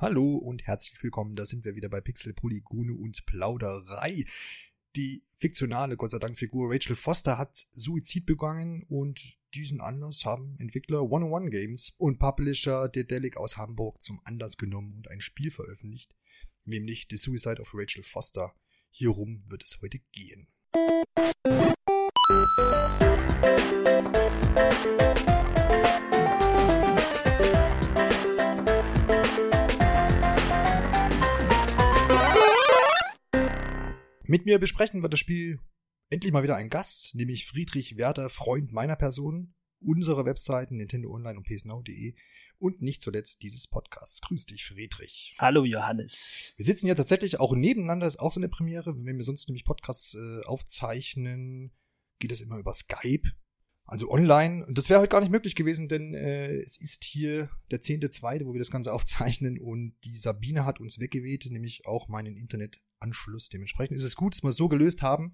Hallo und herzlich willkommen, da sind wir wieder bei Pixel, Polygone und Plauderei. Die fiktionale, Gott sei Dank, Figur Rachel Foster hat Suizid begangen und diesen Anlass haben Entwickler 101 Games und Publisher Dedelic aus Hamburg zum Anlass genommen und ein Spiel veröffentlicht, nämlich The Suicide of Rachel Foster. Hierum wird es heute gehen. Mit mir besprechen wir das Spiel endlich mal wieder ein Gast, nämlich Friedrich Werder, Freund meiner Person, unserer Webseiten Nintendo Online und psnow.de und nicht zuletzt dieses Podcasts. Grüß dich, Friedrich. Hallo, Johannes. Wir sitzen ja tatsächlich auch nebeneinander, ist auch so eine Premiere. Wenn wir sonst nämlich Podcasts äh, aufzeichnen, geht es immer über Skype. Also online. Das wäre heute gar nicht möglich gewesen, denn äh, es ist hier der zehnte zweite, wo wir das Ganze aufzeichnen und die Sabine hat uns weggeweht, nämlich auch meinen Internetanschluss. Dementsprechend ist es gut, dass wir es so gelöst haben.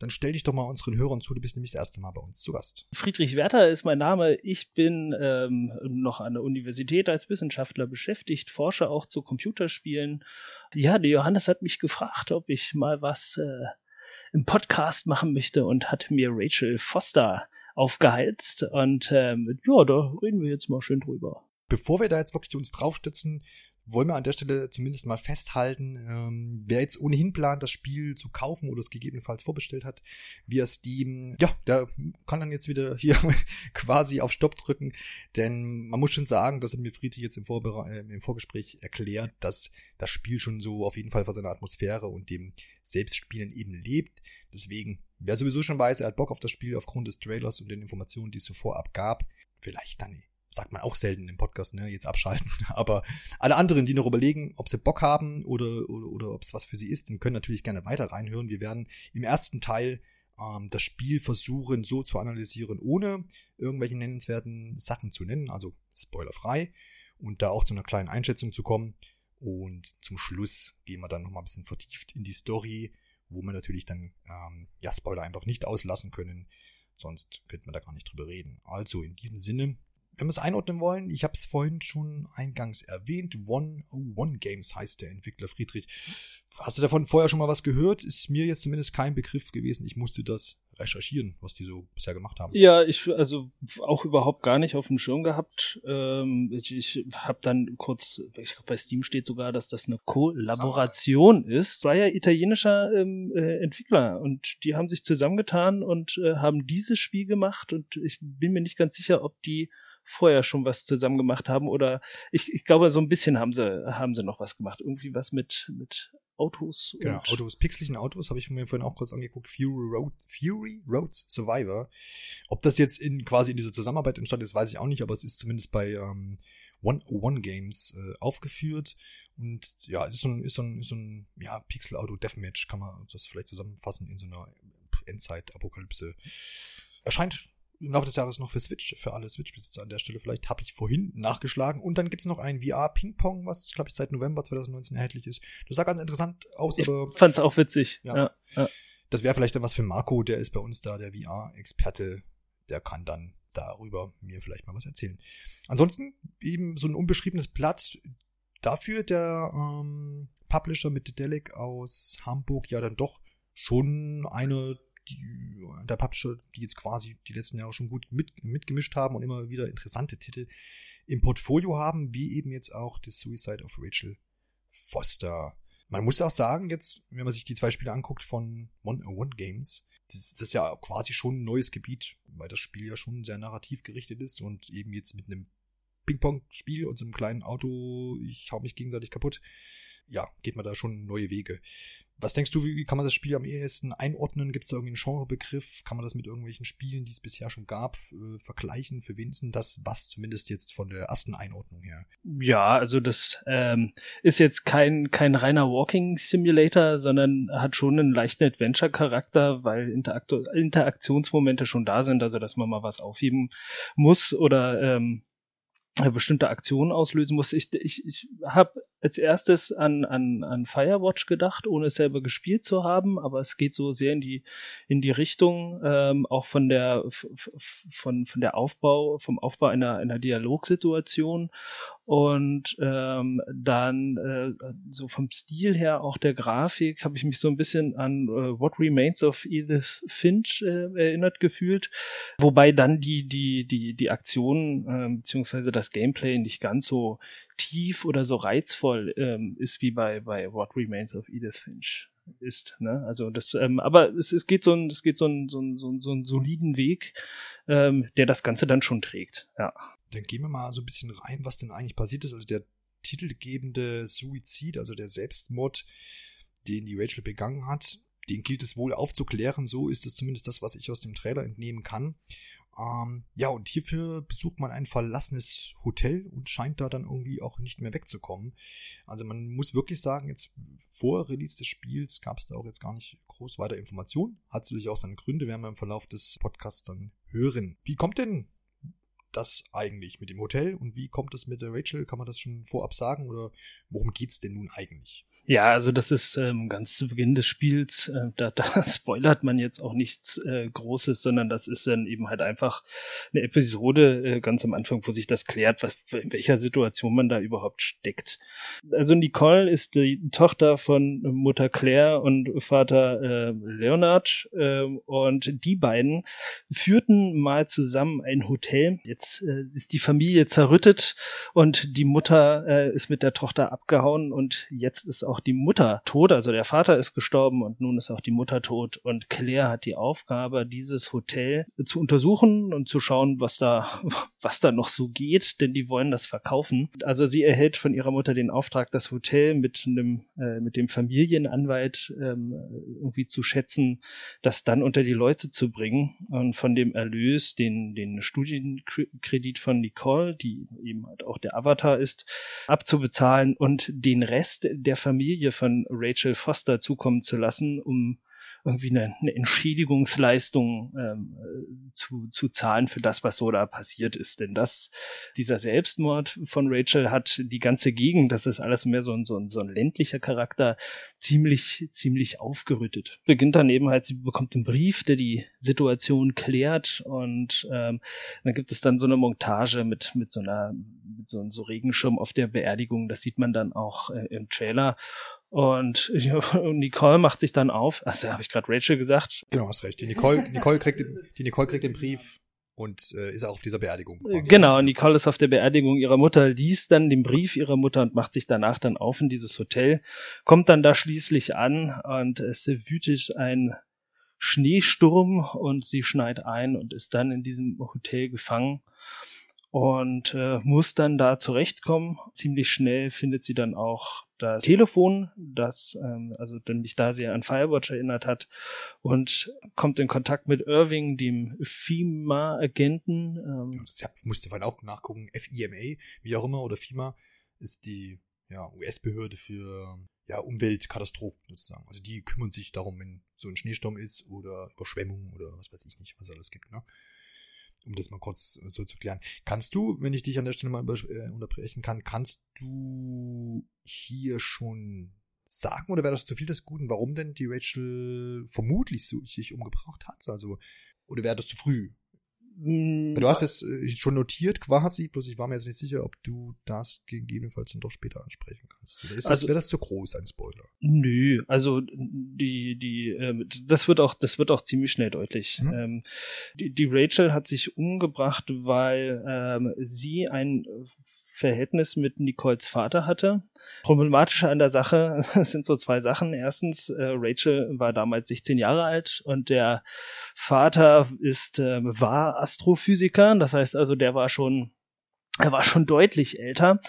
Dann stell dich doch mal unseren Hörern zu, du bist nämlich das erste Mal bei uns zu Gast. Friedrich Werther ist mein Name. Ich bin ähm, noch an der Universität als Wissenschaftler beschäftigt, forsche auch zu Computerspielen. Ja, der Johannes hat mich gefragt, ob ich mal was äh, im Podcast machen möchte und hat mir Rachel Foster aufgeheizt. Und ähm, ja, da reden wir jetzt mal schön drüber. Bevor wir da jetzt wirklich uns draufstützen, wollen wir an der Stelle zumindest mal festhalten, ähm, wer jetzt ohnehin plant, das Spiel zu kaufen oder es gegebenenfalls vorbestellt hat, via Steam, ja, der kann dann jetzt wieder hier quasi auf Stopp drücken, denn man muss schon sagen, das hat mir Friedrich jetzt im, Vorbere äh, im Vorgespräch erklärt, dass das Spiel schon so auf jeden Fall von seiner Atmosphäre und dem Selbstspielen eben lebt. Deswegen, wer sowieso schon weiß, er hat Bock auf das Spiel aufgrund des Trailers und den Informationen, die es so vorab gab, vielleicht dann sagt man auch selten im Podcast, ne, jetzt abschalten. Aber alle anderen, die noch überlegen, ob sie Bock haben oder, oder, oder ob es was für sie ist, dann können natürlich gerne weiter reinhören. Wir werden im ersten Teil ähm, das Spiel versuchen so zu analysieren, ohne irgendwelche nennenswerten Sachen zu nennen, also spoilerfrei und da auch zu einer kleinen Einschätzung zu kommen. Und zum Schluss gehen wir dann nochmal ein bisschen vertieft in die Story, wo wir natürlich dann ähm, ja Spoiler einfach nicht auslassen können, sonst könnte man da gar nicht drüber reden. Also in diesem Sinne wenn wir es einordnen wollen, ich habe es vorhin schon eingangs erwähnt, One One Games heißt der Entwickler Friedrich. Hast du davon vorher schon mal was gehört? Ist mir jetzt zumindest kein Begriff gewesen. Ich musste das recherchieren, was die so bisher gemacht haben. Ja, ich also auch überhaupt gar nicht auf dem Schirm gehabt. Ähm, ich ich habe dann kurz, ich glaube bei Steam steht sogar, dass das eine Kollaboration ah. ist. War ja italienischer ähm, äh, Entwickler und die haben sich zusammengetan und äh, haben dieses Spiel gemacht und ich bin mir nicht ganz sicher, ob die vorher schon was zusammen gemacht haben oder ich, ich glaube, so ein bisschen haben sie, haben sie noch was gemacht. Irgendwie was mit, mit Autos. Genau, Autos, pixellichen Autos, habe ich mir vorhin auch kurz angeguckt. Fury Road, Fury Roads Survivor. Ob das jetzt in quasi in dieser Zusammenarbeit entstanden ist, weiß ich auch nicht, aber es ist zumindest bei ähm, One One Games äh, aufgeführt. Und ja, es ist so ein, ist so ein, ist so ein ja, Pixel-Auto Deathmatch, kann man das vielleicht zusammenfassen in so einer Endzeit-Apokalypse. Erscheint im Laufe des Jahres noch für Switch, für alle Switch-Besitzer an der Stelle vielleicht, habe ich vorhin nachgeschlagen. Und dann gibt es noch ein VR-Ping-Pong, was, glaube ich, seit November 2019 erhältlich ist. Das sah ganz interessant aus, ich aber. Fand's auch witzig. Ja. ja, ja. Das wäre vielleicht dann was für Marco, der ist bei uns da der VR-Experte. Der kann dann darüber mir vielleicht mal was erzählen. Ansonsten eben so ein unbeschriebenes Blatt. Dafür der ähm, Publisher mit Dedelic aus Hamburg ja dann doch schon eine die, der Publisher, die jetzt quasi die letzten Jahre schon gut mit, mitgemischt haben und immer wieder interessante Titel im Portfolio haben, wie eben jetzt auch The Suicide of Rachel Foster. Man muss auch sagen, jetzt, wenn man sich die zwei Spiele anguckt von One One Games, das, das ist ja quasi schon ein neues Gebiet, weil das Spiel ja schon sehr narrativ gerichtet ist und eben jetzt mit einem Ping-Pong-Spiel und so einem kleinen Auto, ich hau mich gegenseitig kaputt, ja, geht man da schon neue Wege. Was denkst du, wie kann man das Spiel am ehesten einordnen? Gibt es da einen Genrebegriff? Kann man das mit irgendwelchen Spielen, die es bisher schon gab, äh, vergleichen? Für wen ist denn das was, zumindest jetzt von der ersten Einordnung her? Ja, also das ähm, ist jetzt kein, kein reiner Walking Simulator, sondern hat schon einen leichten Adventure-Charakter, weil Interakt Interaktionsmomente schon da sind, also dass man mal was aufheben muss oder ähm, bestimmte Aktionen auslösen muss. Ich, ich, ich habe als erstes an, an, an Firewatch gedacht, ohne es selber gespielt zu haben, aber es geht so sehr in die, in die Richtung, ähm, auch von der, von, von der Aufbau, vom Aufbau einer, einer Dialogsituation und ähm, dann äh, so vom Stil her, auch der Grafik, habe ich mich so ein bisschen an äh, What Remains of Edith Finch äh, erinnert gefühlt. Wobei dann die, die, die, die Aktion äh, beziehungsweise das Gameplay nicht ganz so tief oder so reizvoll ähm, ist wie bei, bei What Remains of Edith Finch ist. Ne? Also das, ähm, aber es, es geht so ein, es geht so ein, so ein, so ein, so einen soliden Weg, ähm, der das Ganze dann schon trägt. Ja dann gehen wir mal so ein bisschen rein, was denn eigentlich passiert ist. Also der titelgebende Suizid, also der Selbstmord, den die Rachel begangen hat, den gilt es wohl aufzuklären. So ist es zumindest das, was ich aus dem Trailer entnehmen kann. Ähm, ja, und hierfür besucht man ein verlassenes Hotel und scheint da dann irgendwie auch nicht mehr wegzukommen. Also man muss wirklich sagen, jetzt vor Release des Spiels gab es da auch jetzt gar nicht groß weiter Informationen. Hat sicherlich auch seine Gründe, werden wir im Verlauf des Podcasts dann hören. Wie kommt denn das eigentlich mit dem Hotel und wie kommt es mit der Rachel? Kann man das schon vorab sagen oder worum geht's denn nun eigentlich? Ja, also das ist ähm, ganz zu Beginn des Spiels. Äh, da, da spoilert man jetzt auch nichts äh, Großes, sondern das ist dann eben halt einfach eine Episode äh, ganz am Anfang, wo sich das klärt, was, in welcher Situation man da überhaupt steckt. Also Nicole ist die Tochter von Mutter Claire und Vater äh, Leonard äh, und die beiden führten mal zusammen ein Hotel. Jetzt äh, ist die Familie zerrüttet und die Mutter äh, ist mit der Tochter abgehauen und jetzt ist auch auch die Mutter tot, also der Vater ist gestorben und nun ist auch die Mutter tot und Claire hat die Aufgabe, dieses Hotel zu untersuchen und zu schauen, was da, was da noch so geht, denn die wollen das verkaufen. Also sie erhält von ihrer Mutter den Auftrag, das Hotel mit einem, äh, mit dem Familienanwalt ähm, irgendwie zu schätzen, das dann unter die Leute zu bringen und von dem Erlös den, den Studienkredit von Nicole, die eben halt auch der Avatar ist, abzubezahlen und den Rest der Familie Familie von Rachel Foster zukommen zu lassen, um irgendwie eine, eine Entschädigungsleistung ähm, zu, zu zahlen für das, was so da passiert ist. Denn das, dieser Selbstmord von Rachel hat die ganze Gegend, das ist alles mehr so ein, so ein, so ein ländlicher Charakter, ziemlich, ziemlich aufgerüttet. Beginnt dann eben halt, sie bekommt einen Brief, der die Situation klärt und ähm, dann gibt es dann so eine Montage mit, mit so einer, mit so, so Regenschirm auf der Beerdigung, das sieht man dann auch äh, im Trailer und Nicole macht sich dann auf. Also habe ich gerade Rachel gesagt. Genau, hast recht. Die Nicole, Nicole kriegt, die Nicole kriegt den Brief und äh, ist auch auf dieser Beerdigung. Quasi. Genau, Nicole ist auf der Beerdigung ihrer Mutter, liest dann den Brief ihrer Mutter und macht sich danach dann auf in dieses Hotel, kommt dann da schließlich an und es wütet ein Schneesturm und sie schneit ein und ist dann in diesem Hotel gefangen und äh, muss dann da zurechtkommen. Ziemlich schnell findet sie dann auch das Telefon, das ähm, also dann mich da sehr an Firewatch erinnert hat und kommt in Kontakt mit Irving, dem FIMA-Agenten. Ähm. Das musste man auch nachgucken. FIMA, wie auch immer, oder FIMA ist die ja, US-Behörde für ja, Umweltkatastrophen sozusagen. Also die kümmern sich darum, wenn so ein Schneesturm ist oder Überschwemmung oder was weiß ich nicht, was alles gibt. Ne? Um das mal kurz so zu klären. Kannst du, wenn ich dich an der Stelle mal äh, unterbrechen kann, kannst du hier schon sagen oder wäre das zu viel des Guten, warum denn die Rachel vermutlich so sich umgebracht hat? Also, oder wäre das zu früh? Mm, du hast es äh, schon notiert quasi, bloß ich war mir jetzt nicht sicher, ob du das gegebenenfalls dann doch später ansprechen kannst. Oder ist das, also, wäre das zu groß, ein Spoiler? Nö, also die, die, äh, das wird auch, das wird auch ziemlich schnell deutlich. Mhm. Ähm, die, die Rachel hat sich umgebracht, weil ähm, sie ein Verhältnis mit Nicoles Vater hatte. Problematischer an der Sache sind so zwei Sachen. Erstens, äh, Rachel war damals 16 Jahre alt und der Vater ist äh, war Astrophysiker, das heißt also, der war schon er war schon deutlich älter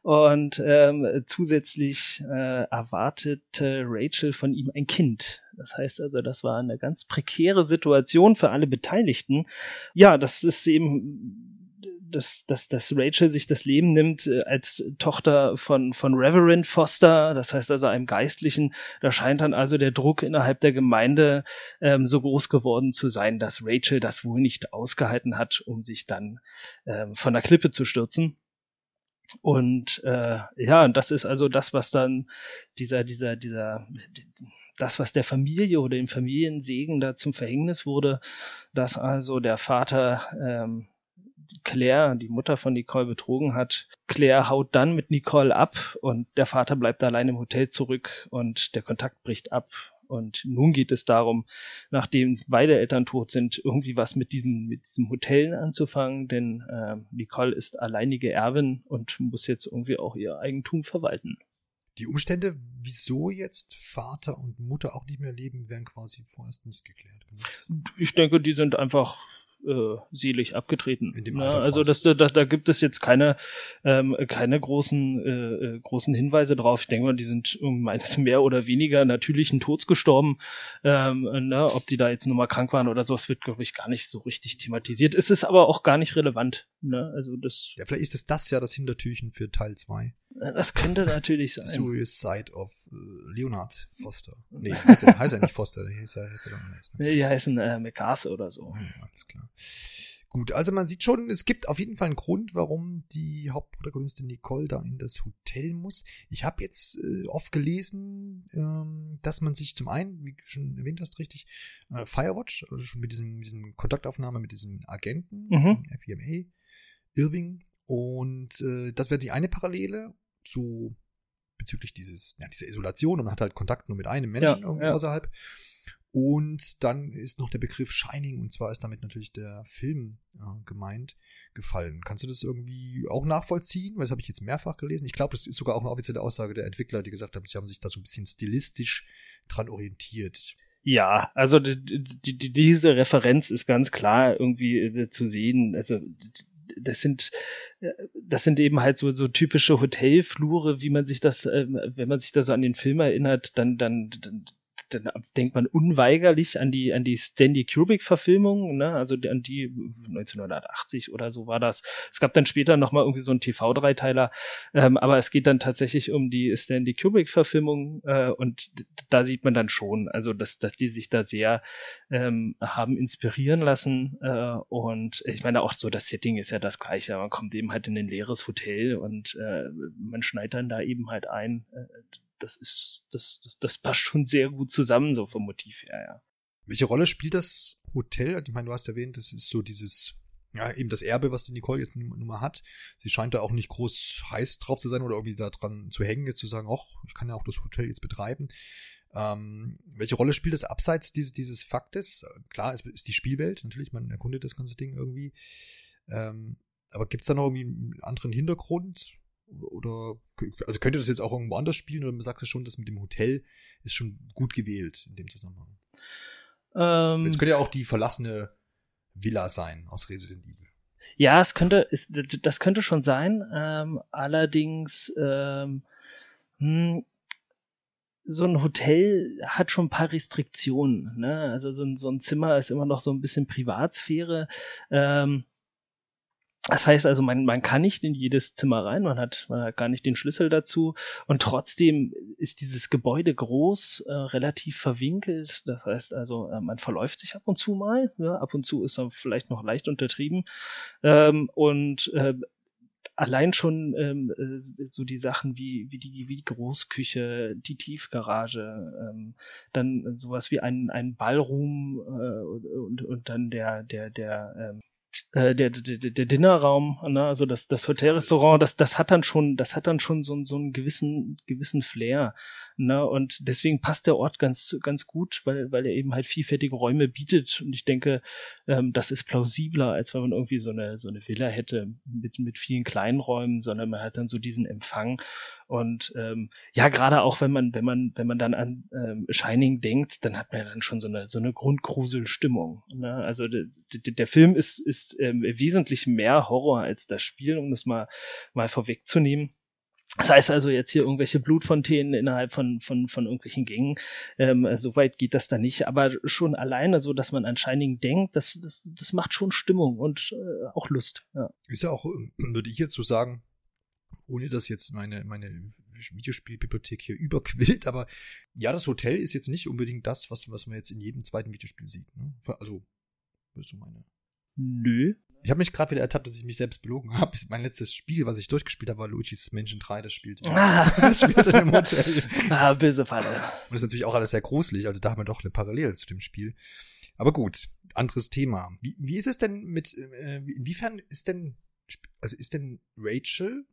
und ähm, zusätzlich äh, erwartete Rachel von ihm ein Kind. Das heißt also, das war eine ganz prekäre Situation für alle Beteiligten. Ja, das ist eben dass, dass, dass Rachel sich das Leben nimmt äh, als Tochter von, von Reverend Foster, das heißt also einem Geistlichen. Da scheint dann also der Druck innerhalb der Gemeinde ähm, so groß geworden zu sein, dass Rachel das wohl nicht ausgehalten hat, um sich dann ähm, von der Klippe zu stürzen. Und äh, ja, und das ist also das, was dann dieser, dieser, dieser, das, was der Familie oder dem Familiensegen da zum Verhängnis wurde, dass also der Vater ähm, Claire, die Mutter von Nicole, betrogen hat. Claire haut dann mit Nicole ab und der Vater bleibt allein im Hotel zurück und der Kontakt bricht ab. Und nun geht es darum, nachdem beide Eltern tot sind, irgendwie was mit diesem, mit diesem Hotel anzufangen, denn äh, Nicole ist alleinige Erbin und muss jetzt irgendwie auch ihr Eigentum verwalten. Die Umstände, wieso jetzt Vater und Mutter auch nicht mehr leben, werden quasi vorerst nicht geklärt. Ich denke, die sind einfach äh, selig abgetreten. Ja, Alter also das, da, da gibt es jetzt keine, ähm, keine großen, äh, äh, großen Hinweise drauf. Ich denke mal, die sind meines mehr oder weniger natürlichen Tods gestorben. Ähm, ne, ob die da jetzt nur mal krank waren oder so, das wird, glaube ich, gar nicht so richtig thematisiert. Es ist aber auch gar nicht relevant. Ne? Also das. Ja, vielleicht ist es das ja das Hintertürchen für Teil 2. Das könnte natürlich sein. Suicide of äh, Leonard Foster. Nee, heißt er, heißt er nicht Foster, der heißt er, heißt er doch nicht. Ne? Die heißen äh, MacArthur oder so. Ja, alles klar. Gut, also man sieht schon, es gibt auf jeden Fall einen Grund, warum die Hauptprotagonistin Nicole da in das Hotel muss. Ich habe jetzt äh, oft gelesen, ähm, dass man sich zum einen, wie du schon erwähnt hast, richtig, äh, Firewatch, also schon mit diesem, diesem Kontaktaufnahme mit diesem Agenten, Mhm. diesem FEMA, Irving, und äh, das wäre die eine Parallele zu bezüglich dieses, ja, dieser Isolation und man hat halt Kontakt nur mit einem Menschen Ja, ja. außerhalb. Und dann ist noch der Begriff Shining, und zwar ist damit natürlich der Film äh, gemeint, gefallen. Kannst du das irgendwie auch nachvollziehen? Weil das habe ich jetzt mehrfach gelesen. Ich glaube, das ist sogar auch eine offizielle Aussage der Entwickler, die gesagt haben, sie haben sich da so ein bisschen stilistisch dran orientiert. Ja, also die, die, die, diese Referenz ist ganz klar irgendwie äh, zu sehen. Also das sind äh, das sind eben halt so so typische Hotelflure, wie man sich das, wenn man sich da so an den Film erinnert, dann dann, dann dann denkt man unweigerlich an die an die Stanley Kubrick Verfilmung, ne? Also an die 1980 oder so war das. Es gab dann später noch mal irgendwie so einen TV Dreiteiler, ähm, aber es geht dann tatsächlich um die Stanley Kubrick Verfilmung äh, und da sieht man dann schon, also dass dass die sich da sehr ähm, haben inspirieren lassen äh, und ich meine auch so das Setting ist ja das gleiche, man kommt eben halt in ein leeres Hotel und äh, man schneidet dann da eben halt ein. Äh, das ist, das, das, das passt schon sehr gut zusammen, so vom Motiv her, ja. Welche Rolle spielt das Hotel? Ich meine, du hast erwähnt, das ist so dieses, ja, eben das Erbe, was die Nicole jetzt nun mal hat. Sie scheint da auch nicht groß heiß drauf zu sein oder irgendwie da dran zu hängen, jetzt zu sagen, ach, ich kann ja auch das Hotel jetzt betreiben. Ähm, welche Rolle spielt das abseits dieses, dieses Faktes? Klar, es ist die Spielwelt, natürlich, man erkundet das ganze Ding irgendwie. Ähm, aber gibt's da noch irgendwie einen anderen Hintergrund? Oder, also könnt ihr das jetzt auch irgendwo anders spielen oder man sagt es schon, das mit dem Hotel ist schon gut gewählt in dem Zusammenhang? Ähm, Jetzt könnte ja auch die verlassene Villa sein aus Resident Evil. Ja, es könnte, es, das könnte schon sein. Ähm, allerdings, ähm, hm, so ein Hotel hat schon ein paar Restriktionen. Ne? Also so ein, so ein Zimmer ist immer noch so ein bisschen Privatsphäre. Ähm, das heißt also, man, man kann nicht in jedes Zimmer rein, man hat, man hat gar nicht den Schlüssel dazu. Und trotzdem ist dieses Gebäude groß, äh, relativ verwinkelt. Das heißt also, äh, man verläuft sich ab und zu mal. Ja? Ab und zu ist er vielleicht noch leicht untertrieben. Ähm, und äh, allein schon ähm, äh, so die Sachen wie, wie, die, wie die Großküche, die Tiefgarage, ähm, dann sowas wie ein, ein Ballroom äh, und, und dann der, der, der, ähm, äh, der, der, der Dinnerraum, ne, also das, das Hotelrestaurant, das, das hat dann schon, das hat dann schon so, einen- so einen gewissen, gewissen Flair, ne, und deswegen passt der Ort ganz, ganz gut, weil, weil er eben halt vielfältige Räume bietet und ich denke, ähm, das ist plausibler, als wenn man irgendwie so eine, so eine Villa hätte mit, mit vielen kleinen Räumen, sondern man hat dann so diesen Empfang und ähm, ja, gerade auch wenn man, wenn man, wenn man dann an ähm, Shining denkt, dann hat man ja dann schon so eine, so eine Grundgruselstimmung. Ne? Also der, der, der Film ist, ist ähm, wesentlich mehr Horror als das Spiel, um das mal, mal vorwegzunehmen. Das heißt also jetzt hier irgendwelche Blutfontänen innerhalb von, von, von irgendwelchen Gängen. Ähm, so weit geht das da nicht. Aber schon alleine so, dass man an Shining denkt, das, das, das macht schon Stimmung und äh, auch Lust. Ja. Ist ja auch, ähm, würde ich jetzt so sagen, ohne dass jetzt meine, meine Videospielbibliothek hier überquillt, aber ja, das Hotel ist jetzt nicht unbedingt das, was, was man jetzt in jedem zweiten Videospiel sieht. Ne? Also, so meine. Nö. Ich habe mich gerade wieder ertappt, dass ich mich selbst belogen habe. Mein letztes Spiel, was ich durchgespielt habe, war Luigi's Mansion 3, das spielte. Ah. das spielte in einem Hotel. Ah, böse Falle. Und das ist natürlich auch alles sehr gruselig, also da haben wir doch eine Parallele zu dem Spiel. Aber gut, anderes Thema. Wie, wie ist es denn mit, äh, inwiefern ist denn, also ist denn Rachel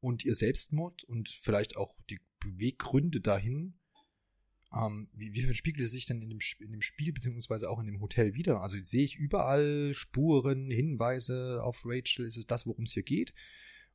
und ihr Selbstmord und vielleicht auch die Beweggründe dahin ähm, wie, wie spiegelt es sich denn in dem, in dem Spiel beziehungsweise auch in dem Hotel wieder? Also sehe ich überall Spuren, Hinweise auf Rachel? Ist es das, worum es hier geht?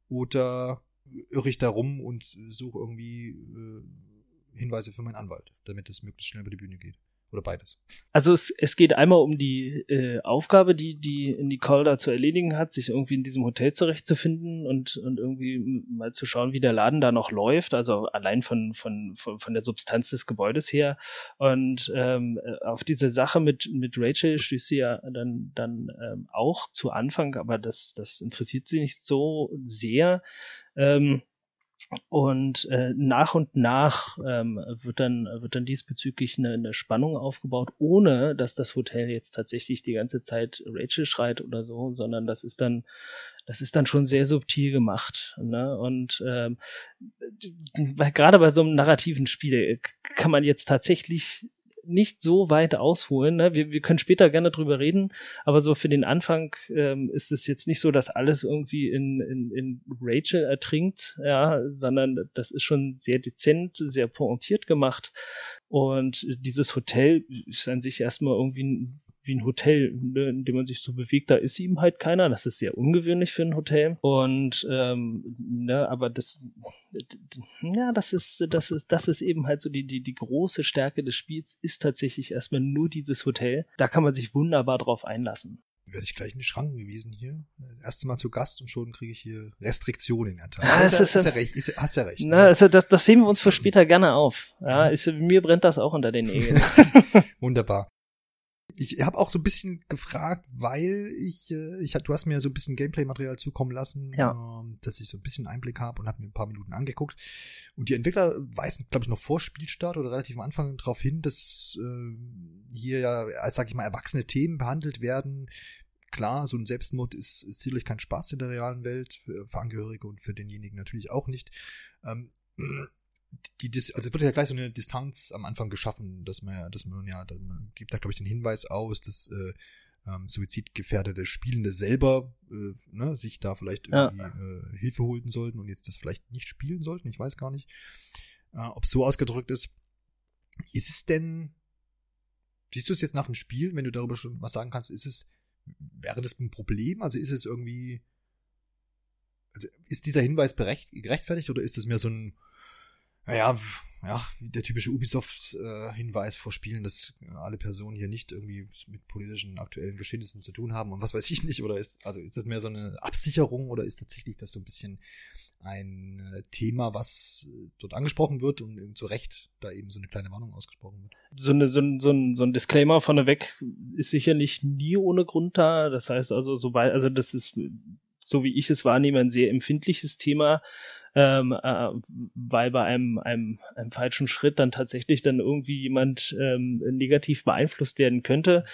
Oder irre ich da rum und suche irgendwie äh, Hinweise für meinen Anwalt, damit es möglichst schnell über die Bühne geht? Oder beides? Also es, es geht einmal um die äh, Aufgabe, die, die Nicole da zu erledigen hat, sich irgendwie in diesem Hotel zurechtzufinden und, und irgendwie mal zu schauen, wie der Laden da noch läuft, also allein von, von, von, von der Substanz des Gebäudes her. Und ähm, auf diese Sache mit, mit Rachel stößt sie ja dann, dann ähm, auch zu Anfang, aber das, das interessiert sie nicht so sehr. Ähm, und äh, nach und nach ähm, wird dann wird dann diesbezüglich eine, eine Spannung aufgebaut, ohne dass das Hotel jetzt tatsächlich die ganze Zeit Rachel schreit oder so, sondern das ist dann das ist dann schon sehr subtil gemacht. Ne? Und ähm, gerade bei so einem narrativen Spiel kann man jetzt tatsächlich nicht so weit ausholen. Ne? Wir, wir können später gerne drüber reden, aber so für den Anfang ähm, ist es jetzt nicht so, dass alles irgendwie in, in, in Rachel ertrinkt, ja, sondern das ist schon sehr dezent, sehr pointiert gemacht. Und dieses Hotel ist an sich erstmal irgendwie ein wie ein Hotel, ne, in dem man sich so bewegt, da ist ihm halt keiner. Das ist sehr ungewöhnlich für ein Hotel. Und ähm, ne, aber das, ja, das ist, das ist, das ist eben halt so die, die, die große Stärke des Spiels, ist tatsächlich erstmal nur dieses Hotel. Da kann man sich wunderbar drauf einlassen werde ich gleich in die Schranken gewiesen hier. Erste Mal zu Gast und schon kriege ich hier Restriktionen erteilt. Ja, das ist, ist, ja recht, ist, hast ja recht. Na, ne? also das, das sehen wir uns für später gerne auf. Ja, ist, mir brennt das auch unter den Nägeln. Wunderbar. Ich habe auch so ein bisschen gefragt, weil ich, äh, ich du hast mir so ein bisschen Gameplay-Material zukommen lassen, ja. ähm, dass ich so ein bisschen Einblick habe und habe mir ein paar Minuten angeguckt. Und die Entwickler weisen, glaube ich, noch vor Spielstart oder relativ am Anfang darauf hin, dass äh, hier ja, als sag ich mal, erwachsene Themen behandelt werden. Klar, so ein Selbstmord ist, ist sicherlich kein Spaß in der realen Welt, für, für Angehörige und für denjenigen natürlich auch nicht. Ähm, die, Dis also es wird ja gleich so eine Distanz am Anfang geschaffen, dass man, dass man ja, man gibt da glaube ich den Hinweis aus, dass äh, ähm, suizidgefährdete Spielende selber äh, ne, sich da vielleicht irgendwie ja. äh, Hilfe holen sollten und jetzt das vielleicht nicht spielen sollten. Ich weiß gar nicht, äh, ob es so ausgedrückt ist. Ist es denn, siehst du es jetzt nach dem Spiel, wenn du darüber schon was sagen kannst, ist es, wäre das ein Problem? Also ist es irgendwie, also ist dieser Hinweis gerechtfertigt oder ist das mehr so ein, naja, ja, der typische Ubisoft-Hinweis vor Spielen, dass alle Personen hier nicht irgendwie mit politischen aktuellen Geschehnissen zu tun haben und was weiß ich nicht, oder ist, also ist das mehr so eine Absicherung oder ist tatsächlich das so ein bisschen ein äh, Thema, was äh, dort angesprochen wird und zu Recht da eben so eine kleine Warnung ausgesprochen wird? So, eine, so, ein, so, ein, so ein Disclaimer vorneweg ist sicherlich nie ohne Grund da. Das heißt also, sobald, also das ist, so wie ich es wahrnehme, ein sehr empfindliches Thema ähm, äh, weil bei einem, einem, einem falschen Schritt dann tatsächlich dann irgendwie jemand ähm, negativ beeinflusst werden könnte,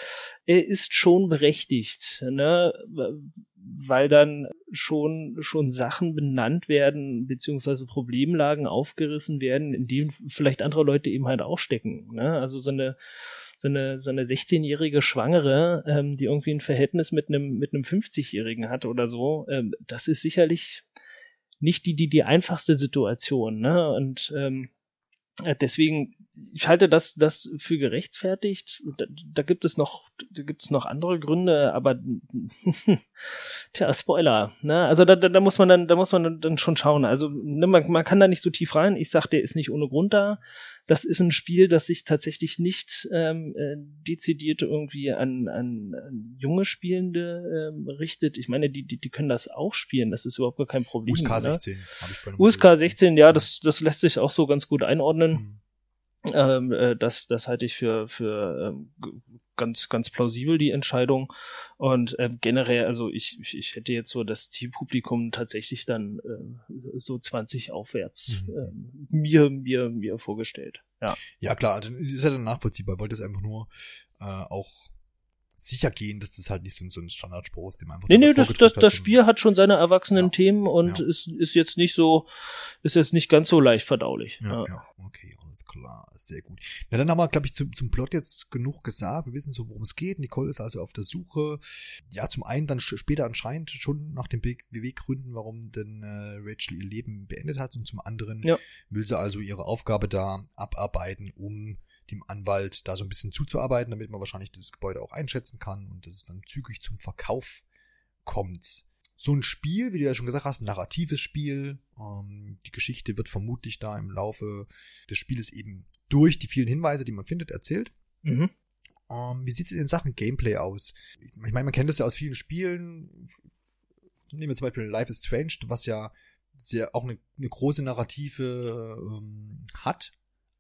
er ist schon berechtigt, ne? weil dann schon, schon Sachen benannt werden, beziehungsweise Problemlagen aufgerissen werden, in denen vielleicht andere Leute eben halt auch stecken. Ne? Also so eine so eine, so eine 16-jährige Schwangere, ähm, die irgendwie ein Verhältnis mit einem, mit einem 50-Jährigen hat oder so, ähm, das ist sicherlich nicht die, die, die einfachste Situation, ne? Und ähm, äh, deswegen, ich halte das, das für gerechtfertigt. Da, da gibt es noch, da gibt es noch andere Gründe, aber tja, Spoiler, ne? Also da, da, da muss man dann, da muss man dann schon schauen. Also ne, man, man kann da nicht so tief rein. Ich sag, der ist nicht ohne Grund da das ist ein Spiel, das sich tatsächlich nicht ähm, äh, dezidiert irgendwie an, an, an junge Spielende ähm, richtet. Ich meine, die, die, die können das auch spielen, das ist überhaupt gar kein Problem. USK 16 ne? habe ich vorhin USK 16, ja, das, das lässt sich auch so ganz gut einordnen. Mhm. Ähm, äh, das, das halte ich für, für ähm, ganz, ganz plausibel, die Entscheidung. Und ähm, generell, also ich, ich hätte jetzt so das Zielpublikum tatsächlich dann äh, so 20 aufwärts mhm. ähm, mir, mir, mir vorgestellt. Ja, ja klar, also ist ja dann nachvollziehbar. Wollte es einfach nur äh, auch sicher gehen, dass das halt nicht so, so ein Standardspruch ist, dem einfach Nee, nee, das, das, das Spiel hat schon seine erwachsenen ja. Themen und ja. ist, ist jetzt nicht so, ist jetzt nicht ganz so leicht verdaulich. Ja, ja. okay, alles klar, sehr gut. Ja, dann haben wir, glaube ich, zum, zum Plot jetzt genug gesagt. Wir wissen so, worum es geht. Nicole ist also auf der Suche. Ja, zum einen dann später anscheinend schon nach den Beweggründen, warum denn äh, Rachel ihr Leben beendet hat und zum anderen ja. will sie also ihre Aufgabe da abarbeiten, um dem Anwalt da so ein bisschen zuzuarbeiten, damit man wahrscheinlich das Gebäude auch einschätzen kann und dass es dann zügig zum Verkauf kommt. So ein Spiel, wie du ja schon gesagt hast, ein narratives Spiel. Ähm, die Geschichte wird vermutlich da im Laufe des Spieles eben durch die vielen Hinweise, die man findet, erzählt. Mhm. Ähm, wie sieht es in Sachen Gameplay aus? Ich meine, man kennt das ja aus vielen Spielen. Nehmen wir zum Beispiel Life is Strange, was ja sehr auch eine, eine große Narrative ähm, hat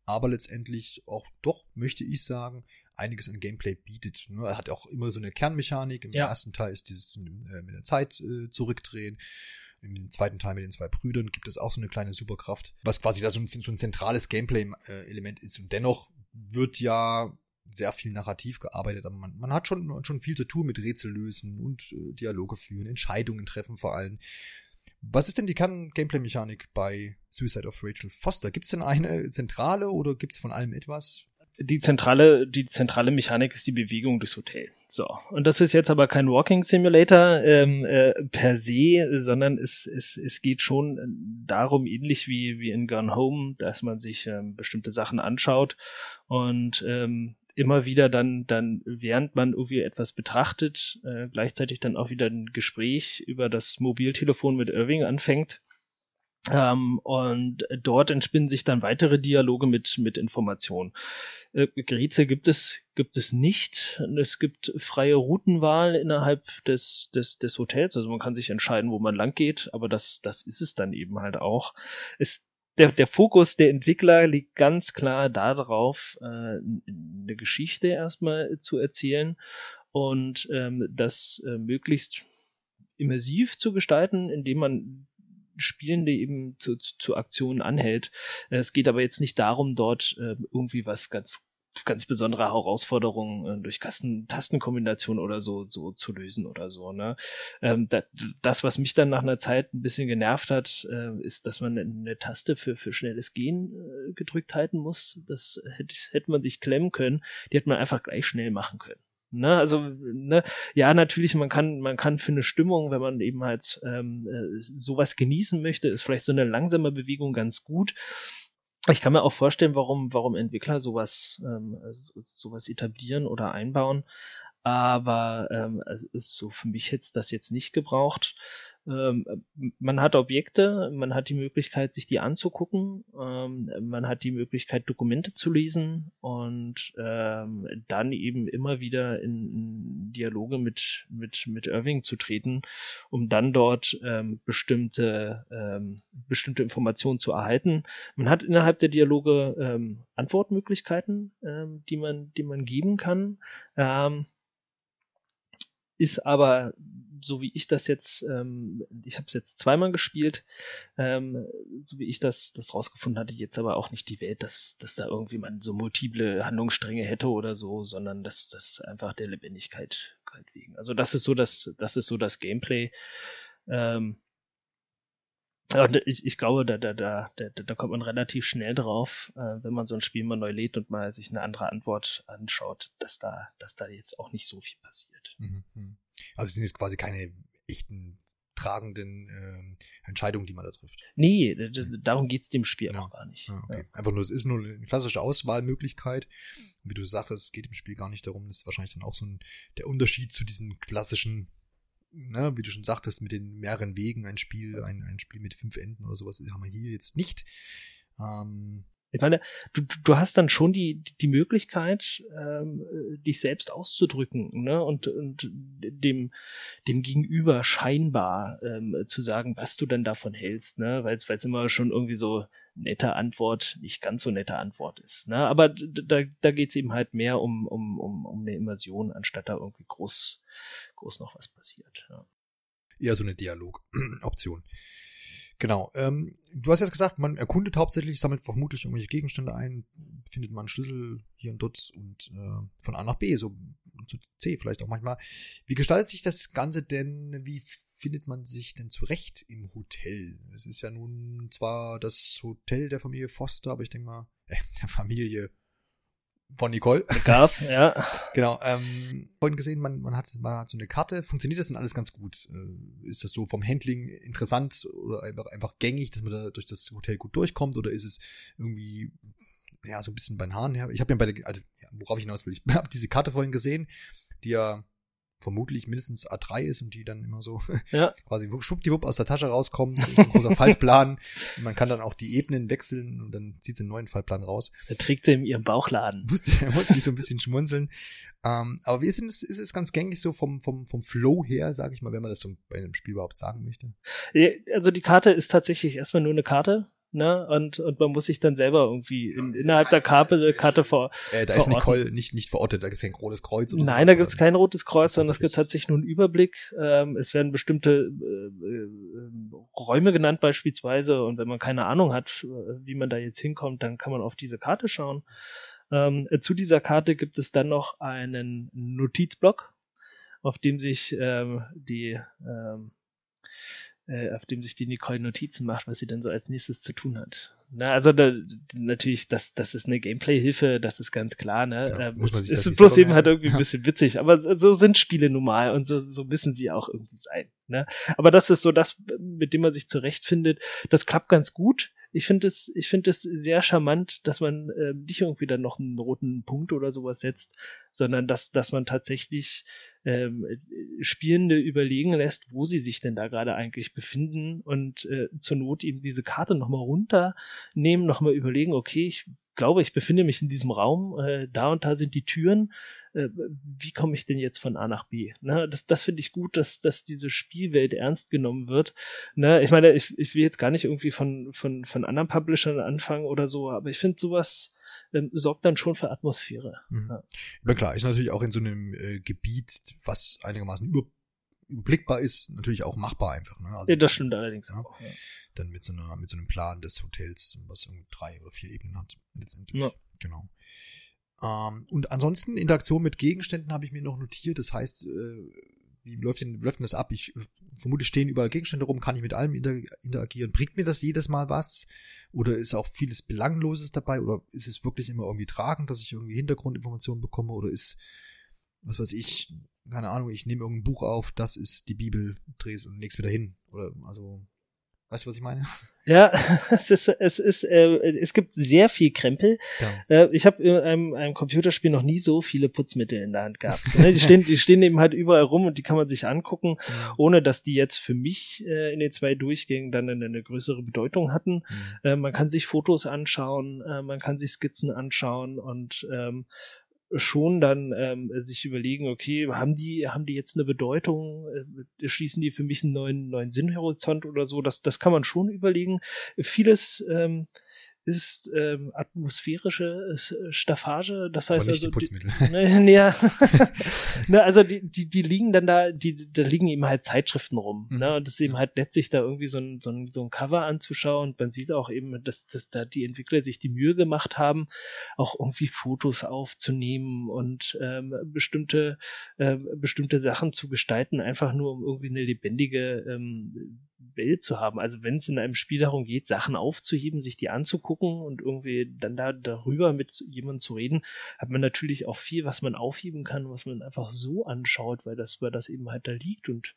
aber letztendlich auch doch, möchte ich sagen, einiges an Gameplay bietet. Ne? Er hat auch immer so eine Kernmechanik. Im ja. ersten Teil ist dieses äh, mit der Zeit äh, zurückdrehen. Im zweiten Teil mit den zwei Brüdern gibt es auch so eine kleine Superkraft, was quasi da so ein, so ein zentrales Gameplay-Element ist. Und dennoch wird ja sehr viel narrativ gearbeitet, aber man, man hat schon, schon viel zu tun mit Rätsel lösen und äh, Dialoge führen, Entscheidungen treffen vor allem. Was ist denn die Kern-Gameplay-Mechanik bei Suicide of Rachel Foster? Gibt es denn eine zentrale oder gibt es von allem etwas? Die zentrale, die zentrale Mechanik ist die Bewegung des Hotels. So. Und das ist jetzt aber kein Walking Simulator ähm, äh, per se, sondern es, es, es geht schon darum, ähnlich wie, wie in Gone Home, dass man sich ähm, bestimmte Sachen anschaut und ähm, immer wieder dann, dann, während man irgendwie etwas betrachtet, äh, gleichzeitig dann auch wieder ein Gespräch über das Mobiltelefon mit Irving anfängt. Ähm, und dort entspinnen sich dann weitere Dialoge mit, mit Informationen. Äh, Rätsel gibt es, gibt es nicht. Es gibt freie Routenwahl innerhalb des, des, des Hotels. Also man kann sich entscheiden, wo man lang geht, aber das, das ist es dann eben halt auch. Es der, der Fokus der Entwickler liegt ganz klar darauf, äh, eine Geschichte erstmal zu erzählen und ähm, das äh, möglichst immersiv zu gestalten, indem man Spielende eben zu, zu Aktionen anhält. Es geht aber jetzt nicht darum, dort äh, irgendwie was ganz ganz besondere Herausforderungen äh, durch Kasten Tastenkombination oder so so zu lösen oder so. Ne? Ähm, da, das, was mich dann nach einer Zeit ein bisschen genervt hat, äh, ist, dass man eine Taste für für schnelles Gehen äh, gedrückt halten muss. Das hätte, hätte man sich klemmen können. Die hätte man einfach gleich schnell machen können. Ne, also, ne, ja, natürlich, man kann, man kann für eine Stimmung, wenn man eben halt ähm, äh, sowas genießen möchte, ist vielleicht so eine langsame Bewegung ganz gut ich kann mir auch vorstellen, warum, warum Entwickler sowas, ähm, sowas etablieren oder einbauen. Aber ähm, so für mich hätte es das jetzt nicht gebraucht. Ähm, man hat Objekte, man hat die Möglichkeit, sich die anzugucken, ähm, man hat die Möglichkeit, Dokumente zu lesen und ähm, dann eben immer wieder in, Dialoge mit, mit, mit Irving zu treten, um dann dort bestimmte, bestimmte Informationen zu erhalten. Man hat innerhalb der Dialoge Antwortmöglichkeiten, die, man, die man geben kann ist aber so wie ich das jetzt, ähm, ich habe es jetzt zweimal gespielt, ähm, so wie ich das, das rausgefunden hatte, jetzt aber auch nicht die Welt, dass, dass da irgendwie man so multiple Handlungsstränge hätte oder so, sondern dass das einfach der Lebendigkeit halt wegen. Also das ist so das, das ist so das Gameplay. Ähm, ich, ich glaube, da, da, da, da, da kommt man relativ schnell drauf, äh, wenn man so ein Spiel mal neu lädt und mal sich eine andere Antwort anschaut, dass da, dass da jetzt auch nicht so viel passiert. Mhm, mhm. Also es sind jetzt quasi keine echten tragenden äh, Entscheidungen, die man da trifft. Nee, darum geht's dem Spiel ja. auch gar nicht. Ja, okay. ja. Einfach nur, es ist nur eine klassische Auswahlmöglichkeit. Und wie du sagst, es geht im Spiel gar nicht darum, das ist wahrscheinlich dann auch so ein, der Unterschied zu diesen klassischen ne, wie du schon sagtest, mit den mehreren Wegen ein Spiel, ein, ein Spiel mit fünf Enden oder sowas haben wir hier jetzt nicht. Ähm, ich meine, du, du hast dann schon die, die Möglichkeit, ähm, dich selbst auszudrücken, ne? Und, und dem, dem Gegenüber scheinbar ähm, zu sagen, was du denn davon hältst, ne? Weil es immer schon irgendwie so nette Antwort, nicht ganz so nette Antwort ist. Ne? Aber da, da geht es eben halt mehr um, um, um, um eine Immersion, anstatt da irgendwie groß groß noch was passiert. Ja. Eher so eine Dialogoption. Genau. Ähm, du hast jetzt gesagt, man erkundet hauptsächlich, sammelt vermutlich irgendwelche Gegenstände ein, findet man einen Schlüssel hier und dort und äh, von A nach B. So zu C vielleicht auch manchmal. Wie gestaltet sich das Ganze denn? Wie findet man sich denn zurecht im Hotel? Es ist ja nun zwar das Hotel der Familie Foster, aber ich denke mal, äh, der Familie von Nicole. Gas, ja. Genau. Ähm, vorhin gesehen, man, man, hat, man hat so eine Karte. Funktioniert das denn alles ganz gut? Äh, ist das so vom Handling interessant oder einfach, einfach gängig, dass man da durch das Hotel gut durchkommt? Oder ist es irgendwie ja so ein bisschen bei den Haaren her? Ich habe ja bei der, also ja, worauf ich hinaus will, ich habe diese Karte vorhin gesehen, die ja vermutlich mindestens A3 ist und die dann immer so ja. quasi schwuppdiwupp aus der Tasche rauskommt. Das ist ein großer Faltplan. Und man kann dann auch die Ebenen wechseln und dann zieht sie einen neuen Faltplan raus. Da trägt sie in ihrem Bauchladen. Musste, musste ich so ein bisschen schmunzeln. Ähm, aber wie ist denn das, ist es ganz gängig so vom, vom, vom Flow her, sage ich mal, wenn man das so bei einem Spiel überhaupt sagen möchte? Also die Karte ist tatsächlich erstmal nur eine Karte ne? Und, und man muss sich dann selber irgendwie in, innerhalb der Karte, Karte vor. Äh, da ist Nicole nicht, nicht verortet, da gibt es kein rotes Kreuz oder Nein, da gibt es kein rotes Kreuz, sondern es gibt tatsächlich nur einen Überblick. Ähm, es werden bestimmte äh, äh, Räume genannt beispielsweise und wenn man keine Ahnung hat, äh, wie man da jetzt hinkommt, dann kann man auf diese Karte schauen. Ähm, zu dieser Karte gibt es dann noch einen Notizblock, auf dem sich ähm, die ähm, äh, auf dem sich die Nicole Notizen macht, was sie denn so als nächstes zu tun hat. Na, also da, natürlich, das, das ist eine Gameplay-Hilfe, das ist ganz klar, ne? Ja, ähm, muss man sich es ist bloß eben halt irgendwie ein bisschen witzig, aber so, so sind Spiele normal und so, so müssen sie auch irgendwie sein. Ne? Aber das ist so das, mit dem man sich zurechtfindet. Das klappt ganz gut. Ich finde es, ich finde es sehr charmant, dass man äh, nicht irgendwie dann noch einen roten Punkt oder sowas setzt, sondern dass, dass man tatsächlich ähm, Spielende überlegen lässt, wo sie sich denn da gerade eigentlich befinden und äh, zur Not eben diese Karte nochmal runternehmen, nochmal überlegen, okay, ich glaube, ich befinde mich in diesem Raum, äh, da und da sind die Türen, äh, wie komme ich denn jetzt von A nach B? Ne, das das finde ich gut, dass, dass diese Spielwelt ernst genommen wird. Ne, ich meine, ich, ich will jetzt gar nicht irgendwie von, von, von anderen Publishern anfangen oder so, aber ich finde sowas, ähm, sorgt dann schon für Atmosphäre. Mhm. Ja. ja. klar, ist natürlich auch in so einem äh, Gebiet, was einigermaßen über, überblickbar ist, natürlich auch machbar einfach. Ne? Also, ja, das stimmt allerdings ja, auch. Ja. Dann mit so, einer, mit so einem Plan des Hotels, was drei oder vier Ebenen hat, letztendlich. Ja. Genau. Ähm, und ansonsten Interaktion mit Gegenständen habe ich mir noch notiert. Das heißt, äh, wie läuft denn, läuft denn das ab? Ich äh, vermute, stehen überall Gegenstände rum, kann ich mit allem inter interagieren. Bringt mir das jedes Mal was? Oder ist auch vieles Belangloses dabei? Oder ist es wirklich immer irgendwie tragend, dass ich irgendwie Hintergrundinformationen bekomme? Oder ist, was weiß ich, keine Ahnung, ich nehme irgendein Buch auf, das ist die Bibel, drehe es und leg's wieder hin? Oder, also, Weißt du, was ich meine? Ja, es ist, es ist, äh, es gibt sehr viel Krempel. Ja. Äh, ich habe in einem, einem Computerspiel noch nie so viele Putzmittel in der Hand gehabt. Ne, die stehen, die stehen eben halt überall rum und die kann man sich angucken, mhm. ohne dass die jetzt für mich äh, in den zwei Durchgängen dann eine, eine größere Bedeutung hatten. Mhm. Äh, man kann sich Fotos anschauen, äh, man kann sich Skizzen anschauen und ähm, schon dann ähm, sich überlegen, okay, haben die, haben die jetzt eine Bedeutung, äh, schließen die für mich einen neuen, neuen Sinnhorizont oder so, das, das kann man schon überlegen. Vieles ähm, ist ähm, atmosphärische äh, Staffage, das heißt also die, ne, ja, ne, also die, die die liegen dann da, die da liegen eben halt Zeitschriften rum, mhm. ne, und das ist eben halt letztlich da irgendwie so ein, so ein so ein Cover anzuschauen. Und man sieht auch eben, dass dass da die Entwickler sich die Mühe gemacht haben, auch irgendwie Fotos aufzunehmen und ähm, bestimmte äh, bestimmte Sachen zu gestalten, einfach nur um irgendwie eine lebendige ähm, Welt zu haben. Also wenn es in einem Spiel darum geht, Sachen aufzuheben, sich die anzugucken und irgendwie dann da darüber mit jemandem zu reden, hat man natürlich auch viel, was man aufheben kann, was man einfach so anschaut, weil das, weil das eben halt da liegt. Und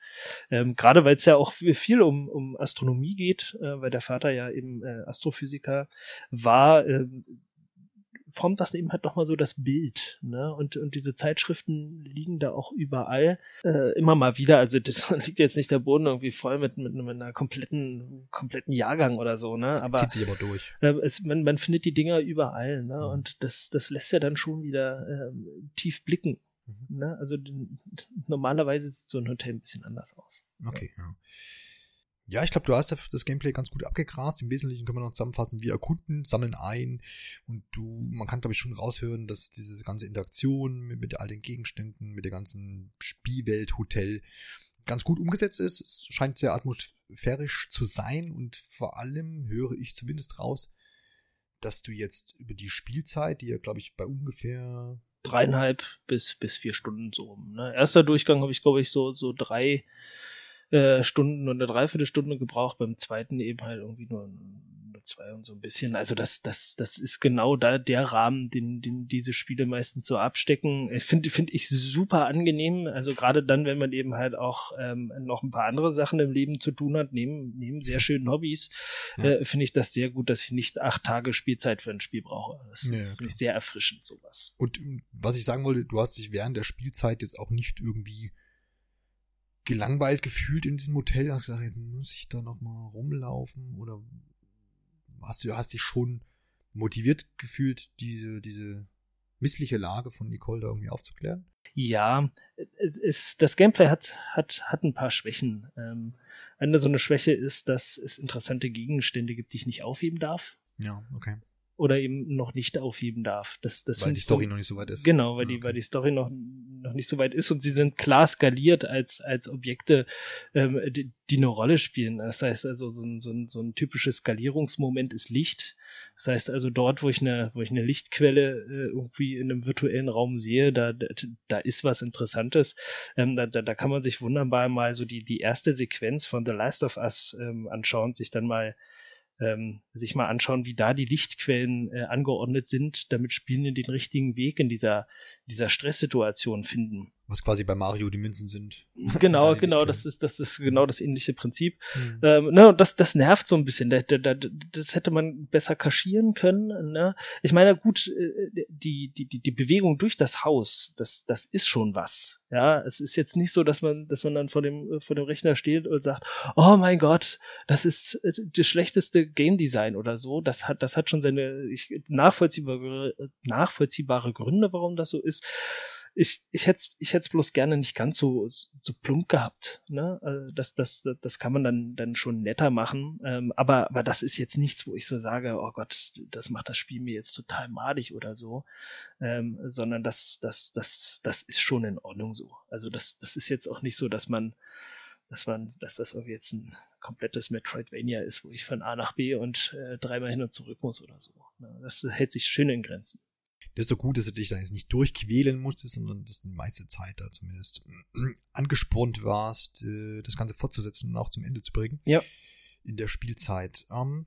ähm, gerade weil es ja auch viel um, um Astronomie geht, äh, weil der Vater ja eben äh, Astrophysiker war, äh, formt das eben halt nochmal so das Bild. Ne? Und, und diese Zeitschriften liegen da auch überall äh, immer mal wieder. Also das liegt jetzt nicht der Boden irgendwie voll mit, mit, mit einer kompletten, kompletten Jahrgang oder so, ne? Aber, Zieht sich aber durch. Äh, es, man, man findet die Dinger überall, ne? Mhm. Und das, das lässt ja dann schon wieder äh, tief blicken. Mhm. Ne? Also normalerweise sieht so ein Hotel ein bisschen anders aus. Okay, ja. ja. Ja, ich glaube, du hast das Gameplay ganz gut abgegrast. Im Wesentlichen können wir noch zusammenfassen, wir erkunden, sammeln ein und du, man kann glaube ich schon raushören, dass diese ganze Interaktion mit, mit all den Gegenständen, mit der ganzen Spielwelt, Hotel ganz gut umgesetzt ist. Es scheint sehr atmosphärisch zu sein und vor allem höre ich zumindest raus, dass du jetzt über die Spielzeit, die ja glaube ich bei ungefähr dreieinhalb bis, bis vier Stunden so rum. Ne? Erster Durchgang habe ich, glaube ich, so, so drei äh, Stunden und eine Dreiviertelstunde gebraucht, beim zweiten eben halt irgendwie nur, nur zwei und so ein bisschen. Also das, das, das ist genau da der Rahmen, den, den diese Spiele meistens so abstecken. Finde finde ich super angenehm. Also gerade dann, wenn man eben halt auch ähm, noch ein paar andere Sachen im Leben zu tun hat, neben, neben sehr schönen Hobbys, ja. äh, finde ich das sehr gut, dass ich nicht acht Tage Spielzeit für ein Spiel brauche. Das ja, finde ich sehr erfrischend, sowas. Und was ich sagen wollte, du hast dich während der Spielzeit jetzt auch nicht irgendwie gelangweilt gefühlt in diesem Hotel. Da hast gesagt, jetzt muss ich da noch mal rumlaufen oder hast du hast dich schon motiviert gefühlt, diese diese missliche Lage von Nicole da irgendwie aufzuklären? Ja, es, das Gameplay hat, hat, hat ein paar Schwächen. Ähm, eine so eine Schwäche ist, dass es interessante Gegenstände gibt, die ich nicht aufheben darf. Ja, okay oder eben noch nicht aufheben darf. Das, das weil die Story so, noch nicht so weit ist. Genau, weil, okay. die, weil die Story noch, noch nicht so weit ist und sie sind klar skaliert als, als Objekte, ähm, die, die eine Rolle spielen. Das heißt also, so ein, so, ein, so ein typisches Skalierungsmoment ist Licht. Das heißt also, dort, wo ich eine, wo ich eine Lichtquelle äh, irgendwie in einem virtuellen Raum sehe, da, da, da ist was Interessantes. Ähm, da, da, da kann man sich wunderbar mal so die, die erste Sequenz von The Last of Us ähm, anschauen, sich dann mal ähm, sich mal anschauen, wie da die Lichtquellen äh, angeordnet sind, damit Spielende den richtigen Weg in dieser, dieser Stresssituation finden. Was quasi bei Mario die Münzen sind. Genau, genau, das ist, das ist genau das ähnliche Prinzip. Mhm. Ähm, ne, das, das nervt so ein bisschen. Da, da, da, das hätte man besser kaschieren können. Ne? Ich meine, gut, äh, die, die, die Bewegung durch das Haus, das, das ist schon was. Ja, es ist jetzt nicht so, dass man, dass man dann vor dem, vor dem Rechner steht und sagt, oh mein Gott, das ist äh, das schlechteste Game Design oder so. Das hat, das hat schon seine ich, nachvollziehbare, nachvollziehbare Gründe, warum das so ist ich, ich hätte ich hätte bloß gerne nicht ganz so, so plump gehabt. Ne? Also das, das, das kann man dann, dann schon netter machen. Ähm, aber, aber das ist jetzt nichts, wo ich so sage, oh Gott, das macht das Spiel mir jetzt total madig oder so. Ähm, sondern das, das, das, das ist schon in Ordnung so. Also das, das ist jetzt auch nicht so, dass man, dass man, dass das irgendwie jetzt ein komplettes Metroidvania ist, wo ich von A nach B und äh, dreimal hin und zurück muss oder so. Ne? Das hält sich schön in Grenzen. Das ist doch gut, dass du dich da jetzt nicht durchquälen musstest, sondern dass du die meiste Zeit da zumindest angespornt warst, äh, das Ganze fortzusetzen und auch zum Ende zu bringen. Ja. In der Spielzeit. Ähm,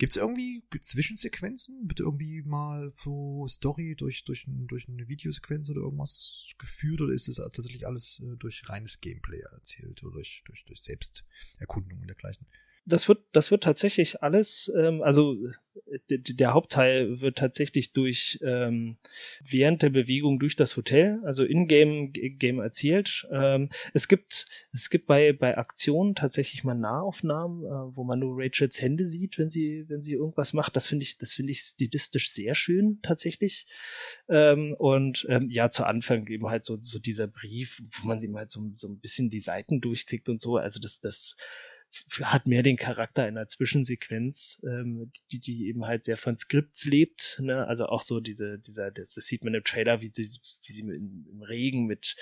Gibt es irgendwie Zwischensequenzen? Bitte irgendwie mal so Story durch, durch, durch eine Videosequenz oder irgendwas geführt? Oder ist das tatsächlich alles äh, durch reines Gameplay erzählt oder durch, durch, durch Selbsterkundung und dergleichen? Das wird, das wird tatsächlich alles, ähm, also der Hauptteil wird tatsächlich durch ähm, während der Bewegung durch das Hotel, also in-game Game erzählt. Ähm, es gibt es gibt bei bei Aktionen tatsächlich mal Nahaufnahmen, äh, wo man nur Rachels Hände sieht, wenn sie wenn sie irgendwas macht. Das finde ich das finde ich stilistisch sehr schön tatsächlich. Ähm, und ähm, ja zu Anfang eben halt so so dieser Brief, wo man eben halt so so ein bisschen die Seiten durchklickt und so. Also das das hat mehr den Charakter einer Zwischensequenz, ähm, die, die eben halt sehr von Skripts lebt. Ne? Also auch so diese, dieser, das, das sieht man im Trailer, wie sie, wie sie im, im Regen mit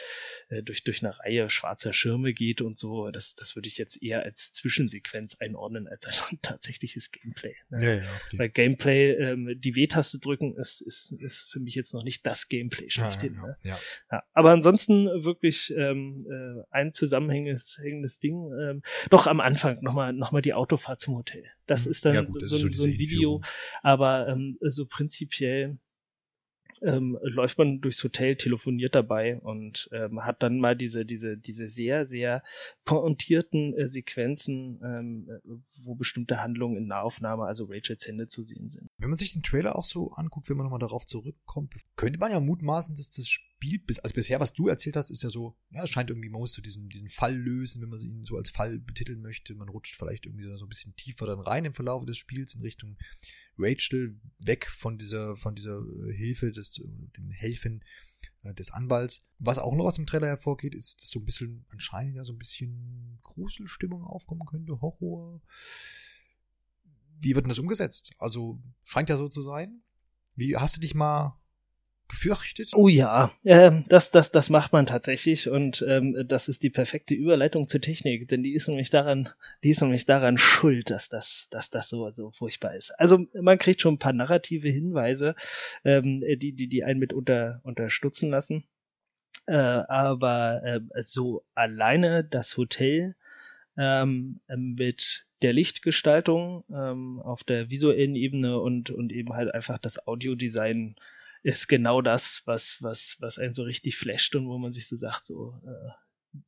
äh, durch, durch eine Reihe schwarzer Schirme geht und so. Das, das würde ich jetzt eher als Zwischensequenz einordnen, als ein tatsächliches Gameplay. Ne? Ja, ja, okay. Weil Gameplay, ähm, die W-Taste drücken, ist, ist, ist für mich jetzt noch nicht das Gameplay schlechthin. Ja, ja, ne? ja. ja, aber ansonsten wirklich ähm, äh, ein zusammenhängendes Ding. Ähm, doch am Anfang Anfang nochmal noch mal die Autofahrt zum Hotel. Das mhm. ist dann ja, gut, so, so, so, ein Video, aber ähm, so prinzipiell ähm, läuft man durchs Hotel, telefoniert dabei und ähm, hat dann mal diese, diese, diese sehr, sehr pointierten äh, Sequenzen, ähm, wo bestimmte Handlungen in Nahaufnahme, also Rachels Hände zu sehen sind. Wenn man sich den Trailer auch so anguckt, wenn man nochmal darauf zurückkommt, könnte man ja mutmaßen, dass das Spiel, bis, also bisher, was du erzählt hast, ist ja so, ja, es scheint irgendwie, man muss so diesen, diesen Fall lösen, wenn man ihn so als Fall betiteln möchte. Man rutscht vielleicht irgendwie so ein bisschen tiefer dann rein im Verlauf des Spiels in Richtung Rachel weg von dieser, von dieser äh, Hilfe, des, dem Helfen äh, des Anwalts. Was auch noch aus dem Trailer hervorgeht, ist, dass so ein bisschen anscheinend ja so ein bisschen Gruselstimmung aufkommen könnte, Horror. Wie wird denn das umgesetzt? Also scheint ja so zu sein. Wie hast du dich mal gefürchtet? Oh ja, ähm, das, das, das macht man tatsächlich und ähm, das ist die perfekte Überleitung zur Technik, denn die ist nämlich daran, die ist nämlich daran schuld, dass das, dass das so, so furchtbar ist. Also man kriegt schon ein paar narrative Hinweise, ähm, die, die, die einen mit unter, unterstützen lassen. Äh, aber äh, so alleine das Hotel ähm, mit der Lichtgestaltung ähm, auf der visuellen Ebene und, und eben halt einfach das Audiodesign ist genau das, was, was, was einen so richtig flasht und wo man sich so sagt, so, äh,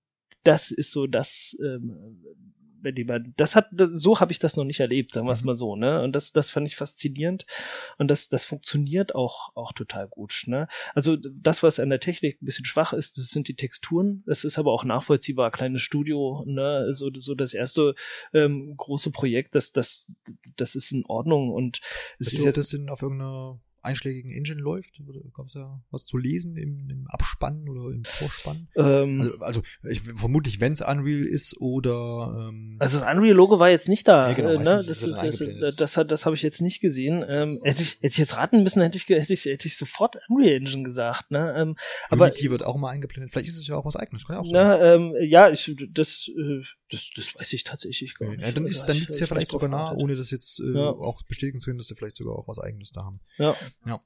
das ist so das, ähm, wenn jemand, das hat, so habe ich das noch nicht erlebt, sagen wir es mhm. mal so, ne? Und das, das fand ich faszinierend und das, das funktioniert auch, auch total gut, ne? Also das, was an der Technik ein bisschen schwach ist, das sind die Texturen. Das ist aber auch nachvollziehbar, kleines Studio, ne? So, so das erste ähm, große Projekt, das, das, das ist in Ordnung und es ist jetzt das denn auf irgendeiner einschlägigen Engine läuft? Gab es da was zu lesen im, im Abspann oder im Vorspann? Ähm, also, also ich, vermutlich, wenn es Unreal ist oder ähm, Also das Unreal-Logo war jetzt nicht da. Ja, genau, äh, ne? das, das, das, das, hat, das habe ich jetzt nicht gesehen. Ähm, hätte, ich, hätte ich jetzt raten müssen, hätte ich, hätte ich, hätte ich sofort Unreal Engine gesagt. Ne? Ähm, aber Unity wird auch mal eingeblendet. Vielleicht ist es ja auch was eigenes. Kann ja, auch sein. Na, ähm, ja, ich, das, äh, das, das weiß ich tatsächlich gar nicht. Ja, dann ist, dann liegt es ja vielleicht sogar nah, ohne das jetzt äh, ja. auch bestätigen zu können, dass sie vielleicht sogar auch was eigenes da haben. Ja. Ja.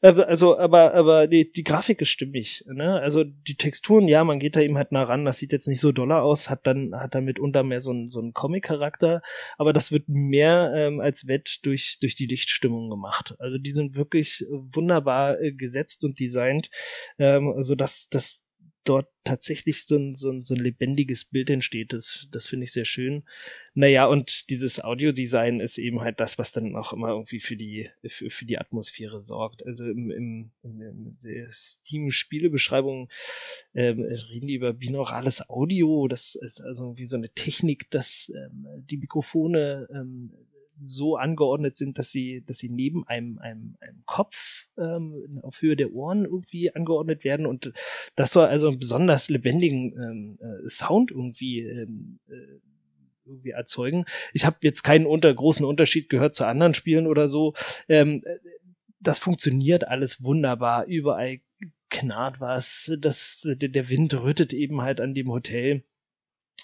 Also, aber, aber die, die Grafik ist stimmig, ne? Also die Texturen, ja, man geht da eben halt nah ran, das sieht jetzt nicht so doller aus, hat dann, hat dann mitunter mehr so einen so einen Comic-Charakter, aber das wird mehr ähm, als Wett durch, durch die Lichtstimmung gemacht. Also die sind wirklich wunderbar äh, gesetzt und designt, ähm, also dass, dass dort tatsächlich so ein, so ein, so ein lebendiges Bild entsteht. Das, das finde ich sehr schön. Naja, und dieses Audiodesign ist eben halt das, was dann auch immer irgendwie für die, für, für die Atmosphäre sorgt. Also im, im, der Steam-Spielebeschreibung ähm, reden die über binaurales Audio. Das ist also wie so eine Technik, dass ähm, die Mikrofone ähm, so angeordnet sind, dass sie, dass sie neben einem, einem, einem Kopf ähm, auf Höhe der Ohren irgendwie angeordnet werden und das soll also einen besonders lebendigen ähm, äh, Sound irgendwie ähm, äh, irgendwie erzeugen. Ich habe jetzt keinen unter, großen Unterschied gehört zu anderen Spielen oder so. Ähm, das funktioniert alles wunderbar. Überall knarrt was. Das, der Wind rüttet eben halt an dem Hotel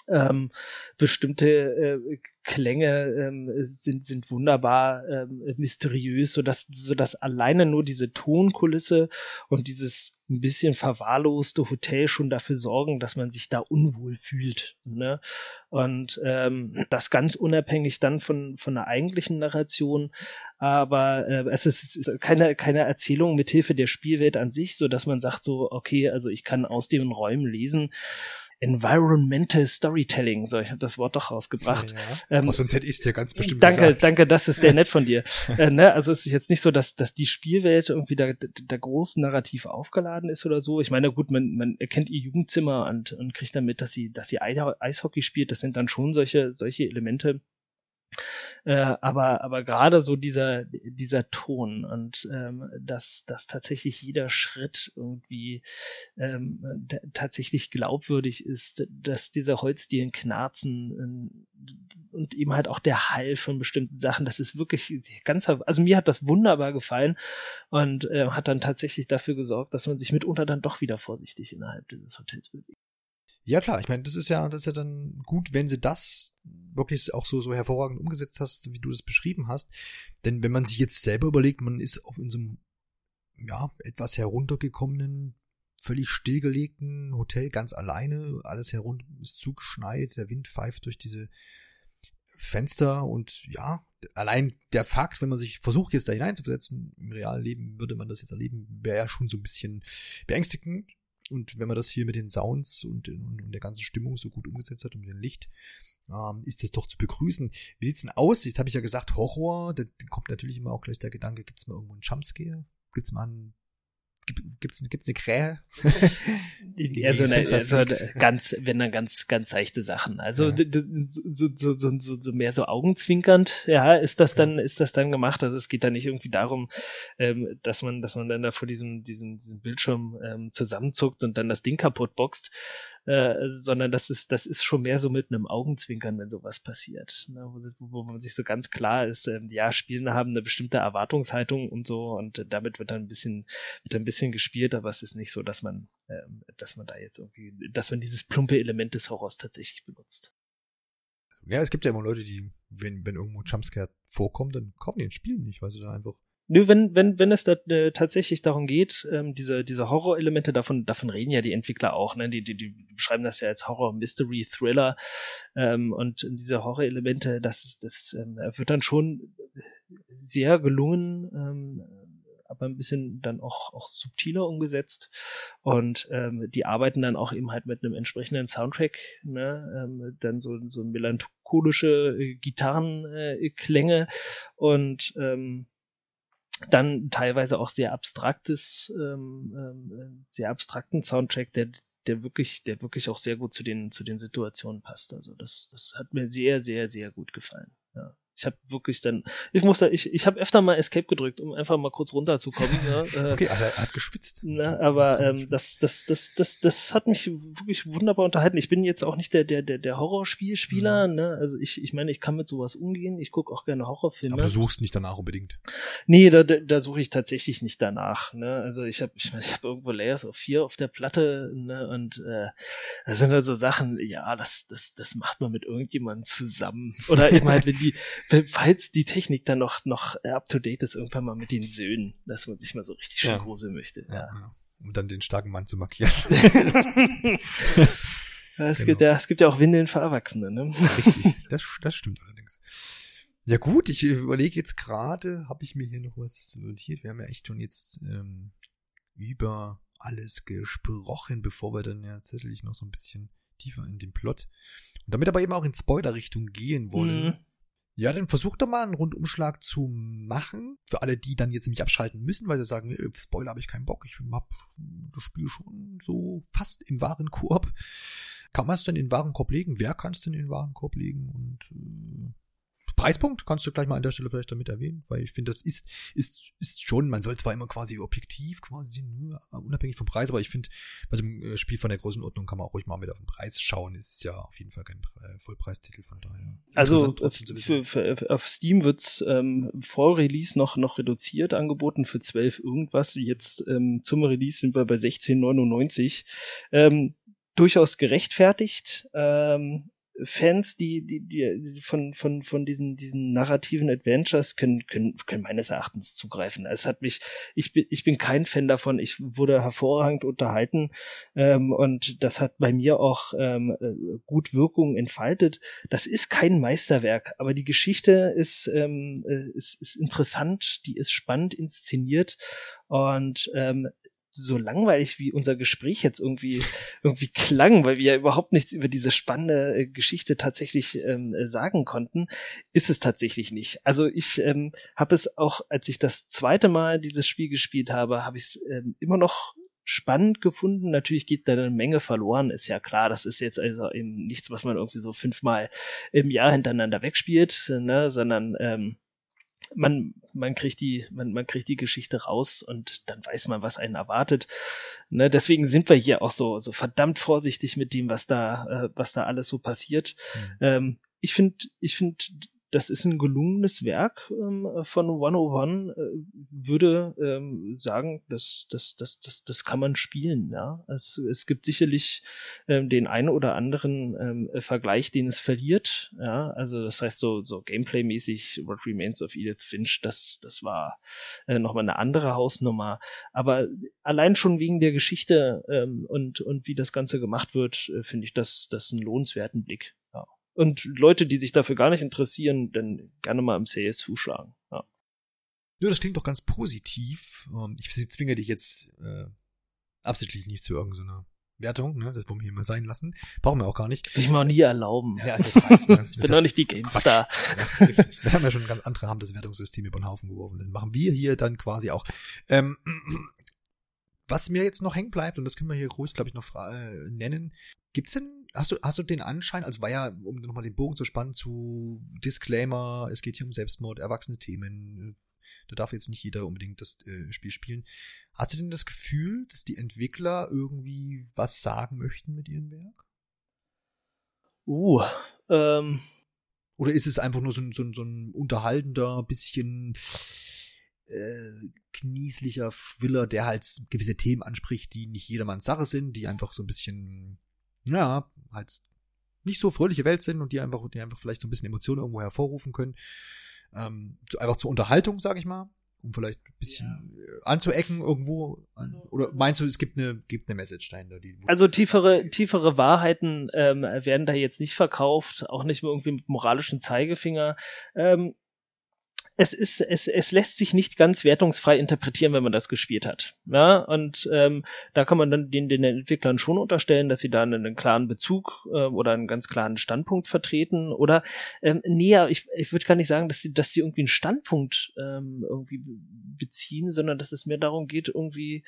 ähm, bestimmte äh, Klänge ähm, sind sind wunderbar ähm, mysteriös, so dass so dass alleine nur diese Tonkulisse und dieses ein bisschen verwahrloste Hotel schon dafür sorgen, dass man sich da unwohl fühlt. Ne? Und ähm, das ganz unabhängig dann von von der eigentlichen Narration, aber äh, es ist keine keine Erzählung mit Hilfe der Spielwelt an sich, so dass man sagt so okay, also ich kann aus den Räumen lesen Environmental Storytelling. So, ich habe das Wort doch rausgebracht. Ja, ja. Ähm, sonst hätte ich es dir ganz bestimmt danke, gesagt. Danke, das ist sehr nett von dir. äh, ne? Also es ist jetzt nicht so, dass, dass die Spielwelt irgendwie da, da groß narrativ aufgeladen ist oder so. Ich meine, gut, man, man erkennt ihr Jugendzimmer und, und kriegt dann mit, dass sie, dass sie Eishockey spielt. Das sind dann schon solche, solche Elemente, äh, aber aber gerade so dieser dieser Ton und ähm, dass dass tatsächlich jeder Schritt irgendwie ähm, tatsächlich glaubwürdig ist, dass diese Holzdielen knarzen äh, und eben halt auch der Hall von bestimmten Sachen, das ist wirklich ganz also mir hat das wunderbar gefallen und äh, hat dann tatsächlich dafür gesorgt, dass man sich mitunter dann doch wieder vorsichtig innerhalb dieses Hotels bewegt. Ja klar, ich meine, das ist ja, das ist ja dann gut, wenn sie das wirklich auch so, so hervorragend umgesetzt hast, wie du das beschrieben hast. Denn wenn man sich jetzt selber überlegt, man ist auf in so einem, ja, etwas heruntergekommenen, völlig stillgelegten Hotel ganz alleine, alles herunter ist zugeschneit, der Wind pfeift durch diese Fenster und ja, allein der Fakt, wenn man sich versucht jetzt da hineinzuversetzen, im realen Leben würde man das jetzt erleben, wäre ja schon so ein bisschen beängstigend. Und wenn man das hier mit den Sounds und, und, und der ganzen Stimmung so gut umgesetzt hat und mit dem Licht, ähm, ist das doch zu begrüßen. Wie sieht's denn aus? Jetzt habe ich ja gesagt, Horror, da kommt natürlich immer auch gleich der Gedanke, gibt's mal irgendwo einen Jumpscare? Gibt's mal einen gibt's, gibt's eine Krähe? also, eine, also ganz, wenn dann ganz, ganz seichte Sachen. Also ja. so, so, so, so, so mehr so augenzwinkernd, ja, ist das dann, ist das dann gemacht. Also es geht da nicht irgendwie darum, ähm, dass man, dass man dann da vor diesem, diesem, diesem Bildschirm ähm, zusammenzuckt und dann das Ding kaputt boxt. Äh, sondern das ist, das ist schon mehr so mit einem Augenzwinkern, wenn sowas passiert. Ne? Wo, wo, man sich so ganz klar ist, äh, ja, Spielende haben eine bestimmte Erwartungshaltung und so und äh, damit wird dann ein bisschen, wird ein bisschen gespielt, aber es ist nicht so, dass man, äh, dass man da jetzt irgendwie, dass man dieses plumpe Element des Horrors tatsächlich benutzt. Ja, es gibt ja immer Leute, die, wenn, wenn irgendwo Jumpscare vorkommt, dann kaufen die ein Spiel nicht, weil sie da einfach Nö, wenn, wenn, wenn es da äh, tatsächlich darum geht, ähm, diese, diese Horror-Elemente, davon, davon reden ja die Entwickler auch, ne? Die, die, die beschreiben das ja als Horror, Mystery, Thriller. Ähm, und diese Horror-Elemente, das, das ähm, wird dann schon sehr gelungen, ähm, aber ein bisschen dann auch, auch subtiler umgesetzt. Und ähm, die arbeiten dann auch eben halt mit einem entsprechenden Soundtrack, ne? ähm, dann so, so melancholische äh, Gitarrenklänge und ähm, dann teilweise auch sehr abstraktes, ähm, ähm, sehr abstrakten Soundtrack, der der wirklich, der wirklich auch sehr gut zu den zu den Situationen passt. Also das das hat mir sehr sehr sehr gut gefallen. Ja. Ich habe wirklich dann, ich musste, ich, ich habe öfter mal Escape gedrückt, um einfach mal kurz runterzukommen. ja, äh, okay, also er hat geschwitzt. Na, aber ähm, das, das, das, das, das hat mich wirklich wunderbar unterhalten. Ich bin jetzt auch nicht der, der, der, der Horrorspielspieler. Mhm. Ne? Also ich, ich meine, ich kann mit sowas umgehen. Ich gucke auch gerne Horrorfilme. Aber du suchst nicht danach unbedingt. Nee, da, da, da suche ich tatsächlich nicht danach. Ne? Also ich habe, ich meine, ich habe irgendwo Layers of 4 auf der Platte ne? und äh, das sind also Sachen, ja, das, das, das macht man mit irgendjemandem zusammen. Oder eben halt, wenn die falls die Technik dann noch, noch up to date ist, irgendwann mal mit den Söhnen, dass man sich mal so richtig schön ja. gruseln möchte. Ja. ja. Um dann den starken Mann zu markieren. es, genau. gibt ja, es gibt ja auch Windeln für Erwachsene, ne? Richtig, das, das stimmt allerdings. Ja gut, ich überlege jetzt gerade, habe ich mir hier noch was notiert? Wir haben ja echt schon jetzt ähm, über alles gesprochen, bevor wir dann ja tatsächlich noch so ein bisschen tiefer in den Plot und damit aber eben auch in Spoiler-Richtung gehen wollen. Mhm. Ja, dann versucht doch mal einen Rundumschlag zu machen. Für alle, die dann jetzt nämlich abschalten müssen, weil sie sagen, äh, Spoiler habe ich keinen Bock. Ich hab das Spiel schon so fast im Warenkorb. Kann man es denn in den Warenkorb legen? Wer kann es denn in den Warenkorb legen? Und äh, Preispunkt kannst du gleich mal an der Stelle vielleicht damit erwähnen, weil ich finde, das ist, ist, ist schon, man soll zwar immer quasi objektiv quasi, ne, unabhängig vom Preis, aber ich finde, bei so einem äh, Spiel von der Größenordnung kann man auch ruhig mal mit auf den Preis schauen. Es ist ja auf jeden Fall kein äh, Vollpreistitel, von daher. Also für, für, auf Steam wird's ähm, vor Release noch, noch reduziert angeboten für 12 irgendwas. Jetzt ähm, zum Release sind wir bei 16,99. Ähm, durchaus gerechtfertigt. Ähm, Fans, die, die, die von, von, von diesen, diesen narrativen Adventures können, können, können meines Erachtens zugreifen. Es hat mich, ich bin, ich bin kein Fan davon. Ich wurde hervorragend unterhalten ähm, und das hat bei mir auch ähm, äh, gut Wirkung entfaltet. Das ist kein Meisterwerk, aber die Geschichte ist, ähm, äh, ist, ist interessant, die ist spannend inszeniert und ähm, so langweilig wie unser Gespräch jetzt irgendwie irgendwie klang, weil wir ja überhaupt nichts über diese spannende äh, Geschichte tatsächlich ähm, äh, sagen konnten, ist es tatsächlich nicht. Also ich ähm, habe es auch, als ich das zweite Mal dieses Spiel gespielt habe, habe ich es ähm, immer noch spannend gefunden. Natürlich geht da eine Menge verloren, ist ja klar. Das ist jetzt also eben nichts, was man irgendwie so fünfmal im Jahr hintereinander wegspielt, ne, sondern ähm, man, man kriegt die, man, man kriegt die Geschichte raus und dann weiß man, was einen erwartet. Ne, deswegen sind wir hier auch so, so verdammt vorsichtig mit dem, was da, äh, was da alles so passiert. Mhm. Ähm, ich finde, ich finde, das ist ein gelungenes Werk ähm, von 101. Äh, würde ähm, sagen, das, das, das, das, das kann man spielen. Ja? Es, es gibt sicherlich ähm, den einen oder anderen ähm, Vergleich, den es verliert. Ja? Also das heißt so, so Gameplay-mäßig What Remains of Edith Finch, das, das war äh, nochmal eine andere Hausnummer. Aber allein schon wegen der Geschichte ähm, und, und wie das Ganze gemacht wird, äh, finde ich das, das einen lohnenswerten Blick. Ja. Und Leute, die sich dafür gar nicht interessieren, dann gerne mal im CS zuschlagen. Ja. Ja, das klingt doch ganz positiv. Ähm, ich zwinge dich jetzt äh, absichtlich nicht zu irgendeiner Wertung, ne? Das wollen wir hier mal sein lassen. Brauchen wir auch gar nicht. Will ich mir auch nie erlauben. Ja, also preis, ne? ich bin doch nicht die GameStar. Ja, wir haben ja schon ganz andere haben das Wertungssystem über den Haufen geworfen. Das machen wir hier dann quasi auch. Ähm, was mir jetzt noch hängen bleibt, und das können wir hier ruhig, glaube ich, noch äh, nennen, gibt's denn hast du, hast du den Anschein, also war ja, um nochmal den Bogen zu spannen zu Disclaimer, es geht hier um Selbstmord, erwachsene Themen, Da darf jetzt nicht jeder unbedingt das äh, Spiel spielen. Hast du denn das Gefühl, dass die Entwickler irgendwie was sagen möchten mit ihrem Werk? Uh, ähm. Oder ist es einfach nur so ein, so ein, so ein unterhaltender, bisschen äh, knieslicher Thriller, der halt gewisse Themen anspricht, die nicht jedermanns Sache sind, die einfach so ein bisschen, ja, halt nicht so fröhliche Welt sind und die einfach, die einfach vielleicht so ein bisschen Emotionen irgendwo hervorrufen können. Ähm, einfach zur Unterhaltung, sag ich mal, um vielleicht ein bisschen ja. Äh, anzuecken irgendwo. Also, oder meinst du, es gibt eine, gibt eine Message dahinter? Die, also tiefere, tiefere Wahrheiten ähm, werden da jetzt nicht verkauft, auch nicht mehr irgendwie mit moralischen Zeigefinger. Ähm, es ist, es, es lässt sich nicht ganz wertungsfrei interpretieren, wenn man das gespielt hat. Ja, und ähm, da kann man dann den, den Entwicklern schon unterstellen, dass sie da einen, einen klaren Bezug äh, oder einen ganz klaren Standpunkt vertreten. Oder ähm, näher, ich, ich würde gar nicht sagen, dass sie, dass sie irgendwie einen Standpunkt ähm, irgendwie beziehen, sondern dass es mehr darum geht, irgendwie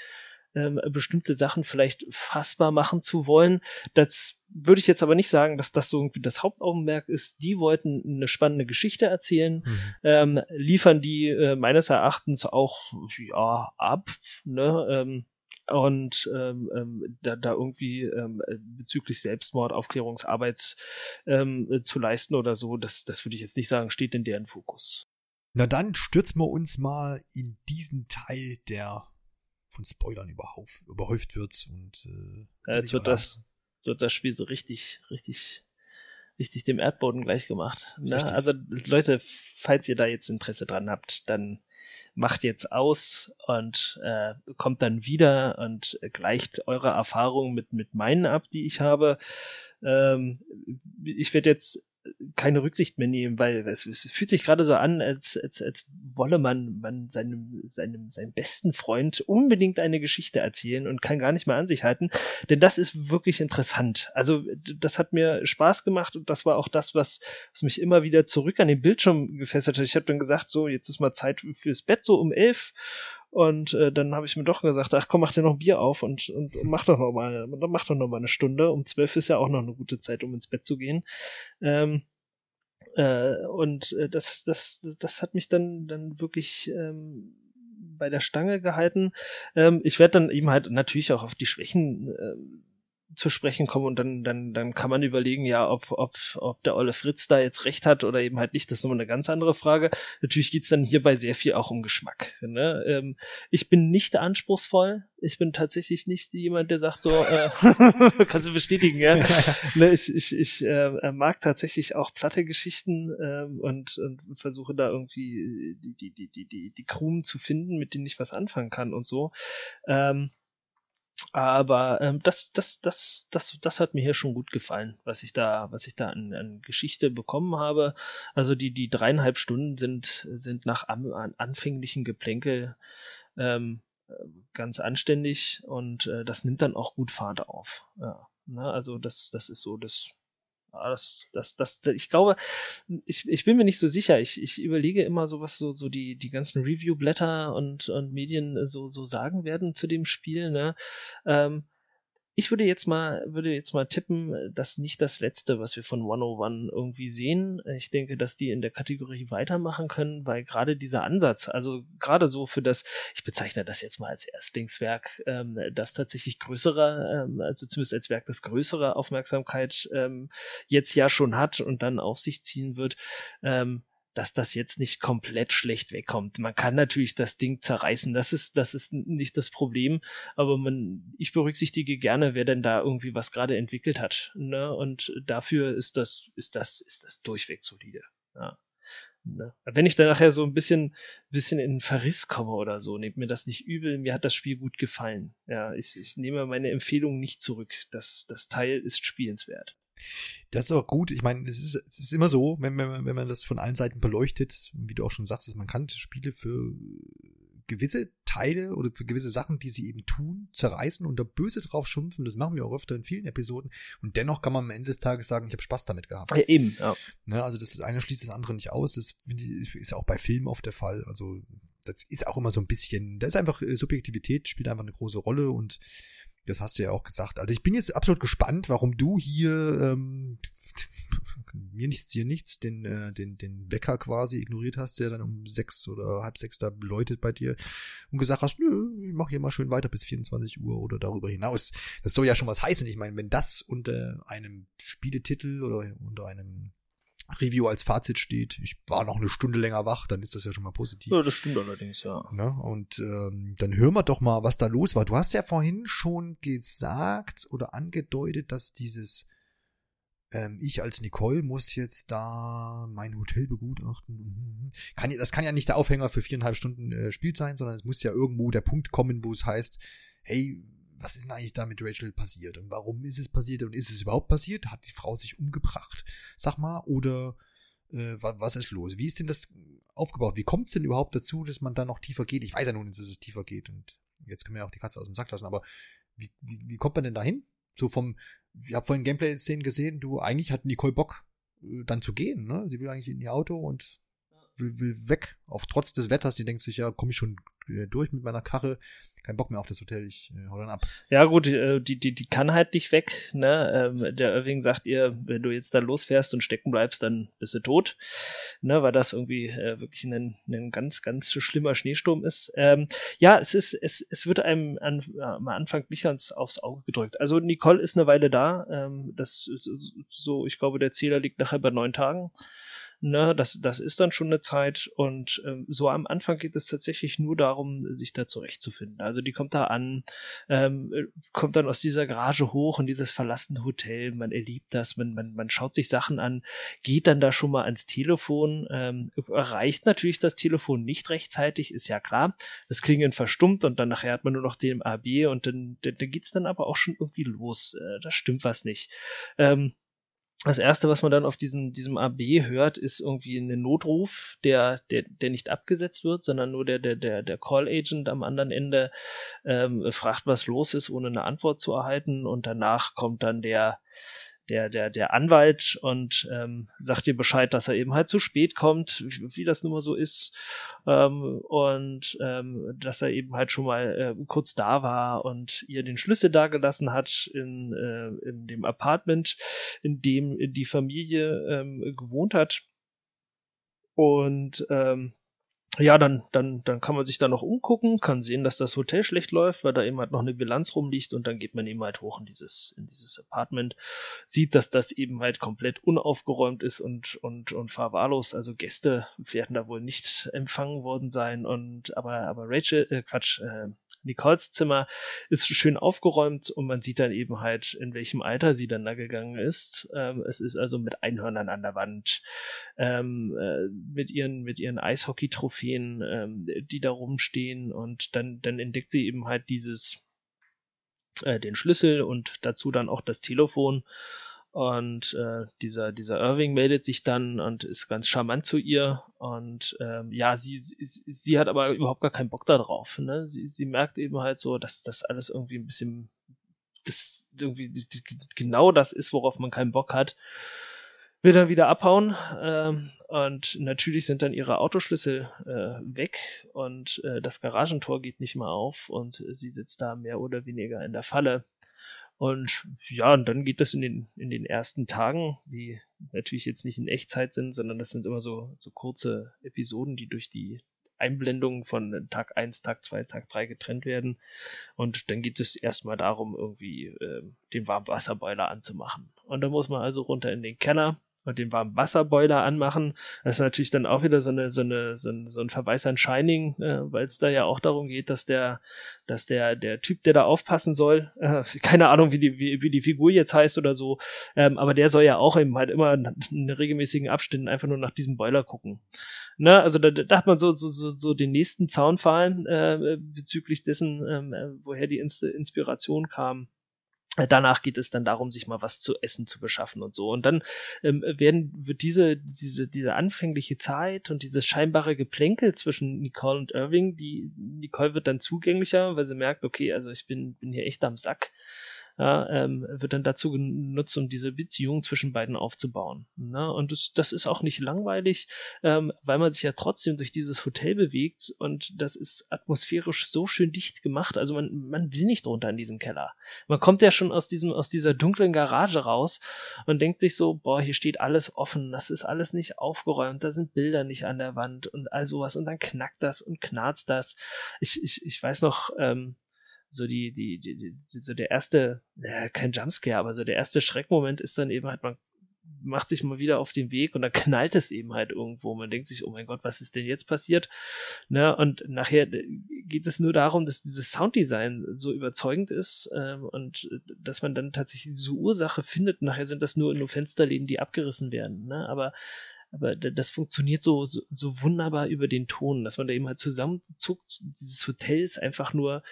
ähm, bestimmte Sachen vielleicht fassbar machen zu wollen. Das würde ich jetzt aber nicht sagen, dass das so irgendwie das Hauptaugenmerk ist. Die wollten eine spannende Geschichte erzählen, mhm. ähm, liefern die äh, meines Erachtens auch ja ab, ne? Ähm, und ähm, ähm, da, da irgendwie ähm, bezüglich Selbstmord Aufklärungsarbeit ähm, zu leisten oder so, das, das würde ich jetzt nicht sagen, steht in deren Fokus. Na dann stürzen wir uns mal in diesen Teil der von Spoilern überhauf, überhäuft wird und äh, ja, jetzt wird das, wird das Spiel so richtig, richtig, richtig dem Erdboden gleich gemacht. Ne? Also Leute, falls ihr da jetzt Interesse dran habt, dann macht jetzt aus und äh, kommt dann wieder und gleicht eure Erfahrungen mit, mit meinen ab, die ich habe. Ähm, ich werde jetzt keine Rücksicht mehr nehmen, weil es, es fühlt sich gerade so an, als, als, als wolle man, man seinem, seinem, seinem besten Freund unbedingt eine Geschichte erzählen und kann gar nicht mehr an sich halten. Denn das ist wirklich interessant. Also das hat mir Spaß gemacht und das war auch das, was, was mich immer wieder zurück an den Bildschirm gefesselt hat. Ich habe dann gesagt, so, jetzt ist mal Zeit fürs Bett, so um elf. Und äh, dann habe ich mir doch gesagt, ach komm, mach dir noch ein Bier auf und, und, und mach doch noch mal, mach doch noch mal eine Stunde. Um zwölf ist ja auch noch eine gute Zeit, um ins Bett zu gehen. Ähm, äh, und äh, das, das, das hat mich dann, dann wirklich ähm, bei der Stange gehalten. Ähm, ich werde dann eben halt natürlich auch auf die Schwächen äh, zu sprechen kommen und dann, dann, dann kann man überlegen, ja, ob, ob, ob der Olle Fritz da jetzt recht hat oder eben halt nicht, das ist nochmal eine ganz andere Frage. Natürlich geht's dann hierbei sehr viel auch um Geschmack. Ne? Ähm, ich bin nicht anspruchsvoll, ich bin tatsächlich nicht jemand, der sagt so, äh, kannst du bestätigen, ja. ne, ich ich, ich äh, mag tatsächlich auch platte Geschichten äh, und, und versuche da irgendwie die, die, die, die, die, die Krumen zu finden, mit denen ich was anfangen kann und so. Ähm, aber ähm, das, das, das, das, das hat mir hier schon gut gefallen, was ich da, was ich da an, an Geschichte bekommen habe. Also die, die dreieinhalb Stunden sind, sind nach an, an anfänglichen Geplänkel ähm, ganz anständig und äh, das nimmt dann auch gut Fahrt auf. Ja, ne? Also das, das ist so das, das, das, das, ich glaube, ich, ich bin mir nicht so sicher. Ich, ich überlege immer so, was so, so die, die ganzen Review-Blätter und, und Medien so, so sagen werden zu dem Spiel, ne? Ähm, ich würde jetzt mal, würde jetzt mal tippen, dass nicht das letzte, was wir von 101 irgendwie sehen. Ich denke, dass die in der Kategorie weitermachen können, weil gerade dieser Ansatz, also gerade so für das, ich bezeichne das jetzt mal als Erstlingswerk, ähm, das tatsächlich größere, ähm, also zumindest als Werk, das größere Aufmerksamkeit ähm, jetzt ja schon hat und dann auf sich ziehen wird, ähm, dass das jetzt nicht komplett schlecht wegkommt. Man kann natürlich das Ding zerreißen, das ist, das ist nicht das Problem, aber man, ich berücksichtige gerne, wer denn da irgendwie was gerade entwickelt hat. Ne? Und dafür ist das, ist das, ist das durchweg solide. Ja. Ne? Wenn ich dann nachher so ein bisschen, bisschen in Verriss komme oder so, nehmt mir das nicht übel, mir hat das Spiel gut gefallen. Ja, ich, ich nehme meine Empfehlung nicht zurück. Das, das Teil ist spielenswert. Das ist aber gut. Ich meine, es ist, es ist immer so, wenn, wenn, wenn man das von allen Seiten beleuchtet, wie du auch schon sagst, dass man kann Spiele für gewisse Teile oder für gewisse Sachen, die sie eben tun, zerreißen und da böse drauf schimpfen. Das machen wir auch öfter in vielen Episoden. Und dennoch kann man am Ende des Tages sagen, ich habe Spaß damit gehabt. Ja, eben, ja. Ne, also das eine schließt das andere nicht aus. Das ist ja auch bei Filmen oft der Fall. Also das ist auch immer so ein bisschen, da ist einfach äh, Subjektivität spielt einfach eine große Rolle und das hast du ja auch gesagt. Also ich bin jetzt absolut gespannt, warum du hier ähm, mir nichts, dir nichts, den, äh, den, den Wecker quasi ignoriert hast, der dann um sechs oder halb sechs da läutet bei dir und gesagt hast, nö, ich mach hier mal schön weiter bis 24 Uhr oder darüber hinaus. Das soll ja schon was heißen. Ich meine, wenn das unter einem Spieletitel oder unter einem Review als Fazit steht, ich war noch eine Stunde länger wach, dann ist das ja schon mal positiv. Ja, das stimmt allerdings, ja. Ne? Und ähm, dann hören wir doch mal, was da los war. Du hast ja vorhin schon gesagt oder angedeutet, dass dieses ähm, ich als Nicole muss jetzt da mein Hotel begutachten. Kann, das kann ja nicht der Aufhänger für viereinhalb Stunden äh, Spiel sein, sondern es muss ja irgendwo der Punkt kommen, wo es heißt, hey, was ist denn eigentlich da mit Rachel passiert und warum ist es passiert und ist es überhaupt passiert? Hat die Frau sich umgebracht, sag mal, oder äh, was ist los? Wie ist denn das aufgebaut? Wie kommt es denn überhaupt dazu, dass man da noch tiefer geht? Ich weiß ja nun, dass es tiefer geht und jetzt können wir ja auch die Katze aus dem Sack lassen, aber wie, wie, wie kommt man denn dahin? So vom, ich habe vorhin Gameplay-Szenen gesehen, du, eigentlich hat Nicole Bock, äh, dann zu gehen, ne? Sie will eigentlich in ihr Auto und will, will weg, auf trotz des Wetters, die denkt sich, ja, komme ich schon äh, durch mit meiner Karre, kein Bock mehr auf das Hotel, ich äh, hau dann ab. Ja gut, äh, die, die, die kann halt nicht weg, ne? Ähm, der Irving sagt ihr, wenn du jetzt da losfährst und stecken bleibst, dann bist du tot, ne? Weil das irgendwie äh, wirklich ein, ein ganz, ganz schlimmer Schneesturm ist. Ähm, ja, es ist, es, es wird einem an, am Anfang nicht ganz aufs Auge gedrückt. Also Nicole ist eine Weile da, ähm, das so, ich glaube, der Zähler liegt nachher bei neun Tagen. Ne, das, das ist dann schon eine Zeit und ähm, so am Anfang geht es tatsächlich nur darum, sich da zurechtzufinden. Also die kommt da an, ähm, kommt dann aus dieser Garage hoch in dieses verlassene Hotel, man erlebt das, man, man, man schaut sich Sachen an, geht dann da schon mal ans Telefon, ähm, erreicht natürlich das Telefon nicht rechtzeitig, ist ja klar. Das Klingeln verstummt und dann nachher hat man nur noch den AB und dann, dann, dann geht's dann aber auch schon irgendwie los. Äh, da stimmt was nicht. Ähm, das erste, was man dann auf diesem, diesem AB hört, ist irgendwie ein Notruf, der, der, der nicht abgesetzt wird, sondern nur der, der, der, der Call Agent am anderen Ende ähm, fragt, was los ist, ohne eine Antwort zu erhalten. Und danach kommt dann der, der, der, der Anwalt und ähm, sagt ihr Bescheid, dass er eben halt zu spät kommt, wie, wie das nun mal so ist. Ähm, und ähm, dass er eben halt schon mal äh, kurz da war und ihr den Schlüssel dagelassen hat in, äh, in dem Apartment, in dem die Familie ähm, gewohnt hat. Und ähm, ja, dann, dann, dann kann man sich da noch umgucken, kann sehen, dass das Hotel schlecht läuft, weil da eben halt noch eine Bilanz rumliegt und dann geht man eben halt hoch in dieses, in dieses Apartment, sieht, dass das eben halt komplett unaufgeräumt ist und, und, und verwahrlos, also Gäste werden da wohl nicht empfangen worden sein und, aber, aber Rachel, äh, Quatsch, äh, Nicoles Zimmer ist schön aufgeräumt und man sieht dann eben halt, in welchem Alter sie dann da gegangen ist. Ähm, es ist also mit Einhörnern an der Wand, ähm, äh, mit ihren, mit ihren Eishockey-Trophäen, ähm, die da rumstehen und dann, dann entdeckt sie eben halt dieses, äh, den Schlüssel und dazu dann auch das Telefon und äh, dieser, dieser Irving meldet sich dann und ist ganz charmant zu ihr. Und ähm, ja, sie, sie, sie hat aber überhaupt gar keinen Bock darauf. Ne? Sie, sie merkt eben halt so, dass das alles irgendwie ein bisschen das irgendwie genau das ist, worauf man keinen Bock hat. Will dann wieder abhauen ähm, und natürlich sind dann ihre Autoschlüssel äh, weg und äh, das Garagentor geht nicht mehr auf und sie sitzt da mehr oder weniger in der Falle und ja, und dann geht das in den, in den ersten Tagen, die natürlich jetzt nicht in Echtzeit sind, sondern das sind immer so, so kurze Episoden, die durch die Einblendungen von Tag 1, Tag 2, Tag 3 getrennt werden. Und dann geht es erstmal darum, irgendwie äh, den Warmwasserboiler anzumachen. Und dann muss man also runter in den Keller und den warmen Wasserboiler anmachen. Das ist natürlich dann auch wieder so eine so eine so ein, so ein Verweis an Shining, äh, weil es da ja auch darum geht, dass der dass der der Typ, der da aufpassen soll, äh, keine Ahnung, wie die wie, wie die Figur jetzt heißt oder so, ähm, aber der soll ja auch eben halt immer in regelmäßigen Abständen einfach nur nach diesem Boiler gucken. Ne, also da, da hat man so, so, so, so den nächsten Zaunfallen äh, bezüglich dessen, ähm, äh, woher die Inspiration kam. Danach geht es dann darum, sich mal was zu essen zu beschaffen und so. Und dann ähm, werden wird diese diese diese anfängliche Zeit und dieses scheinbare Geplänkel zwischen Nicole und Irving, die Nicole wird dann zugänglicher, weil sie merkt, okay, also ich bin bin hier echt am Sack. Ja, ähm, wird dann dazu genutzt, um diese Beziehung zwischen beiden aufzubauen. Ne? Und das, das ist auch nicht langweilig, ähm, weil man sich ja trotzdem durch dieses Hotel bewegt und das ist atmosphärisch so schön dicht gemacht. Also man, man will nicht runter in diesen Keller. Man kommt ja schon aus diesem, aus dieser dunklen Garage raus und denkt sich so, boah, hier steht alles offen, das ist alles nicht aufgeräumt, da sind Bilder nicht an der Wand und all sowas und dann knackt das und knarzt das. Ich, ich, ich weiß noch, ähm, so die, die, die, die, so der erste, äh, kein Jumpscare, aber so der erste Schreckmoment ist dann eben halt, man macht sich mal wieder auf den Weg und dann knallt es eben halt irgendwo. Man denkt sich, oh mein Gott, was ist denn jetzt passiert? Ne? Und nachher geht es nur darum, dass dieses Sounddesign so überzeugend ist ähm, und dass man dann tatsächlich diese Ursache findet. Nachher sind das nur, nur Fensterläden, die abgerissen werden. Ne? Aber aber das funktioniert so, so, so wunderbar über den Ton, dass man da eben halt zusammenzuckt. Dieses Hotel ist einfach nur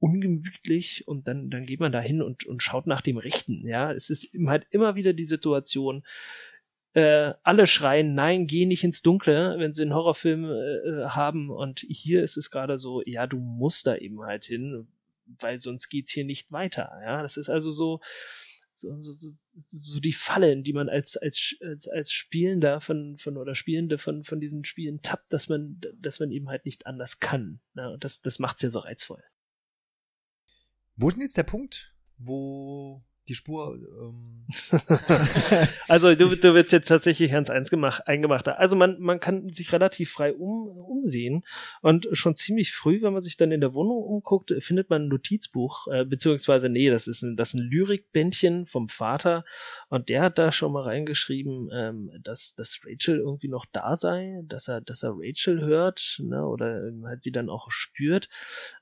ungemütlich und dann, dann geht man da hin und, und schaut nach dem Rechten. Ja, es ist halt immer wieder die Situation, äh, alle schreien, nein, geh nicht ins Dunkle, wenn sie einen Horrorfilm äh, haben. Und hier ist es gerade so, ja, du musst da eben halt hin, weil sonst geht's hier nicht weiter. Ja, das ist also so, so, so, so, die Falle, in die man als, als, als, als Spielender von, von oder Spielende von, von diesen Spielen tappt, dass man, dass man eben halt nicht anders kann. Ja, und das, das macht's ja so reizvoll. Wo ist denn jetzt der Punkt, wo die Spur. Ähm also du, du wirst jetzt tatsächlich ganz eingemachter. Also man, man kann sich relativ frei um, umsehen und schon ziemlich früh, wenn man sich dann in der Wohnung umguckt, findet man ein Notizbuch, äh, beziehungsweise nee, das ist ein, das ist ein Lyrikbändchen vom Vater und der hat da schon mal reingeschrieben, ähm, dass, dass Rachel irgendwie noch da sei, dass er, dass er Rachel hört, ne, oder halt sie dann auch spürt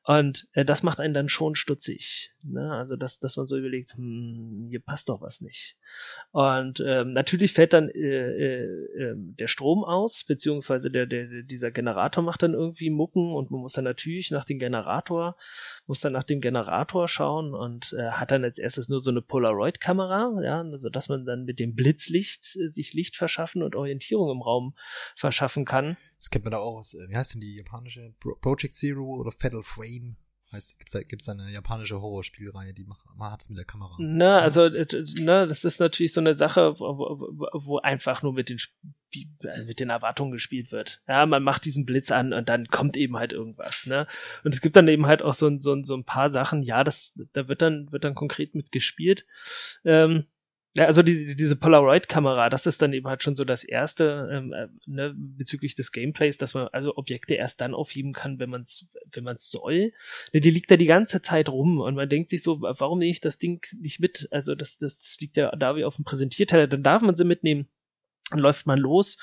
und äh, das macht einen dann schon stutzig, ne, also dass, dass man so überlegt, hm, hier passt doch was nicht. Und ähm, natürlich fällt dann äh, äh, ähm, der Strom aus, beziehungsweise der, der, dieser Generator macht dann irgendwie Mucken und man muss dann natürlich nach dem Generator, muss dann nach dem Generator schauen und äh, hat dann als erstes nur so eine Polaroid-Kamera, ja, also dass man dann mit dem Blitzlicht äh, sich Licht verschaffen und Orientierung im Raum verschaffen kann. Das kennt man da auch aus, äh, wie heißt denn die japanische Project Zero oder Fatal Frame? Heißt, da, gibt's eine japanische Horrorspielreihe, die macht, man hat es mit der Kamera. Na, also, äh, na, das ist natürlich so eine Sache, wo, wo einfach nur mit den, also mit den Erwartungen gespielt wird. Ja, man macht diesen Blitz an und dann kommt eben halt irgendwas, ne? Und es gibt dann eben halt auch so, so, so ein paar Sachen, ja, das, da wird dann, wird dann konkret mit gespielt. Ähm, ja, also die, diese Polaroid-Kamera, das ist dann eben halt schon so das erste ähm, äh, ne, bezüglich des Gameplays, dass man also Objekte erst dann aufheben kann, wenn man es wenn man's soll. Ne, die liegt da die ganze Zeit rum und man denkt sich so, warum nehme ich das Ding nicht mit? Also das, das, das liegt ja da wie auf dem Präsentierteller, dann darf man sie mitnehmen. Dann läuft man los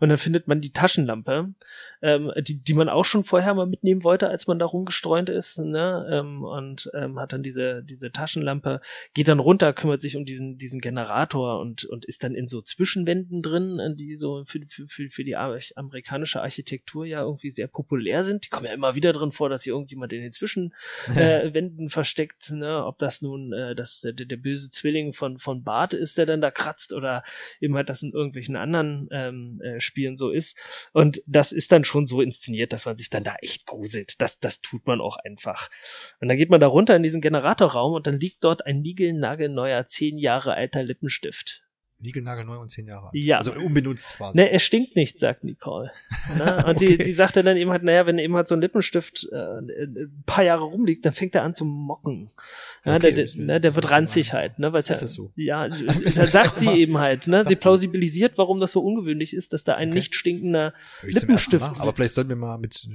und dann findet man die Taschenlampe, ähm, die, die man auch schon vorher mal mitnehmen wollte, als man da rumgestreunt ist, ne? Ähm, und ähm, hat dann diese, diese Taschenlampe, geht dann runter, kümmert sich um diesen, diesen Generator und, und ist dann in so Zwischenwänden drin, äh, die so für, für, für, die amerikanische Architektur ja irgendwie sehr populär sind. Die kommen ja immer wieder drin vor, dass hier irgendjemand in den Zwischenwänden äh, versteckt, ne? Ob das nun äh, das, der, der böse Zwilling von, von Bart ist, der dann da kratzt, oder eben halt das sind irgendwelche irgendwelchen anderen ähm, äh, Spielen so ist. Und das ist dann schon so inszeniert, dass man sich dann da echt gruselt. Das, das tut man auch einfach. Und dann geht man da runter in diesen Generatorraum und dann liegt dort ein niegelnagelneuer, zehn Jahre alter Lippenstift. Niegelnagelneu und zehn Jahre alt. Ja. Also unbenutzt quasi. Ne, er stinkt nicht, sagt Nicole. Ne? Und okay. die, die sagte dann eben halt, naja, wenn eben halt so ein Lippenstift äh, ein paar Jahre rumliegt, dann fängt er an zu mocken. Ja, okay, der, der, ne, der wird ranzig halt, ne? Weil ist ja, das so? Ja, dann sagt sie eben halt, ne? Sie plausibilisiert, warum das so ungewöhnlich ist, dass da ein okay. nicht stinkender Lippenstift. Aber vielleicht sollten wir mal mit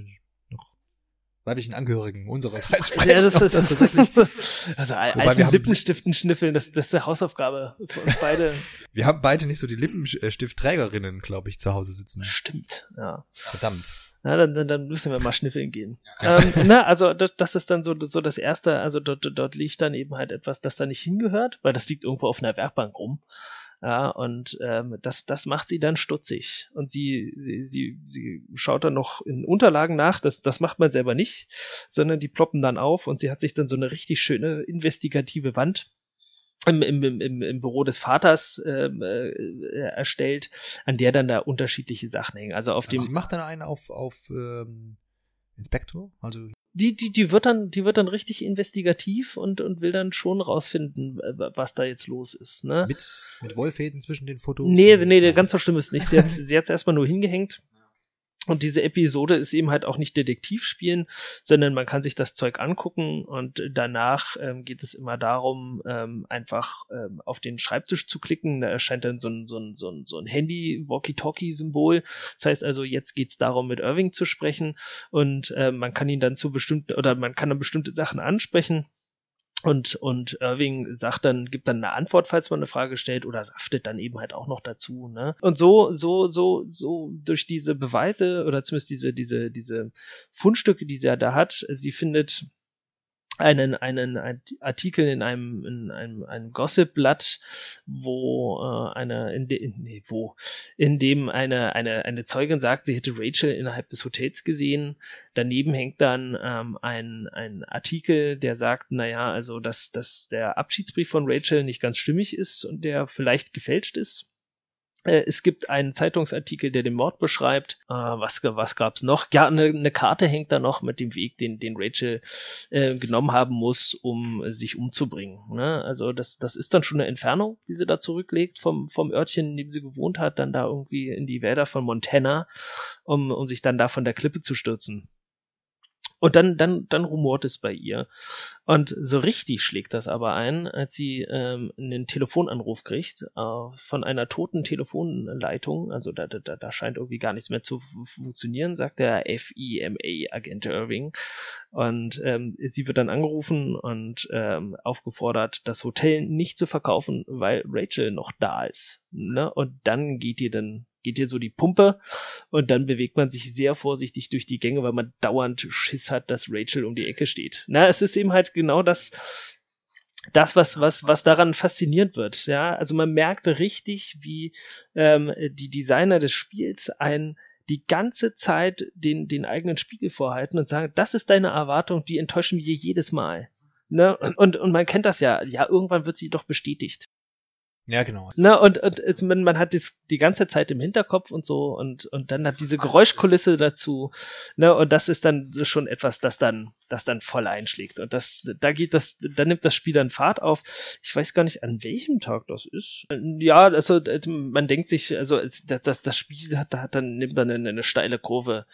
weiblichen Angehörigen unsererseits sprechen. Ja, das ist, das ist tatsächlich, also alten Lippenstiften schnüffeln, das, das ist eine Hausaufgabe für uns beide. Wir haben beide nicht so die Lippenstiftträgerinnen, glaube ich, zu Hause sitzen. Stimmt, ja. Verdammt. Na, dann, dann, dann müssen wir mal schnüffeln gehen. Ja. Ähm, na, also das, das ist dann so, so das Erste, also dort, dort liegt dann eben halt etwas, das da nicht hingehört, weil das liegt irgendwo auf einer Werkbank rum. Ja, und ähm, das, das macht sie dann stutzig. Und sie, sie, sie, sie schaut dann noch in Unterlagen nach, das, das macht man selber nicht, sondern die ploppen dann auf und sie hat sich dann so eine richtig schöne investigative Wand im, im, im, im Büro des Vaters ähm, äh, erstellt, an der dann da unterschiedliche Sachen hängen. Also auf also dem. Sie macht dann einen auf, auf ähm, Inspektor, also die, die, die wird dann, die wird dann richtig investigativ und, und will dann schon rausfinden, was da jetzt los ist. Ne? Mit, mit Wollfäden zwischen den Fotos? Nee, nee, ganz so schlimm ist nicht. Sie hat sie hat's erstmal nur hingehängt und diese Episode ist eben halt auch nicht Detektivspielen, sondern man kann sich das Zeug angucken und danach ähm, geht es immer darum, ähm, einfach ähm, auf den Schreibtisch zu klicken. Da erscheint dann so ein, so ein, so ein, so ein Handy-Walkie-Talkie-Symbol. Das heißt also, jetzt geht's darum, mit Irving zu sprechen und äh, man kann ihn dann zu bestimmten oder man kann dann bestimmte Sachen ansprechen und, und Irving sagt dann, gibt dann eine Antwort, falls man eine Frage stellt, oder saftet dann eben halt auch noch dazu, ne? Und so, so, so, so durch diese Beweise, oder zumindest diese, diese, diese Fundstücke, die sie ja da hat, sie findet einen, einen Artikel in einem, in einem, einem Gossip-Blatt, wo äh, eine, in, de, nee, wo, in dem eine, eine, eine Zeugin sagt, sie hätte Rachel innerhalb des Hotels gesehen. Daneben hängt dann ähm, ein, ein Artikel, der sagt, naja, also dass, dass der Abschiedsbrief von Rachel nicht ganz stimmig ist und der vielleicht gefälscht ist. Äh, es gibt einen Zeitungsartikel, der den Mord beschreibt. Äh, was was gab's noch? Ja, eine, eine Karte hängt da noch mit dem Weg, den, den Rachel äh, genommen haben muss, um sich umzubringen. Ne? Also das, das ist dann schon eine Entfernung, die sie da zurücklegt vom, vom Örtchen, in dem sie gewohnt hat, dann da irgendwie in die Wälder von Montana, um, um sich dann da von der Klippe zu stürzen. Und dann, dann, dann rumort es bei ihr. Und so richtig schlägt das aber ein, als sie ähm, einen Telefonanruf kriegt äh, von einer toten Telefonleitung. Also da, da, da scheint irgendwie gar nichts mehr zu funktionieren, sagt der FIMA-Agent Irving. Und ähm, sie wird dann angerufen und ähm, aufgefordert, das Hotel nicht zu verkaufen, weil Rachel noch da ist. Ne? Und dann geht ihr dann geht hier so die Pumpe und dann bewegt man sich sehr vorsichtig durch die Gänge, weil man dauernd Schiss hat, dass Rachel um die Ecke steht. Na, es ist eben halt genau das, das, was, was, was daran faszinierend wird. Ja, also man merkte richtig, wie ähm, die Designer des Spiels ein die ganze Zeit den, den eigenen Spiegel vorhalten und sagen, das ist deine Erwartung, die enttäuschen wir jedes Mal. Ne? Und, und man kennt das ja, ja, irgendwann wird sie doch bestätigt. Ja, genau. Ne, und, und man, man hat das die ganze Zeit im Hinterkopf und so und, und dann hat diese Geräuschkulisse dazu. Ne, und das ist dann schon etwas, das dann, das dann voll einschlägt. Und das, da geht das, da nimmt das Spiel dann Fahrt auf. Ich weiß gar nicht, an welchem Tag das ist. Ja, also man denkt sich, also das, das Spiel hat, hat dann, nimmt dann eine, eine steile Kurve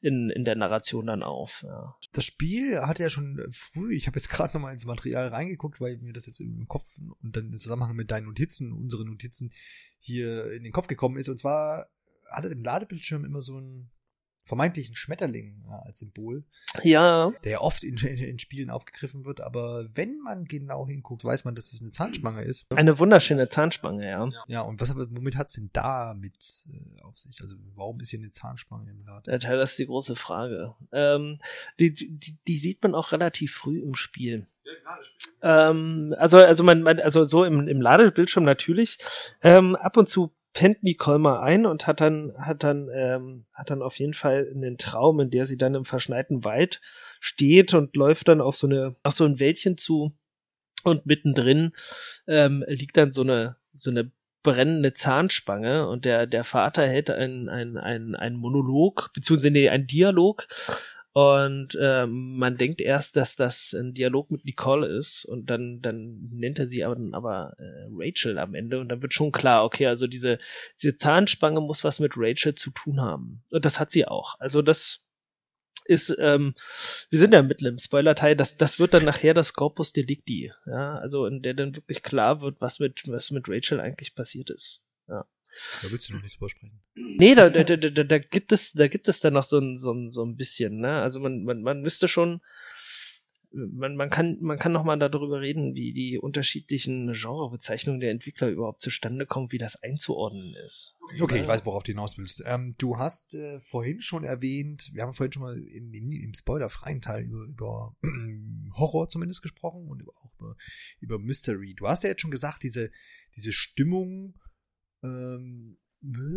in, in der Narration dann auf. Ja. Das Spiel hatte ja schon früh, ich habe jetzt gerade nochmal ins Material reingeguckt, weil mir das jetzt im Kopf und dann im Zusammenhang mit deinen Notizen, unseren Notizen hier in den Kopf gekommen ist. Und zwar hat es im Ladebildschirm immer so ein vermeintlichen Schmetterling ja, als Symbol. Ja. Der oft in, in, in, Spielen aufgegriffen wird, aber wenn man genau hinguckt, weiß man, dass das eine Zahnspange ist. Eine wunderschöne Zahnspange, ja. Ja, und was womit hat es denn da mit äh, auf sich? Also warum ist hier eine Zahnspange im Laden? Ja, das ist die große Frage. Ähm, die, die, die sieht man auch relativ früh im Spiel. Ähm, also, also man, man, also so im, im Ladebildschirm natürlich. Ähm, ab und zu pennt Nicole mal ein und hat dann, hat dann, ähm, hat dann auf jeden Fall einen Traum, in der sie dann im verschneiten Wald steht und läuft dann auf so eine, auf so ein Wäldchen zu. Und mittendrin ähm, liegt dann so eine, so eine brennende Zahnspange und der, der Vater hält ein, ein, ein, ein Monolog, beziehungsweise nee, ein Dialog und ähm, man denkt erst, dass das ein Dialog mit Nicole ist und dann, dann nennt er sie aber, aber äh, Rachel am Ende und dann wird schon klar, okay, also diese, diese Zahnspange muss was mit Rachel zu tun haben. Und das hat sie auch. Also das ist, ähm, wir sind ja mitten im Spoiler-Teil, das, das wird dann nachher das Corpus Delicti, ja, also in der dann wirklich klar wird, was mit, was mit Rachel eigentlich passiert ist. Ja. Da willst du noch nichts drüber sprechen. Nee, da, da, da, da, da gibt es, da gibt es dann noch so ein, so ein, so ein bisschen, ne? Also man, man, man müsste schon, man, man kann, man kann noch mal darüber reden, wie die unterschiedlichen Genrebezeichnungen der Entwickler überhaupt zustande kommen, wie das einzuordnen ist. Okay, ja. ich weiß, worauf du hinaus willst. Ähm, du hast äh, vorhin schon erwähnt, wir haben vorhin schon mal im, im, im spoilerfreien Teil über, über Horror zumindest gesprochen und auch über, über Mystery. Du hast ja jetzt schon gesagt, diese, diese Stimmung, ähm,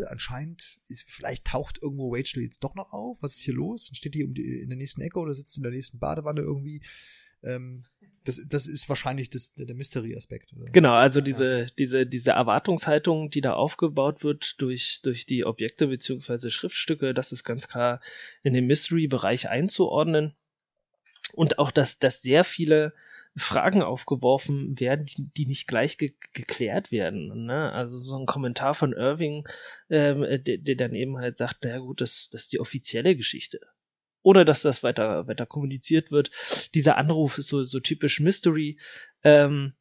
anscheinend ist, vielleicht taucht irgendwo Rachel jetzt doch noch auf. Was ist hier los? Steht die um die, in der nächsten Ecke oder sitzt in der nächsten Badewanne irgendwie? Ähm, das, das ist wahrscheinlich das, der Mystery-Aspekt. Genau, also diese, ja. diese, diese Erwartungshaltung, die da aufgebaut wird durch, durch die Objekte beziehungsweise Schriftstücke, das ist ganz klar in den Mystery-Bereich einzuordnen. Und auch, dass, dass sehr viele Fragen aufgeworfen werden, die, die nicht gleich ge geklärt werden. Ne? Also so ein Kommentar von Irving, ähm, der, der dann eben halt sagt, na gut, das, das ist die offizielle Geschichte. Ohne dass das weiter, weiter kommuniziert wird. Dieser Anruf ist so, so typisch Mystery. Ähm,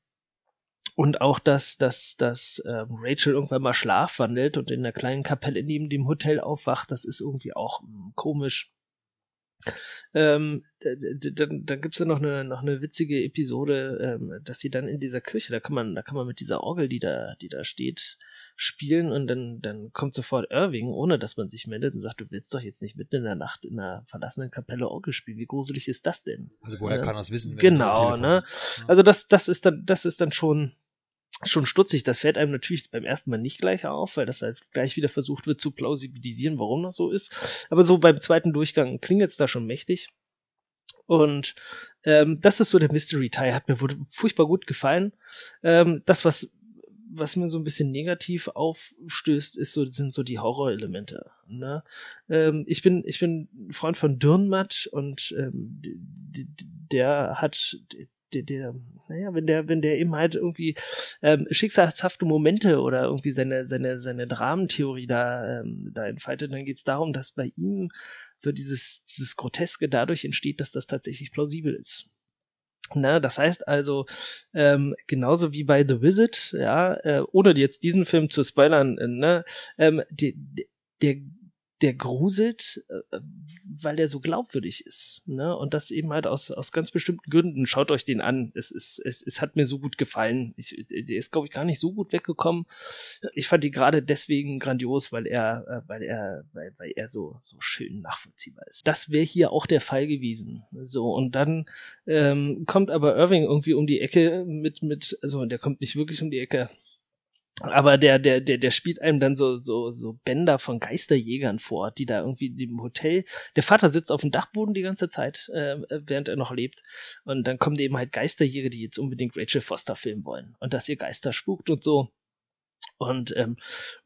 und auch, dass, dass, dass ähm, Rachel irgendwann mal schlafwandelt und in der kleinen Kapelle neben dem Hotel aufwacht, das ist irgendwie auch mh, hm, komisch. Ähm, dann, dann gibt's ja noch eine, noch eine witzige Episode, ähm, dass sie dann in dieser Kirche, da kann man, da kann man mit dieser Orgel, die da, die da steht, spielen und dann, dann kommt sofort Irving, ohne dass man sich meldet und sagt, du willst doch jetzt nicht mitten in der Nacht in einer verlassenen Kapelle Orgel spielen. Wie gruselig ist das denn? Also woher ja. kann das wissen? Genau, ne? Ja. Also das, das ist dann, das ist dann schon, schon stutzig. Das fällt einem natürlich beim ersten Mal nicht gleich auf, weil das halt gleich wieder versucht wird zu plausibilisieren, warum das so ist. Aber so beim zweiten Durchgang klingt es da schon mächtig. Und ähm, das ist so der Mystery Tie, hat mir furchtbar gut gefallen. Ähm, das, was was mir so ein bisschen negativ aufstößt, ist so, sind so die Horrorelemente. Ne? Ähm, ich bin, ich bin Freund von Dürrenmatt und ähm, der hat, der, der, naja, wenn der, wenn der eben halt irgendwie ähm, schicksalshafte Momente oder irgendwie seine, seine, seine Dramentheorie da, ähm, da entfaltet, dann geht es darum, dass bei ihm so dieses, dieses Groteske dadurch entsteht, dass das tatsächlich plausibel ist. Na, das heißt also, ähm, genauso wie bei The Visit, ja, äh, ohne jetzt diesen Film zu spoilern, äh, ne, ähm, die, der der gruselt, äh, weil der so glaubwürdig ist. Ne? Und das eben halt aus, aus ganz bestimmten Gründen. Schaut euch den an. Es, ist, es, es hat mir so gut gefallen. Ich, der ist, glaube ich, gar nicht so gut weggekommen. Ich fand die gerade deswegen grandios, weil er, äh, weil er, weil, weil er so, so schön nachvollziehbar ist. Das wäre hier auch der Fall gewesen. So, und dann ähm, kommt aber Irving irgendwie um die Ecke mit, mit, also der kommt nicht wirklich um die Ecke aber der, der, der, der spielt einem dann so, so, so Bänder von Geisterjägern vor, die da irgendwie im Hotel. Der Vater sitzt auf dem Dachboden die ganze Zeit, äh, während er noch lebt. Und dann kommen eben halt Geisterjäger, die jetzt unbedingt Rachel Foster filmen wollen. Und dass ihr Geister spukt und so. Und ähm,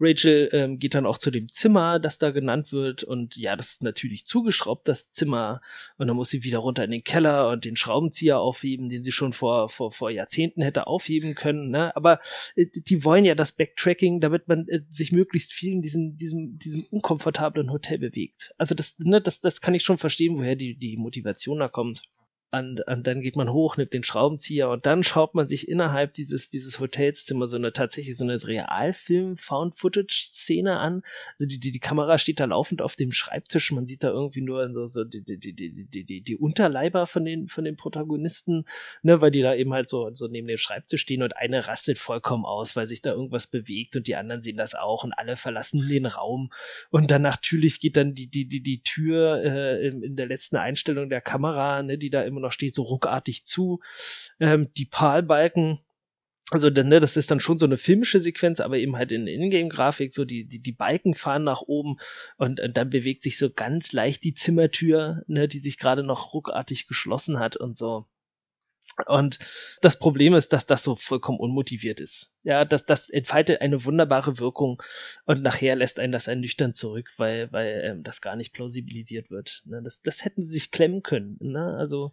Rachel ähm, geht dann auch zu dem Zimmer, das da genannt wird. Und ja, das ist natürlich zugeschraubt, das Zimmer. Und dann muss sie wieder runter in den Keller und den Schraubenzieher aufheben, den sie schon vor, vor, vor Jahrzehnten hätte aufheben können. Ne? Aber äh, die wollen ja das Backtracking, damit man äh, sich möglichst viel in diesem, diesem, diesem unkomfortablen Hotel bewegt. Also das, ne, das, das kann ich schon verstehen, woher die, die Motivation da kommt. Und, und dann geht man hoch, nimmt den Schraubenzieher und dann schaut man sich innerhalb dieses, dieses Hotelszimmer so eine tatsächlich so eine Realfilm-Found-Footage-Szene an. Also die, die, die Kamera steht da laufend auf dem Schreibtisch, man sieht da irgendwie nur so, so die, die, die, die, die, die Unterleiber von den, von den Protagonisten, ne, weil die da eben halt so, so neben dem Schreibtisch stehen und eine rastet vollkommen aus, weil sich da irgendwas bewegt und die anderen sehen das auch und alle verlassen den Raum. Und dann natürlich geht dann die, die, die, die Tür äh, in, in der letzten Einstellung der Kamera, ne, die da immer noch steht, so ruckartig zu. Ähm, die Palbalken also ne, das ist dann schon so eine filmische Sequenz, aber eben halt in Ingame-Grafik, so die, die, die Balken fahren nach oben und, und dann bewegt sich so ganz leicht die Zimmertür, ne, die sich gerade noch ruckartig geschlossen hat und so. Und das Problem ist, dass das so vollkommen unmotiviert ist. Ja, dass das entfaltet eine wunderbare Wirkung und nachher lässt einen das ernüchtern zurück, weil, weil ähm, das gar nicht plausibilisiert wird. Ne? Das, das hätten sie sich klemmen können. Ne? Also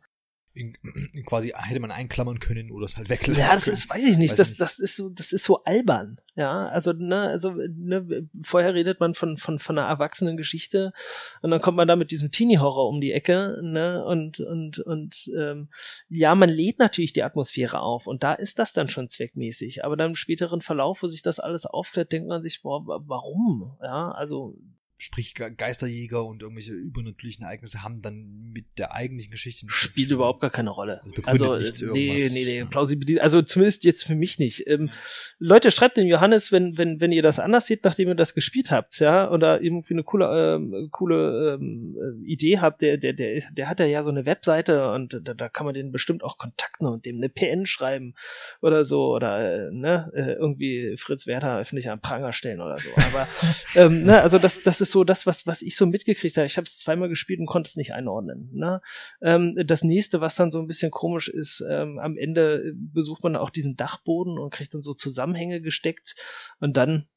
in, in quasi hätte man einklammern können oder es halt weglassen Ja, das können. ist, weiß ich nicht. Weiß das, nicht. das ist so, das ist so albern. Ja, also, ne, also, ne, vorher redet man von, von, von einer erwachsenen Geschichte und dann kommt man da mit diesem Teenie-Horror um die Ecke, ne, und, und, und, ähm, ja, man lädt natürlich die Atmosphäre auf und da ist das dann schon zweckmäßig. Aber dann im späteren Verlauf, wo sich das alles aufklärt, denkt man sich, boah, warum? Ja, also, Sprich, Ge- Geisterjäger und irgendwelche übernatürlichen Ereignisse haben dann mit der eigentlichen Geschichte nichts spielt zu tun. überhaupt gar keine Rolle. Also Also, äh, nee, nee, nee, Ja. plausibil, also zumindest jetzt für mich nicht. Ähm, Leute, schreibt dem Johannes, wenn, wenn, wenn ihr das anders seht, nachdem ihr das gespielt habt, ja, oder irgendwie eine coole, ähm, coole ähm, äh, Idee habt, der, der, der, der hat ja so eine Webseite und da, da kann man den bestimmt auch kontakten und dem eine PN schreiben oder so, oder äh, ne, äh, irgendwie Fritz Werther öffentlich am Pranger stellen oder so. Aber ähm, ne, also das, das ist so das, was, was ich so mitgekriegt habe. Ich habe es zweimal gespielt und konnte es nicht einordnen. Ne? Ähm, das nächste, was dann so ein bisschen komisch ist, ähm, am Ende besucht man auch diesen Dachboden und kriegt dann so Zusammenhänge gesteckt und dann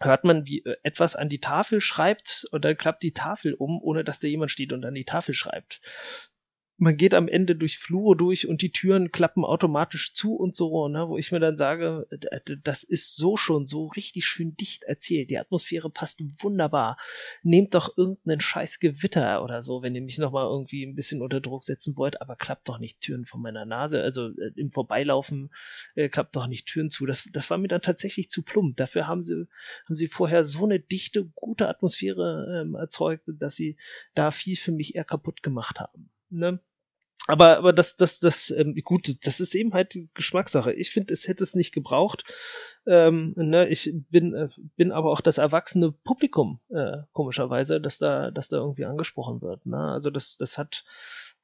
hört man, wie äh, etwas an die Tafel schreibt und dann klappt die Tafel um, ohne dass da jemand steht und an die Tafel schreibt. Man geht am Ende durch Flure durch und die Türen klappen automatisch zu und so, ne, wo ich mir dann sage, das ist so schon so richtig schön dicht erzählt. Die Atmosphäre passt wunderbar. Nehmt doch irgendeinen scheiß Gewitter oder so, wenn ihr mich nochmal irgendwie ein bisschen unter Druck setzen wollt, aber klappt doch nicht Türen von meiner Nase. Also äh, im Vorbeilaufen äh, klappt doch nicht Türen zu. Das, das war mir dann tatsächlich zu plump. Dafür haben sie, haben sie vorher so eine dichte, gute Atmosphäre ähm, erzeugt, dass sie da viel für mich eher kaputt gemacht haben. Ne? aber aber das das das ähm, gut das ist eben halt Geschmackssache. Ich finde es hätte es nicht gebraucht. Ähm, ne ich bin äh, bin aber auch das erwachsene Publikum äh, komischerweise dass da dass da irgendwie angesprochen wird ne? Also das das hat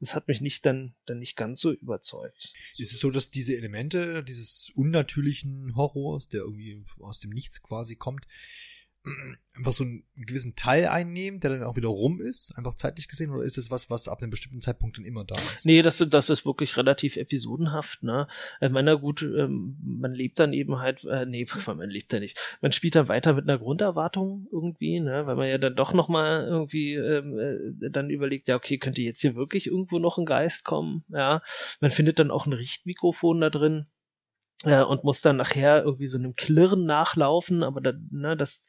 das hat mich nicht dann dann nicht ganz so überzeugt. Ist es so dass diese Elemente dieses unnatürlichen Horrors der irgendwie aus dem Nichts quasi kommt einfach so einen gewissen Teil einnehmen, der dann auch wieder rum ist, einfach zeitlich gesehen, oder ist das was, was ab einem bestimmten Zeitpunkt dann immer da ist? Nee, das, das ist wirklich relativ episodenhaft, ne? Ich meine, gut, ähm, man lebt dann eben halt, äh, nee, man lebt ja nicht. Man spielt dann weiter mit einer Grunderwartung irgendwie, ne? Weil man ja dann doch nochmal irgendwie ähm, äh, dann überlegt, ja, okay, könnte jetzt hier wirklich irgendwo noch ein Geist kommen, ja? Man findet dann auch ein Richtmikrofon da drin, äh, und muss dann nachher irgendwie so einem Klirren nachlaufen, aber da, ne, das,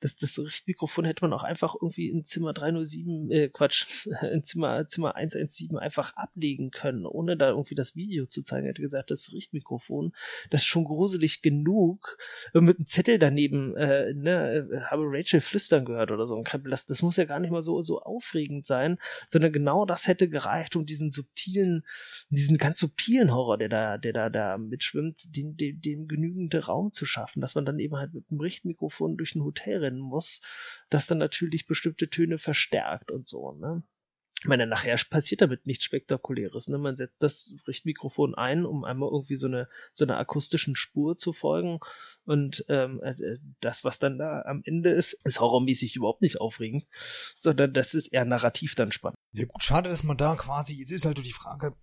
das, das Richtmikrofon hätte man auch einfach irgendwie in Zimmer 307, äh, Quatsch, in Zimmer, Zimmer 117 einfach ablegen können, ohne da irgendwie das Video zu zeigen. Er hätte gesagt, das Richtmikrofon, das ist schon gruselig genug, mit einem Zettel daneben, äh, ne, äh, habe Rachel flüstern gehört oder so. Das, das muss ja gar nicht mal so, so aufregend sein, sondern genau das hätte gereicht, um diesen subtilen, diesen ganz subtilen Horror, der da, der da, da mitschwimmt, dem, dem, dem genügende Raum zu schaffen, dass man dann eben halt mit dem Richtmikrofon durch ein Hotel rennen muss, das dann natürlich bestimmte Töne verstärkt und so, ne? Ich meine, nachher passiert damit nichts Spektakuläres. Ne? Man setzt das Richtmikrofon ein, um einmal irgendwie so eine, so eine akustischen Spur zu folgen. Und ähm, äh, das, was dann da am Ende ist, ist horrormäßig überhaupt nicht aufregend, sondern das ist eher narrativ dann spannend. Ja gut, schade, dass man da quasi, jetzt ist halt die Frage,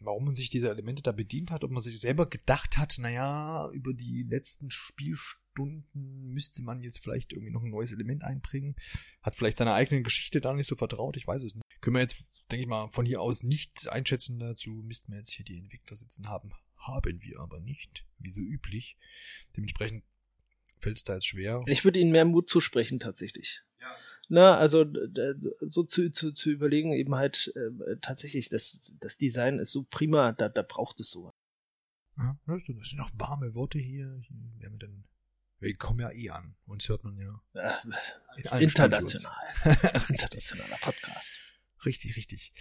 warum man sich diese Elemente da bedient hat, ob man sich selber gedacht hat, naja, über die letzten Spielstunden müsste man jetzt vielleicht irgendwie noch ein neues Element einbringen, hat vielleicht seine eigene Geschichte da nicht so vertraut, ich weiß es nicht. Können wir jetzt, denke ich mal, von hier aus nicht einschätzen dazu, müssten wir jetzt hier die Entwickler sitzen haben. Haben wir aber nicht, wie so üblich. Dementsprechend fällt es da jetzt schwer. Ich würde ihnen mehr Mut zusprechen, tatsächlich. Ja. Na, also so zu, zu, zu überlegen, eben halt äh, tatsächlich, das, das Design ist so prima, da, da braucht es so. Ja, das sind noch warme Worte hier. wir denn, wir kommen ja eh an. Uns hört man ja. ja in international. Internationaler Podcast. Richtig, richtig.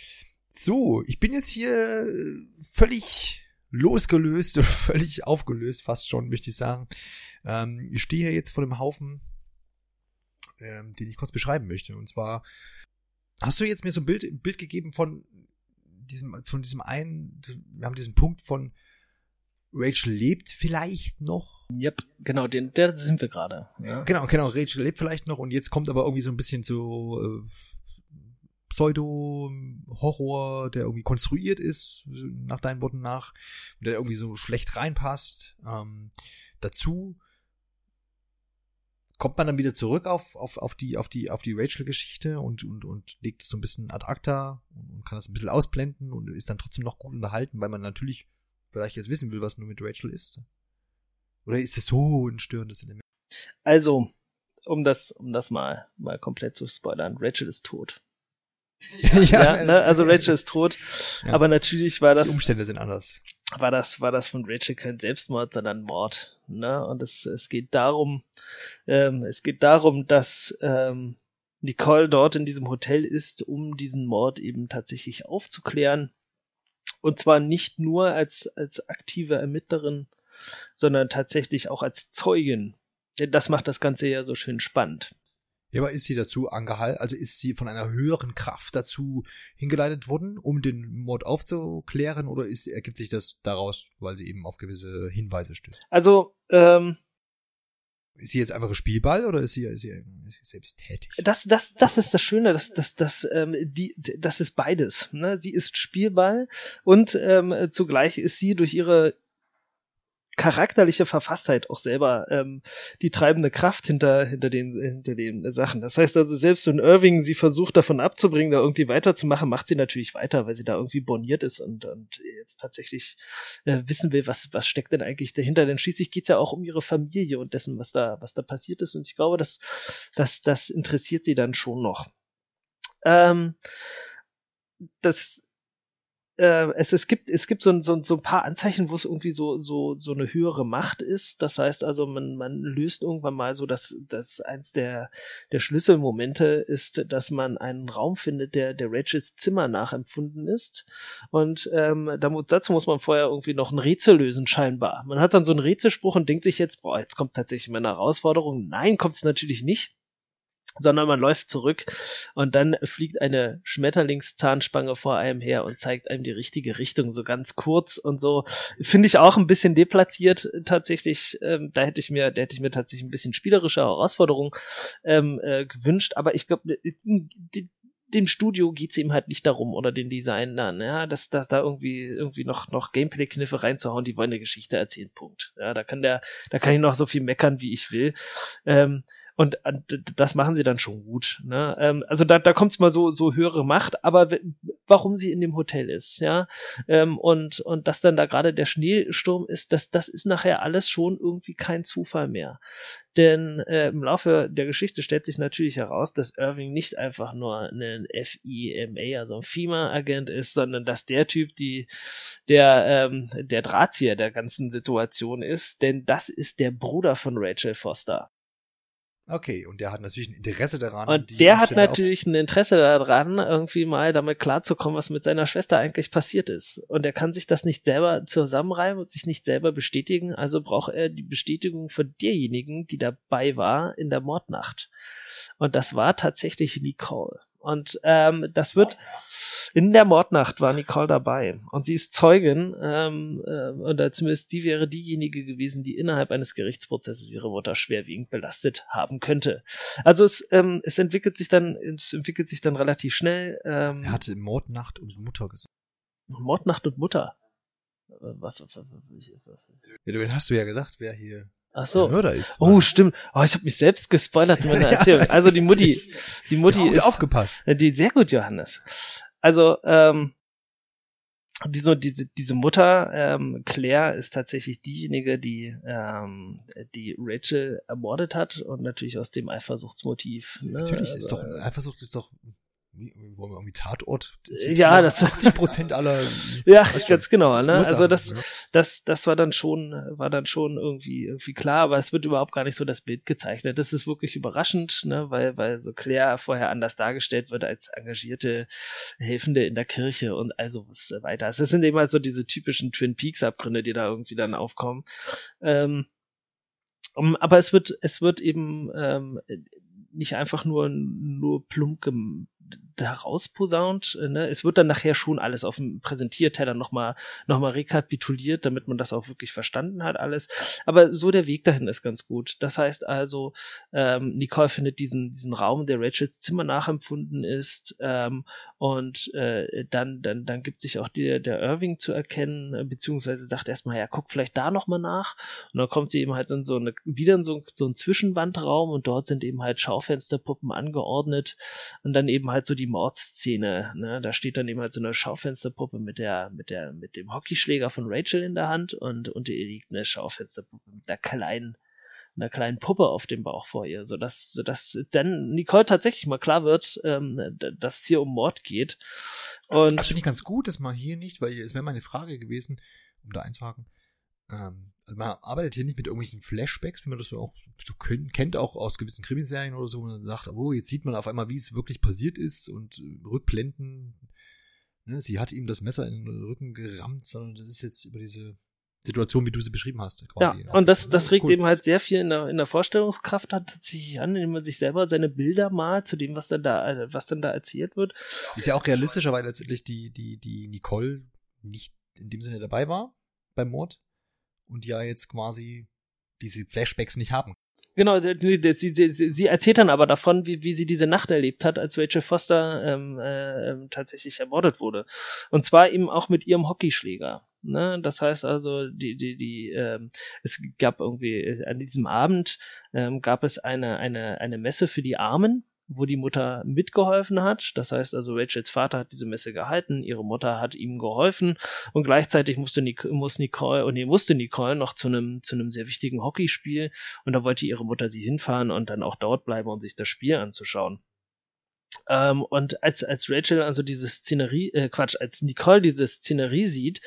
So, ich bin jetzt hier äh, völlig losgelöst völlig aufgelöst, fast schon, möchte ich sagen. Ähm, ich stehe hier jetzt vor dem Haufen ähm, den ich kurz beschreiben möchte. Und zwar hast du jetzt mir so ein Bild, ein Bild gegeben von diesem, von diesem einen, wir haben diesen Punkt von Rachel lebt vielleicht noch. Yep, genau, den, der sind wir gerade. Ja. Genau, genau, Rachel lebt vielleicht noch und jetzt kommt aber irgendwie so ein bisschen so äh, Pseudo-Horror, der irgendwie konstruiert ist, nach deinen Worten nach, der irgendwie so schlecht reinpasst. Ähm, dazu kommt man dann wieder zurück auf, auf, auf die, auf die, auf die Rachel-Geschichte und, und, und legt es so ein bisschen ad acta und kann das ein bisschen ausblenden und ist dann trotzdem noch gut unterhalten, weil man natürlich vielleicht jetzt wissen will, was nur mit Rachel ist. Oder ist das so ein störendes Element? Also, um das, um das mal, mal komplett zu spoilern, Rachel ist tot. ja, ja ne? also Rachel ist tot, ja. aber natürlich war das. Die Umstände sind anders. War das, war das von Rachel kein Selbstmord, sondern Mord. Ne? Und es, es geht darum, ähm, es geht darum, dass ähm, Nicole dort in diesem Hotel ist, um diesen Mord eben tatsächlich aufzuklären. Und zwar nicht nur als, als aktive Ermittlerin, sondern tatsächlich auch als Zeugin. Das macht das Ganze ja so schön spannend. Ja, aber ist sie dazu angehalten, also ist sie von einer höheren Kraft dazu hingeleitet worden, um den Mord aufzuklären, oder ist, ergibt sich das daraus, weil sie eben auf gewisse Hinweise stößt? Also, ähm, ist sie jetzt einfach ein Spielball oder ist sie, ist sie, ist sie selbst tätig? Das, das, das ist das Schöne, dass, dass, dass ähm, die, das ist beides. Ne? Sie ist Spielball und ähm, zugleich ist sie durch ihre charakterliche Verfasstheit auch selber ähm, die treibende Kraft hinter, hinter, den, hinter den Sachen. Das heißt also, selbst wenn Irving sie versucht davon abzubringen, da irgendwie weiterzumachen, macht sie natürlich weiter, weil sie da irgendwie borniert ist und, und jetzt tatsächlich äh, wissen will, was, was steckt denn eigentlich dahinter. Denn schließlich geht's ja auch um ihre Familie und dessen, was da, was da passiert ist. Und ich glaube, das, das, das interessiert sie dann schon noch. Ähm, das äh, es, es gibt es gibt so, so, so ein paar Anzeichen, wo es irgendwie so so so eine höhere Macht ist. Das heißt also, man man löst irgendwann mal so, dass dass eins der der Schlüsselmomente ist, dass man einen Raum findet, der der Rachels Zimmer nachempfunden ist. Und ähm, dazu muss man vorher irgendwie noch ein Rätsel lösen scheinbar. Man hat dann so einen Rätselspruch und denkt sich jetzt, boah, jetzt kommt tatsächlich meine Herausforderung. Nein, kommt es natürlich nicht sondern man läuft zurück und dann fliegt eine Schmetterlingszahnspange vor einem her und zeigt einem die richtige Richtung, so ganz kurz und so. Finde ich auch ein bisschen deplatziert tatsächlich. Ähm, da hätte ich mir, da hätte ich mir tatsächlich ein bisschen spielerische Herausforderung ähm, äh, gewünscht, aber ich glaube, dem Studio geht's ihm halt nicht darum oder den Designern, ja, dass, dass da irgendwie irgendwie noch noch Gameplay-Kniffe reinzuhauen, die wollen eine Geschichte erzählen, Punkt. Ja, da kann der, da kann ich noch so viel meckern, wie ich will. Ähm, und das machen sie dann schon gut. Ne? Ähm, also da, da kommt es mal so, so höhere Macht, aber warum sie in dem Hotel ist, ja. Ähm, und, und dass dann da gerade der Schneesturm ist, das, das ist nachher alles schon irgendwie kein Zufall mehr. Denn äh, im Laufe der Geschichte stellt sich natürlich heraus, dass Irving nicht einfach nur ein FIMA, also ein FIMA-Agent ist, sondern dass der Typ, die, der, ähm, der Drahtzieher der ganzen Situation ist, denn das ist der Bruder von Rachel Foster. Okay, und der hat natürlich ein Interesse daran. Und der hat natürlich ein Interesse daran, irgendwie mal damit klarzukommen, was mit seiner Schwester eigentlich passiert ist. Und er kann sich das nicht selber zusammenreimen und sich nicht selber bestätigen, also braucht er die Bestätigung von derjenigen, die dabei war in der Mordnacht. Und das war tatsächlich Nicole. Und ähm, das wird in der Mordnacht war Nicole dabei und sie ist Zeugin ähm, äh, oder zumindest die wäre diejenige gewesen, die innerhalb eines Gerichtsprozesses ihre Mutter schwerwiegend belastet haben könnte. Also es, ähm, es entwickelt sich dann es entwickelt sich dann relativ schnell. Ähm, er hatte Mordnacht und Mutter gesagt. Mordnacht und Mutter. Äh, was, was, was, was, ja, du hast du ja gesagt, wer hier Ach so. Mörder ist. Oh, stimmt. Oh, ich habe mich selbst gespoilert in meiner Erzählung. ja, also die Mutti, die Mutti gut ist aufgepasst. Die sehr gut, Johannes. Also ähm, diese, diese, diese Mutter, ähm, Claire, ist tatsächlich diejenige, die, ähm, die Rachel ermordet hat und natürlich aus dem Eifersuchtsmotiv. Ne? Natürlich ist doch, also, Eifersucht ist doch wollen wir irgendwie Tatort? Ja, das 80 Prozent aller. ja, ganz genau. Ne? Also das, das, das war dann schon, war dann schon irgendwie, irgendwie klar, aber es wird überhaupt gar nicht so das Bild gezeichnet. Das ist wirklich überraschend, ne? weil, weil so Claire vorher anders dargestellt wird als engagierte Helfende in der Kirche und also was weiter. Das sind eben halt so diese typischen Twin Peaks Abgründe, die da irgendwie dann aufkommen. Ähm, aber es wird, es wird eben ähm, nicht einfach nur, nur plump herausposaunt. Ne? Es wird dann nachher schon alles auf dem Präsentierteller nochmal noch mal rekapituliert, damit man das auch wirklich verstanden hat alles. Aber so der Weg dahin ist ganz gut. Das heißt also, ähm, Nicole findet diesen, diesen Raum, der Rachels Zimmer nachempfunden ist ähm, und äh, dann, dann, dann gibt sich auch der, der Irving zu erkennen, beziehungsweise sagt erstmal, ja, guck vielleicht da nochmal nach. Und dann kommt sie eben halt in so eine, wieder in so, so einen Zwischenwandraum und dort sind eben halt Schaufensterpuppen angeordnet und dann eben halt so die Mordszene, ne? Da steht dann eben halt so eine Schaufensterpuppe mit der, mit der, mit dem Hockeyschläger von Rachel in der Hand und unter ihr liegt eine Schaufensterpuppe mit einer kleinen, einer kleinen Puppe auf dem Bauch vor ihr, sodass, sodass dann Nicole tatsächlich mal klar wird, ähm, dass es hier um Mord geht. Und das finde ich ganz gut, dass man hier nicht, weil es wäre meine Frage gewesen, um da einzuhaken, ähm, also man arbeitet hier nicht mit irgendwelchen Flashbacks, wie man das so auch so kennt, auch aus gewissen Krimiserien oder so, wo man sagt, oh, jetzt sieht man auf einmal, wie es wirklich passiert ist und äh, Rückblenden. Ne, sie hat ihm das Messer in den Rücken gerammt, sondern das ist jetzt über diese Situation, wie du sie beschrieben hast. Quasi. Ja, und das, das regt cool. eben halt sehr viel in der, in der Vorstellungskraft hat tatsächlich an, indem man sich selber seine Bilder malt zu dem, was dann da, was dann da erzählt wird. Ist ja auch realistischer, weil letztendlich die, die, die Nicole nicht in dem Sinne dabei war beim Mord und ja jetzt quasi diese Flashbacks nicht haben. Genau, sie, sie, sie erzählt dann aber davon, wie, wie sie diese Nacht erlebt hat, als Rachel Foster ähm, äh, tatsächlich ermordet wurde. Und zwar eben auch mit ihrem Hockeyschläger. Ne? Das heißt also, die, die, die, ähm, es gab irgendwie äh, an diesem Abend ähm, gab es eine, eine, eine Messe für die Armen, wo die Mutter mitgeholfen hat. Das heißt also, Rachels Vater hat diese Messe gehalten, ihre Mutter hat ihm geholfen und gleichzeitig musste, Nicole, muss Nicole, und nee, musste Nicole noch zu einem, zu einem sehr wichtigen Hockeyspiel und da wollte ihre Mutter sie hinfahren und dann auch dort bleiben, um sich das Spiel anzuschauen. Ähm, und als, als Rachel also diese Szenerie, äh, Quatsch, als Nicole diese Szenerie sieht,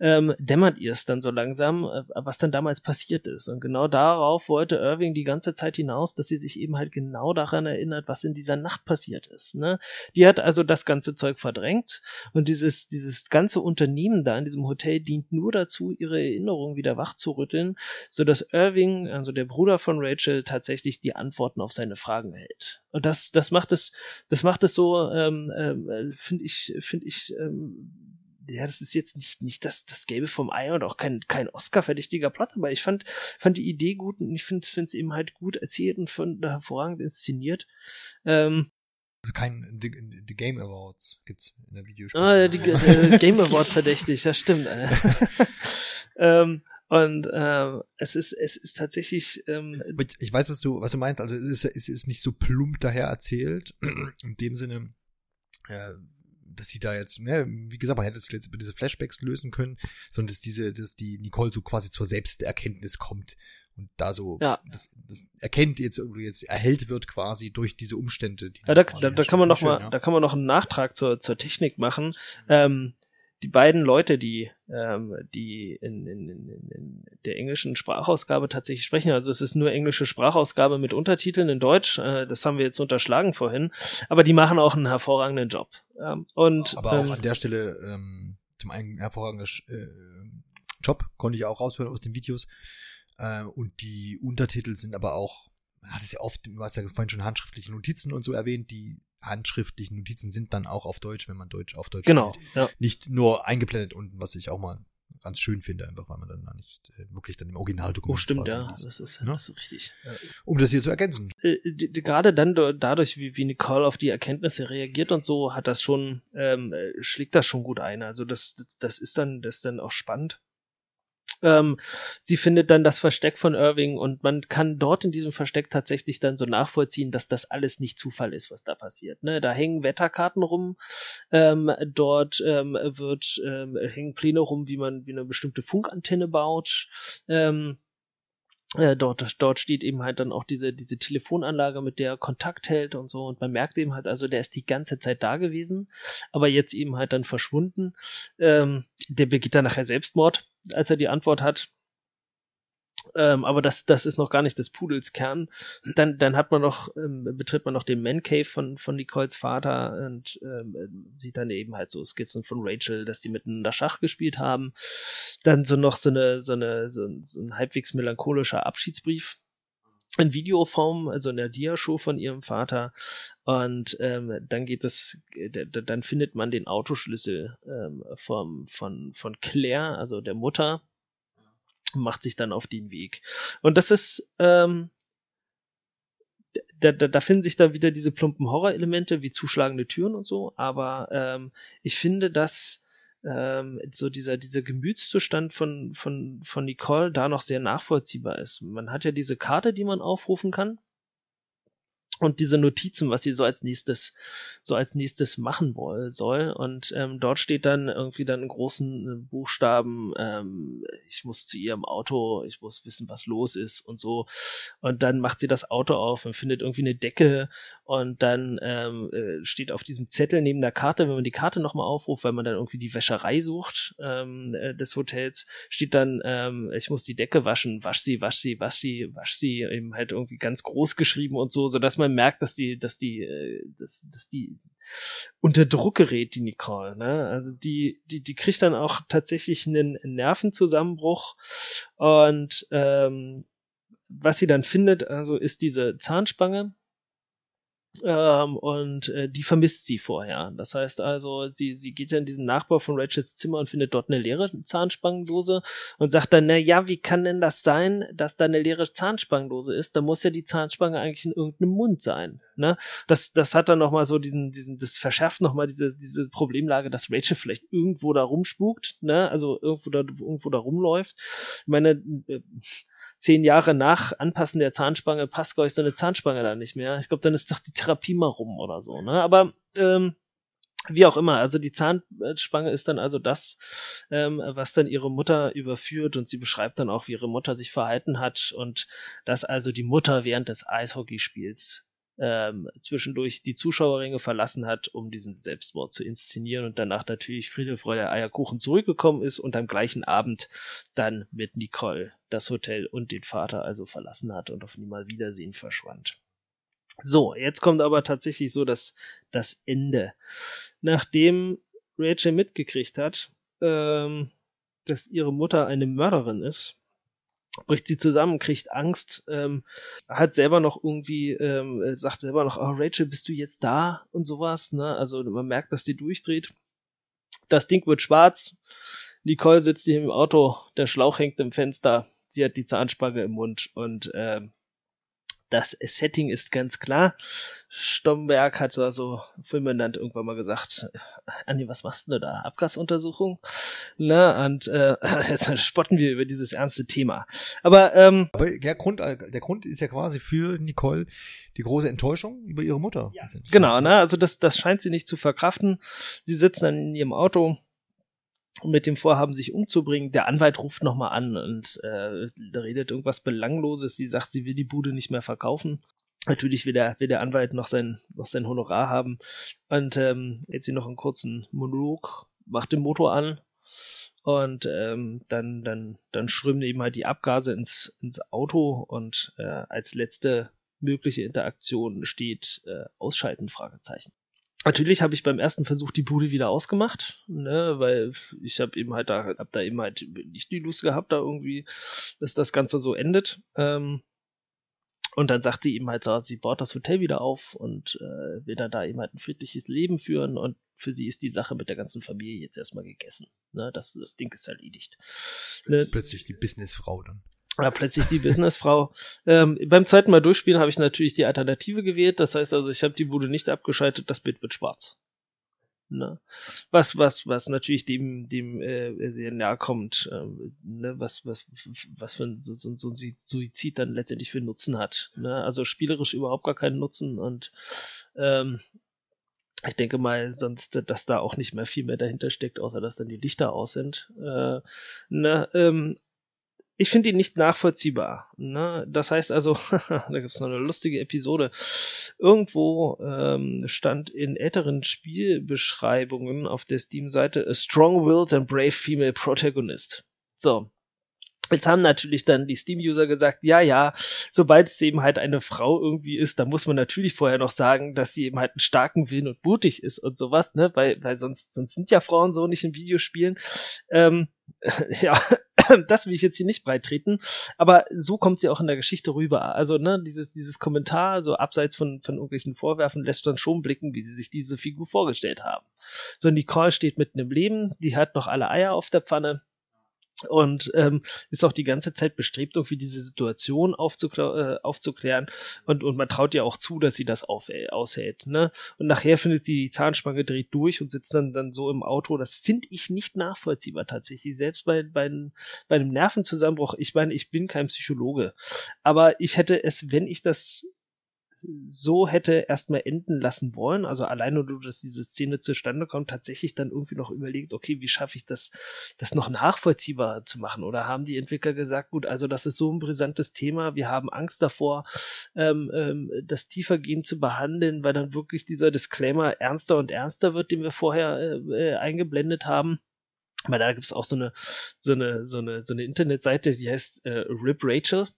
ähm, dämmert ihr es dann so langsam, äh, was dann damals passiert ist. Und genau darauf wollte Irving die ganze Zeit hinaus, dass sie sich eben halt genau daran erinnert, was in dieser Nacht passiert ist. Ne? Die hat also das ganze Zeug verdrängt und dieses, dieses ganze Unternehmen da in diesem Hotel dient nur dazu, ihre Erinnerungen wieder wach zu rütteln, sodass Irving, also der Bruder von Rachel, tatsächlich die Antworten auf seine Fragen hält. Und das, das macht es, das macht es so, ähm, ähm, finde ich, finde ich, ähm, ja, das ist jetzt nicht, nicht das, das Gelbe vom Ei und auch kein, kein Oscar-verdächtiger Plot, aber ich fand, fand die Idee gut und ich finde es eben halt gut erzählt und von, hervorragend inszeniert. Ähm, also kein The, The, Game Awards gibt's in der Videospiel. Ah, die, äh, Game Award verdächtig, das stimmt. ähm, und ähm, es ist es ist tatsächlich. Ähm, ich weiß, was du was du meinst. Also es ist es ist nicht so plump daher erzählt in dem Sinne, äh, dass sie da jetzt, ne, wie gesagt, man hätte es jetzt über diese Flashbacks lösen können, sondern dass diese, dass die Nicole so quasi zur Selbsterkenntnis kommt und da so ja. das, das erkennt jetzt irgendwie jetzt erhellt wird quasi durch diese Umstände. Die ja, da, da, da kann man noch mal, ja. da kann man noch einen Nachtrag zur zur Technik machen. Ähm, die beiden Leute, die, ähm, die in, in, in, in der englischen Sprachausgabe tatsächlich sprechen, also es ist nur englische Sprachausgabe mit Untertiteln in Deutsch, äh, das haben wir jetzt unterschlagen vorhin, aber die machen auch einen hervorragenden Job. Ähm, und, aber auch ähm, an der Stelle ähm, zum einen hervorragender äh, Job, konnte ich auch raushören aus den Videos. Äh, und die Untertitel sind aber auch, man hat es ja oft, du hast ja vorhin schon handschriftliche Notizen und so erwähnt, die handschriftlichen Notizen sind dann auch auf Deutsch, wenn man Deutsch auf Deutsch genau, ja. Nicht nur eingeblendet unten, was ich auch mal ganz schön finde, einfach weil man dann nicht äh, wirklich dann im Originaldokument. Oh, stimmt, ja, liest. das ist, ja? das ist richtig. Ja. Um das hier zu ergänzen. Äh, gerade dann dadurch, wie, wie Nicole auf die Erkenntnisse reagiert und so, hat das schon, ähm, äh, schlägt das schon gut ein. Also das, das, das ist dann, das ist dann auch spannend. Ähm, sie findet dann das Versteck von Irving und man kann dort in diesem Versteck tatsächlich dann so nachvollziehen, dass das alles nicht Zufall ist, was da passiert. Ne? Da hängen Wetterkarten rum, ähm, dort ähm, wird ähm, hängen Pläne rum, wie man wie eine bestimmte Funkantenne baut. Ähm, äh, dort, dort steht eben halt dann auch diese, diese Telefonanlage, mit der er Kontakt hält und so. Und man merkt eben halt, also der ist die ganze Zeit da gewesen, aber jetzt eben halt dann verschwunden. Ähm, der begeht dann nachher Selbstmord, als er die Antwort hat. Ähm, aber das, das ist noch gar nicht des Pudels Kern. Dann, dann hat man noch, ähm, betritt man noch den Man Cave von, von Nicoles Vater und ähm, sieht dann eben halt so Skizzen von Rachel, dass die miteinander Schach gespielt haben. Dann so noch so eine, so eine, so, so ein halbwegs melancholischer Abschiedsbrief in Videoform, also in der Dia-Show von ihrem Vater. Und ähm, dann geht es, dann findet man den Autoschlüssel ähm, vom, von, von Claire, also der Mutter, macht sich dann auf den Weg. Und das ist, ähm, da, da, da finden sich dann wieder diese plumpen Horror-Elemente wie zuschlagende Türen und so, aber ähm, ich finde, dass ähm, so dieser, dieser Gemütszustand von, von, von Nicole da noch sehr nachvollziehbar ist. Man hat ja diese Karte, die man aufrufen kann und diese Notizen, was sie so als nächstes, so als nächstes machen woll, soll. Und ähm, dort steht dann irgendwie dann in großen äh, Buchstaben, ähm, ich muss zu ihrem Auto, ich muss wissen, was los ist und so. Und dann macht sie das Auto auf und findet irgendwie eine Decke und dann ähm, äh, steht auf diesem Zettel neben der Karte, wenn man die Karte nochmal aufruft, weil man dann irgendwie die Wäscherei sucht ähm, äh, des Hotels, steht dann, ähm, ich muss die Decke waschen, wasch sie, wasch sie, wasch sie, wasch sie, eben halt irgendwie ganz groß geschrieben und so, so dass man merkt, dass die, dass die, äh, dass, dass die unter Druck gerät, die Nicole. Ne? Also die, die, die kriegt dann auch tatsächlich einen Nervenzusammenbruch und ähm, was sie dann findet, also ist diese Zahnspange, Ähm, und äh, die vermisst sie vorher. Das heißt also, sie, sie geht in diesen Nachbau von Rachels Zimmer und findet dort eine leere Zahnspangendose und sagt dann, na ja, wie kann denn das sein, dass da eine leere Zahnspangendose ist? Da muss ja die Zahnspange eigentlich in irgendeinem Mund sein. Ne? Das, das hat dann nochmal so diesen, diesen, das verschärft nochmal diese, diese Problemlage, dass Rachel vielleicht irgendwo da rumspukt, ne? Also irgendwo da, irgendwo da rumläuft. Ich meine, äh, zehn Jahre nach Anpassen der Zahnspange passt, ich, so eine Zahnspange da nicht mehr. Ich glaube, dann ist doch die Therapie mal rum oder so. Ne? Aber ähm, wie auch immer, also die Zahnspange ist dann also das, ähm, was dann ihre Mutter überführt und sie beschreibt dann auch, wie ihre Mutter sich verhalten hat und dass also die Mutter während des Eishockeyspiels ähm, zwischendurch die Zuschauerringe verlassen hat, um diesen Selbstmord zu inszenieren und danach natürlich Friede, Freude, Eierkuchen zurückgekommen ist und am gleichen Abend dann mit Nicole das Hotel und den Vater also verlassen hat und auf niemals Wiedersehen verschwand. So, jetzt kommt aber tatsächlich so das, das Ende. Nachdem Rachel mitgekriegt hat, ähm, dass ihre Mutter eine Mörderin ist, bricht sie zusammen, kriegt Angst, ähm, hat selber noch irgendwie, ähm, sagt selber noch, oh Rachel, bist du jetzt da und sowas, ne? Also man merkt, dass sie durchdreht. Das Ding wird schwarz. Nicole sitzt hier im Auto, der Schlauch hängt im Fenster, sie hat die Zahnspange im Mund und ähm, das Setting ist ganz klar. Stomberg hat also fulminant irgendwann mal gesagt, Anni, was machst du da? Abgasuntersuchung? Na, und äh, jetzt spotten wir über dieses ernste Thema. Aber, ähm, Aber der Grund, der Grund ist ja quasi für Nicole die große Enttäuschung über ihre Mutter. Ja, genau, ne? Also das, das scheint sie nicht zu verkraften. Sie sitzen dann in ihrem Auto mit dem Vorhaben, sich umzubringen. Der Anwalt ruft nochmal an und äh, redet irgendwas Belangloses. Sie sagt, sie will die Bude nicht mehr verkaufen. Natürlich will der, will der Anwalt noch sein, noch sein Honorar haben. Und ähm, jetzt sie noch einen kurzen Monolog, macht den Motor an und ähm, dann, dann, dann strömen eben halt die Abgase ins, ins Auto und äh, als letzte mögliche Interaktion steht äh, Ausschalten, Fragezeichen. Natürlich habe ich beim ersten Versuch die Bude wieder ausgemacht, ne, weil ich habe eben halt da, hab da eben halt nicht die Lust gehabt, da irgendwie, dass das Ganze so endet. Ähm, und dann sagt sie eben halt so, sie baut das Hotel wieder auf und äh, will dann da eben halt ein friedliches Leben führen und für sie ist die Sache mit der ganzen Familie jetzt erstmal gegessen. Ne? Das, das Ding ist erledigt. Ne? Plötzlich die Businessfrau dann war plötzlich die Businessfrau. Ähm, beim zweiten Mal durchspielen habe ich natürlich die Alternative gewählt. Das heißt also, ich habe die Bude nicht abgeschaltet, das Bild wird schwarz. Ne? Was, was, was natürlich dem, dem äh, sehr nahe kommt, ähm, ne? was, was, was für ein, so, so, so ein Suizid dann letztendlich für Nutzen hat. Ne? Also spielerisch überhaupt gar keinen Nutzen und ähm, ich denke mal, sonst, dass da auch nicht mehr viel mehr dahinter steckt, außer dass dann die Lichter aus sind. Äh, ne, ähm, ich finde ihn nicht nachvollziehbar. Ne? Das heißt also, da gibt es noch eine lustige Episode. Irgendwo ähm, stand in älteren Spielbeschreibungen auf der Steam-Seite A strong-willed and brave female protagonist. So. Jetzt haben natürlich dann die Steam-User gesagt, ja, ja, sobald es eben halt eine Frau irgendwie ist, da muss man natürlich vorher noch sagen, dass sie eben halt einen starken Willen und mutig ist und sowas, ne, weil, weil sonst, sonst sind ja Frauen so nicht in Videospielen. Ähm, ja, das will ich jetzt hier nicht breitreten, aber so kommt sie auch in der Geschichte rüber. Also, ne, dieses, dieses Kommentar, so abseits von, von irgendwelchen Vorwerfen, lässt dann schon blicken, wie sie sich diese Figur vorgestellt haben. So, Nicole steht mitten im Leben, die hat noch alle Eier auf der Pfanne, und ähm, ist auch die ganze Zeit bestrebt, irgendwie diese Situation aufzuklä äh, aufzuklären und, und man traut ihr auch zu, dass sie das auf, äh, aushält. Ne? Und nachher findet sie die Zahnspange dreht durch und sitzt dann, dann so im Auto. Das finde ich nicht nachvollziehbar tatsächlich. Selbst bei, bei, bei einem Nervenzusammenbruch, ich meine, ich bin kein Psychologe, aber ich hätte es, wenn ich das so hätte erstmal enden lassen wollen, also allein nur, dass diese Szene zustande kommt, tatsächlich dann irgendwie noch überlegt, okay, wie schaffe ich das, das noch nachvollziehbar zu machen? Oder haben die Entwickler gesagt, gut, also das ist so ein brisantes Thema, wir haben Angst davor, ähm, ähm, das tiefergehend zu behandeln, weil dann wirklich dieser Disclaimer ernster und ernster wird, den wir vorher äh, äh eingeblendet haben. Weil da gibt es auch so eine, so eine, so eine, so eine Internetseite, die heißt äh, Rip Rachel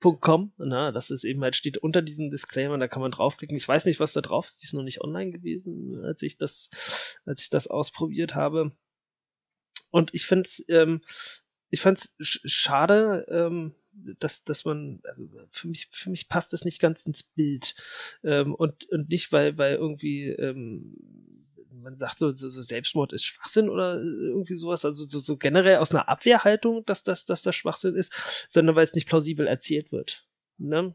Com, na, das ist eben halt steht unter diesem Disclaimer, da kann man draufklicken. Ich weiß nicht, was da drauf ist, die ist noch nicht online gewesen, als ich das, als ich das ausprobiert habe. Und ich find's, ähm, ich fand's schade, ähm, dass, dass man, also für mich, für mich passt das nicht ganz ins Bild. Ähm, und, und nicht, weil, weil irgendwie, ähm, man sagt so, so, so Selbstmord ist Schwachsinn oder irgendwie sowas, also so, so generell aus einer Abwehrhaltung, dass das, dass das Schwachsinn ist, sondern weil es nicht plausibel erzählt wird. Ne?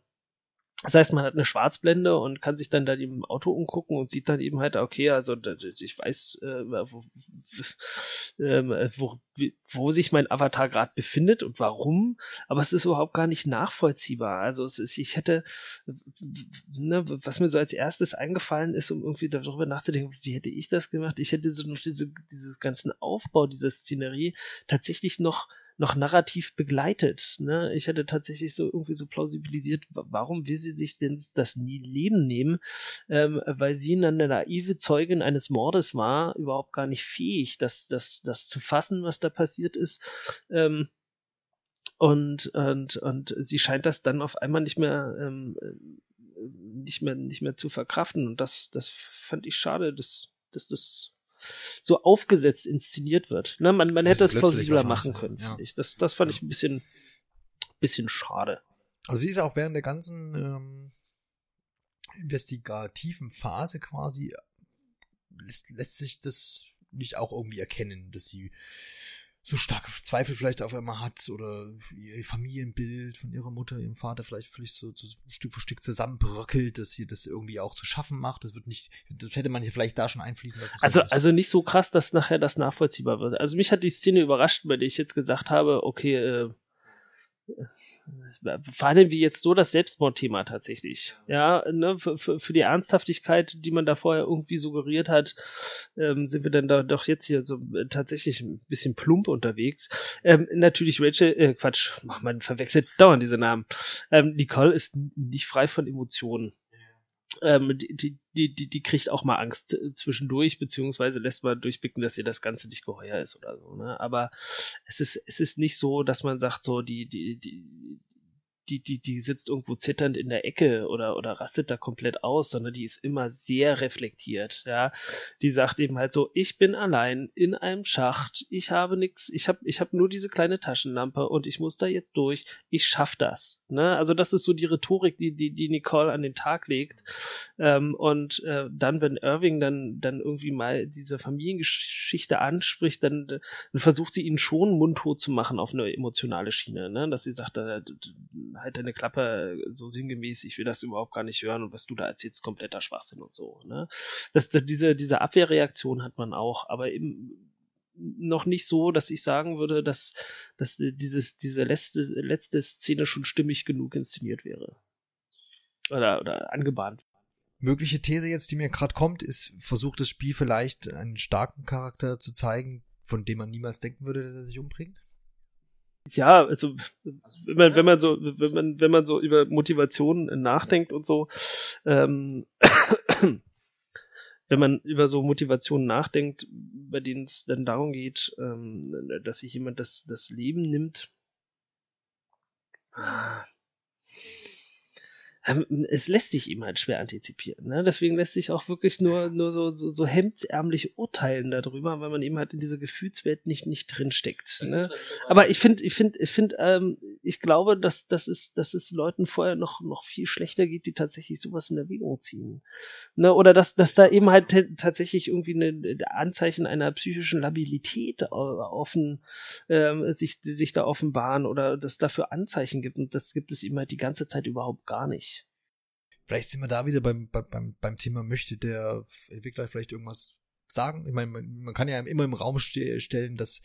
Das heißt, man hat eine Schwarzblende und kann sich dann da im Auto umgucken und sieht dann eben halt, okay, also ich weiß, äh, wo, äh, wo, wo sich mein Avatar gerade befindet und warum, aber es ist überhaupt gar nicht nachvollziehbar. Also es ist, ich hätte, ne, was mir so als erstes eingefallen ist, um irgendwie darüber nachzudenken, wie hätte ich das gemacht? Ich hätte so noch diese, diese ganzen Aufbau dieser Szenerie tatsächlich noch noch narrativ begleitet. Ne? Ich hätte tatsächlich so irgendwie so plausibilisiert, warum will sie sich denn das nie Leben nehmen, ähm, weil sie eine naive Zeugin eines Mordes war, überhaupt gar nicht fähig, das, das, das zu fassen, was da passiert ist. Ähm, und, und, und sie scheint das dann auf einmal nicht mehr, ähm, nicht mehr, nicht mehr zu verkraften. Und das, das fand ich schade, dass, dass das so aufgesetzt inszeniert wird. Ne, man, man hätte das plausibler machen können, ja. ich. Das, das fand ich ein bisschen, bisschen schade. Also sie ist auch während der ganzen ähm, investigativen Phase quasi, lässt, lässt sich das nicht auch irgendwie erkennen, dass sie so starke Zweifel vielleicht auf einmal hat oder ihr Familienbild von ihrer Mutter, ihrem Vater vielleicht vielleicht so, so Stück für Stück zusammenbröckelt, dass sie das irgendwie auch zu schaffen macht. Das wird nicht, das hätte man hier vielleicht da schon einfließen lassen. Also, also nicht so krass, dass nachher das nachvollziehbar wird. Also mich hat die Szene überrascht, bei der ich jetzt gesagt habe, okay, äh, allem wie jetzt so das Selbstmordthema tatsächlich. Ja, ne, für, für, für die Ernsthaftigkeit, die man da vorher irgendwie suggeriert hat, ähm, sind wir dann da doch jetzt hier so äh, tatsächlich ein bisschen plump unterwegs. Ähm, natürlich Rachel, äh, Quatsch, man verwechselt dauernd diese Namen. Ähm, Nicole ist nicht frei von Emotionen ähm, die, die, die, die kriegt auch mal Angst zwischendurch, beziehungsweise lässt man durchblicken, dass ihr das Ganze nicht geheuer ist oder so. Ne? Aber es ist, es ist nicht so, dass man sagt, so, die, die, die, die, die, die sitzt irgendwo zitternd in der Ecke oder, oder rastet da komplett aus, sondern die ist immer sehr reflektiert, ja. Die sagt eben halt so, ich bin allein in einem Schacht, ich habe nix, ich habe ich hab nur diese kleine Taschenlampe und ich muss da jetzt durch, ich schaff das, ne. Also das ist so die Rhetorik, die, die, die Nicole an den Tag legt. Ähm, und äh, dann, wenn Irving dann, dann irgendwie mal diese Familiengeschichte anspricht, dann, dann versucht sie ihn schon mundtot zu machen auf eine emotionale Schiene, ne, dass sie sagt, äh, halt deine Klappe so sinngemäß, ich will das überhaupt gar nicht hören und was du da erzählst, kompletter Schwachsinn und so. Ne? Das, diese, diese Abwehrreaktion hat man auch, aber eben noch nicht so, dass ich sagen würde, dass, dass dieses, diese letzte, letzte Szene schon stimmig genug inszeniert wäre. Oder, oder angebahnt. Mögliche These jetzt, die mir gerade kommt, ist, versucht das Spiel vielleicht einen starken Charakter zu zeigen, von dem man niemals denken würde, dass er sich umbringt? Ja, also wenn man, wenn man so, wenn man, wenn man so über Motivation nachdenkt und so, ähm, wenn man über so Motivationen nachdenkt, bei denen es dann darum geht, ähm, dass sich jemand das, das Leben nimmt, ähm, es lässt sich ihm halt schwer antizipieren. Ne? Deswegen lässt sich auch wirklich nur, nur so, so, so hemdsärmlich urteilen darüber, weil man eben halt in dieser Gefühlswelt nicht, nicht drinsteckt. Ne? Aber ich finde, ich finde, ich finde, ähm, ich glaube, dass, dass, es, dass es Leuten vorher noch, noch viel schlechter geht, die tatsächlich sowas in Erwägung ziehen. Ne? Oder dass, dass da eben halt tatsächlich irgendwie eine Anzeichen einer psychischen Labilität offen, ähm, sich, sich da offenbaren oder dass dafür Anzeichen gibt. Und das gibt es eben halt die ganze Zeit überhaupt gar nicht. Vielleicht sind wir da wieder beim, beim, beim Thema, möchte der Entwickler vielleicht irgendwas sagen? Ich meine, man, man kann ja immer im Raum ste stellen, dass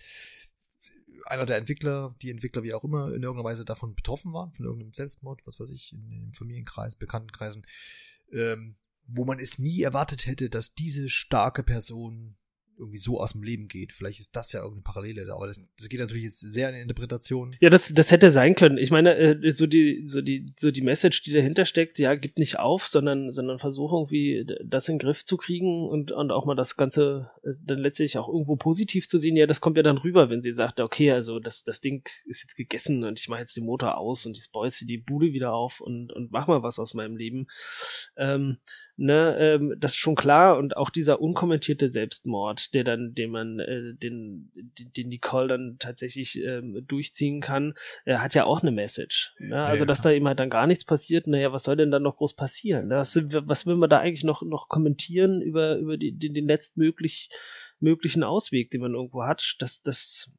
einer der Entwickler, die Entwickler wie auch immer, in irgendeiner Weise davon betroffen waren, von irgendeinem Selbstmord, was weiß ich, in, in Familienkreis, Bekanntenkreisen, ähm, wo man es nie erwartet hätte, dass diese starke Person irgendwie so aus dem Leben geht. Vielleicht ist das ja irgendeine Parallele, aber das, das geht natürlich jetzt sehr in Interpretation. Ja, das, das hätte sein können. Ich meine, äh, so die, so die, so die Message, die dahinter steckt, ja, gibt nicht auf, sondern, sondern versuch irgendwie das in den Griff zu kriegen und, und auch mal das Ganze äh, dann letztlich auch irgendwo positiv zu sehen. Ja, das kommt ja dann rüber, wenn sie sagt, okay, also das, das Ding ist jetzt gegessen und ich mache jetzt den Motor aus und ich bolze die Bude wieder auf und, und mach mal was aus meinem Leben. Ähm, Ne, ähm, das ist schon klar und auch dieser unkommentierte Selbstmord, der dann, den man, äh, den, den Nicole dann tatsächlich ähm, durchziehen kann, äh, hat ja auch eine Message. Ne? Also, ja. dass da eben halt dann gar nichts passiert, naja, was soll denn dann noch groß passieren? Ne? Was, was will man da eigentlich noch, noch kommentieren über, über die, den, den letztmöglich, möglichen Ausweg, den man irgendwo hat? Das, das,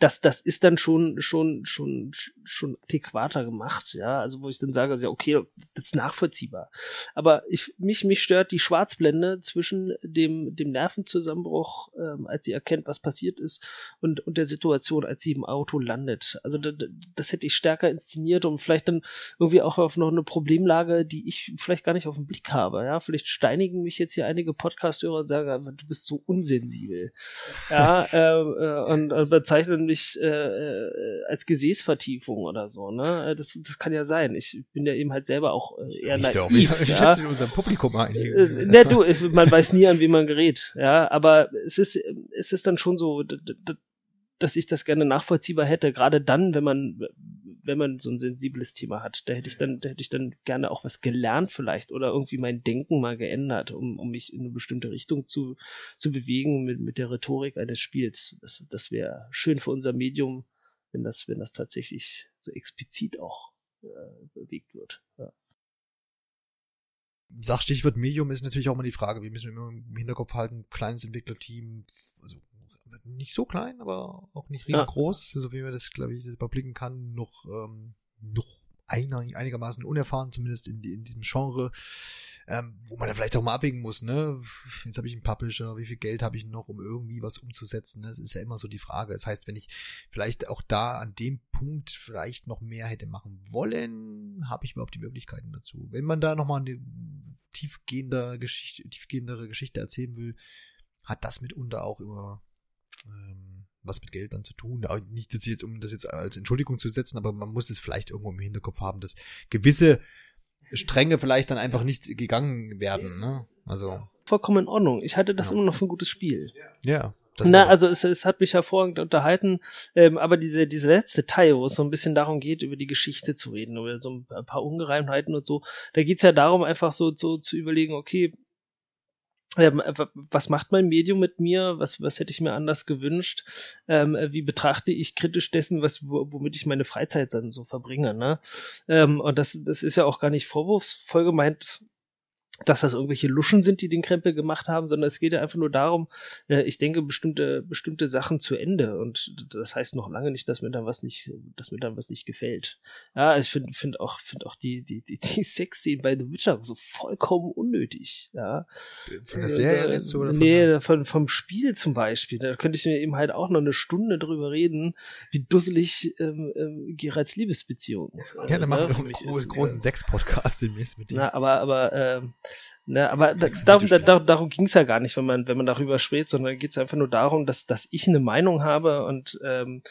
das, das ist dann schon, schon, schon, schon adäquater gemacht, ja. Also wo ich dann sage, ja, okay, das ist nachvollziehbar. Aber ich, mich, mich stört die Schwarzblende zwischen dem, dem Nervenzusammenbruch, ähm, als sie erkennt, was passiert ist, und, und der Situation, als sie im Auto landet. Also das, das hätte ich stärker inszeniert und vielleicht dann irgendwie auch auf noch eine Problemlage, die ich vielleicht gar nicht auf den Blick habe, ja. Vielleicht steinigen mich jetzt hier einige Podcast-Hörer und sagen, du bist so unsensibel. Ja, äh, äh, und, und bezeichnen nämlich äh, äh, als Gesäßvertiefung oder so, ne? Äh, das, das kann ja sein. Ich bin ja eben halt selber auch äh, eher Nicht naiv. Ich, ich ja. in unserem Publikum einigen. Äh, ne, du, man weiß nie, an wen man gerät, ja. Aber es ist, es ist dann schon so, dass ich das gerne nachvollziehbar hätte, gerade dann, wenn man, wenn man so ein sensibles Thema hat. Da hätte ich dann, da hätte ich dann gerne auch was gelernt vielleicht oder irgendwie mein Denken mal geändert, um, um mich in eine bestimmte Richtung zu, zu bewegen mit, mit der Rhetorik eines Spiels. Das, das wäre schön für unser Medium, wenn das, wenn das tatsächlich so explizit auch äh, bewegt wird. Ja. Sag Medium ist natürlich auch mal die Frage, wir müssen immer im Hinterkopf halten, kleines Entwicklerteam, also nicht so klein, aber auch nicht riesengroß, ja. so wie man das, glaube ich, überblicken kann, noch, ähm, noch einig, einigermaßen unerfahren, zumindest in, in diesem Genre, ähm, wo man dann vielleicht auch mal abwägen muss, ne? Jetzt habe ich einen Publisher, wie viel Geld habe ich noch, um irgendwie was umzusetzen? Das ist ja immer so die Frage. Das heißt, wenn ich vielleicht auch da an dem Punkt vielleicht noch mehr hätte machen wollen, habe ich überhaupt die Möglichkeiten dazu. Wenn man da nochmal eine tiefgehende Geschichte, tiefgehendere Geschichte erzählen will, hat das mitunter auch immer ähm, was mit Geld dann zu tun. Aber nicht dass jetzt, um das jetzt als Entschuldigung zu setzen, aber man muss es vielleicht irgendwo im Hinterkopf haben, dass gewisse Stränge vielleicht dann einfach nicht gegangen werden. Ne? Also vollkommen in Ordnung. Ich halte das ja. immer noch für ein gutes Spiel. Ja. Na, also es, es hat mich hervorragend unterhalten, ähm, aber diese, diese letzte Teil, wo es so ein bisschen darum geht, über die Geschichte zu reden, über so ein paar Ungereimtheiten und so, da geht's ja darum, einfach so, so zu überlegen, okay, ähm, was macht mein Medium mit mir? Was, was hätte ich mir anders gewünscht? Ähm, wie betrachte ich kritisch dessen, was, womit ich meine Freizeit dann so verbringe? Ne? Ähm, und das, das ist ja auch gar nicht vorwurfsvoll gemeint, dass das irgendwelche Luschen sind, die den Krempel gemacht haben, sondern es geht ja einfach nur darum, äh, ich denke bestimmte bestimmte Sachen zu Ende und das heißt noch lange nicht, dass mir dann was nicht, dass mir dann was nicht gefällt. Ja, ich finde finde auch finde auch die die die, die Sexszenen bei The Witcher so vollkommen unnötig. Ja. Von der Serie äh, du oder von Nee, von, vom Spiel zum Beispiel. Da könnte ich mir eben halt auch noch eine Stunde drüber reden, wie dusselig ähm, ähm, Geralds Liebesbeziehung ist. Ja, dann machen wir noch einen großen, großen Sex-Podcast demnächst mit dir. Na, aber aber ähm, Ne, aber da, darum, da, darum ging es ja gar nicht, wenn man, wenn man darüber spricht, sondern geht es einfach nur darum, dass, dass ich eine Meinung habe und ähm,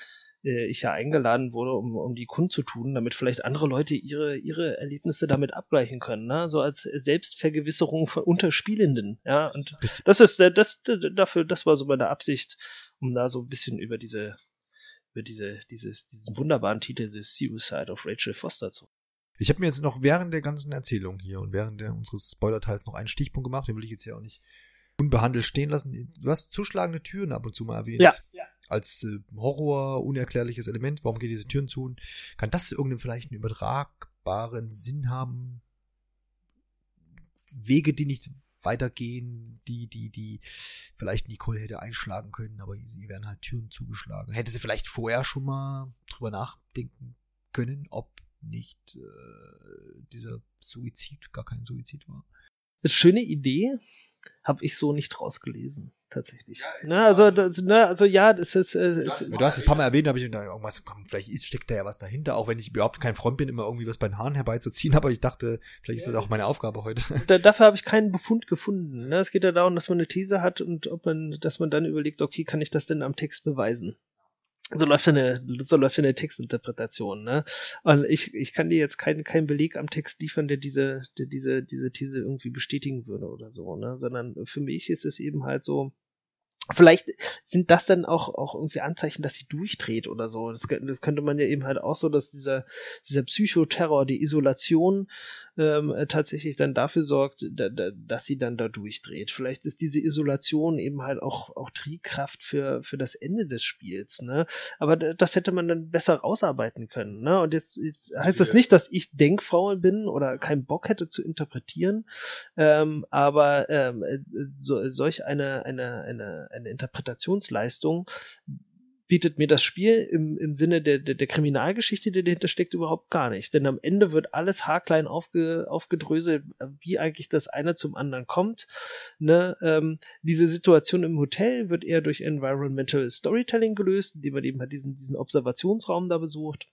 äh, ich ja eingeladen wurde, um, um die kundzutun, damit vielleicht andere Leute ihre, ihre Erlebnisse damit abgleichen können, ne? so als Selbstvergewisserung von Unterspielenden. Ja, und Richtig. das ist das, das dafür, das war so meine Absicht, um da so ein bisschen über diese über diese, dieses, diesen wunderbaren Titel, The Suicide of Rachel Foster zu ich habe mir jetzt noch während der ganzen Erzählung hier und während der, unseres Spoiler-Teils noch einen Stichpunkt gemacht, den will ich jetzt hier auch nicht unbehandelt stehen lassen. Du hast zuschlagende Türen ab und zu mal erwähnt. Ja. ja. Als äh, Horror, unerklärliches Element. Warum gehen diese Türen zu? Kann das irgendeinen vielleicht einen übertragbaren Sinn haben? Wege, die nicht weitergehen, die, die, die vielleicht Nicole hätte einschlagen können, aber sie werden halt Türen zugeschlagen. Hätte sie vielleicht vorher schon mal drüber nachdenken können, ob nicht äh, dieser Suizid gar kein Suizid war. Eine schöne Idee, habe ich so nicht rausgelesen, tatsächlich. Ja, ne, also, das, ne, also ja, das ist. Äh, du, hast, du hast es ein paar Mal erwähnt, habe ich da irgendwas, vielleicht ist, steckt da ja was dahinter, auch wenn ich überhaupt kein Freund bin, immer irgendwie was bei den Haaren herbeizuziehen, aber ich dachte, vielleicht ist das auch meine Aufgabe heute. Da, dafür habe ich keinen Befund gefunden. Ne? Es geht ja darum, dass man eine These hat und ob man, dass man dann überlegt, okay, kann ich das denn am Text beweisen? So läuft eine, so läuft eine Textinterpretation, ne? Und ich, ich kann dir jetzt keinen keinen Beleg am Text liefern, der diese, der diese, diese These irgendwie bestätigen würde oder so, ne? Sondern für mich ist es eben halt so, vielleicht sind das dann auch, auch irgendwie Anzeichen, dass sie durchdreht oder so. Das, das könnte man ja eben halt auch so, dass dieser, dieser Psychoterror, die Isolation ähm, tatsächlich dann dafür sorgt, da, da, dass sie dann da durchdreht. Vielleicht ist diese Isolation eben halt auch, auch Triebkraft für, für das Ende des Spiels. Ne? Aber das hätte man dann besser rausarbeiten können. Ne? Und jetzt, jetzt heißt das nicht, dass ich denkfaul bin oder keinen Bock hätte zu interpretieren, ähm, aber ähm, so, solch eine, eine, eine, eine Interpretationsleistung bietet mir das Spiel im, im Sinne der, der, der Kriminalgeschichte, die dahinter steckt, überhaupt gar nicht. Denn am Ende wird alles haarklein aufge, aufgedröselt, wie eigentlich das eine zum anderen kommt. Ne? Ähm, diese Situation im Hotel wird eher durch Environmental Storytelling gelöst, indem man eben halt diesen, diesen Observationsraum da besucht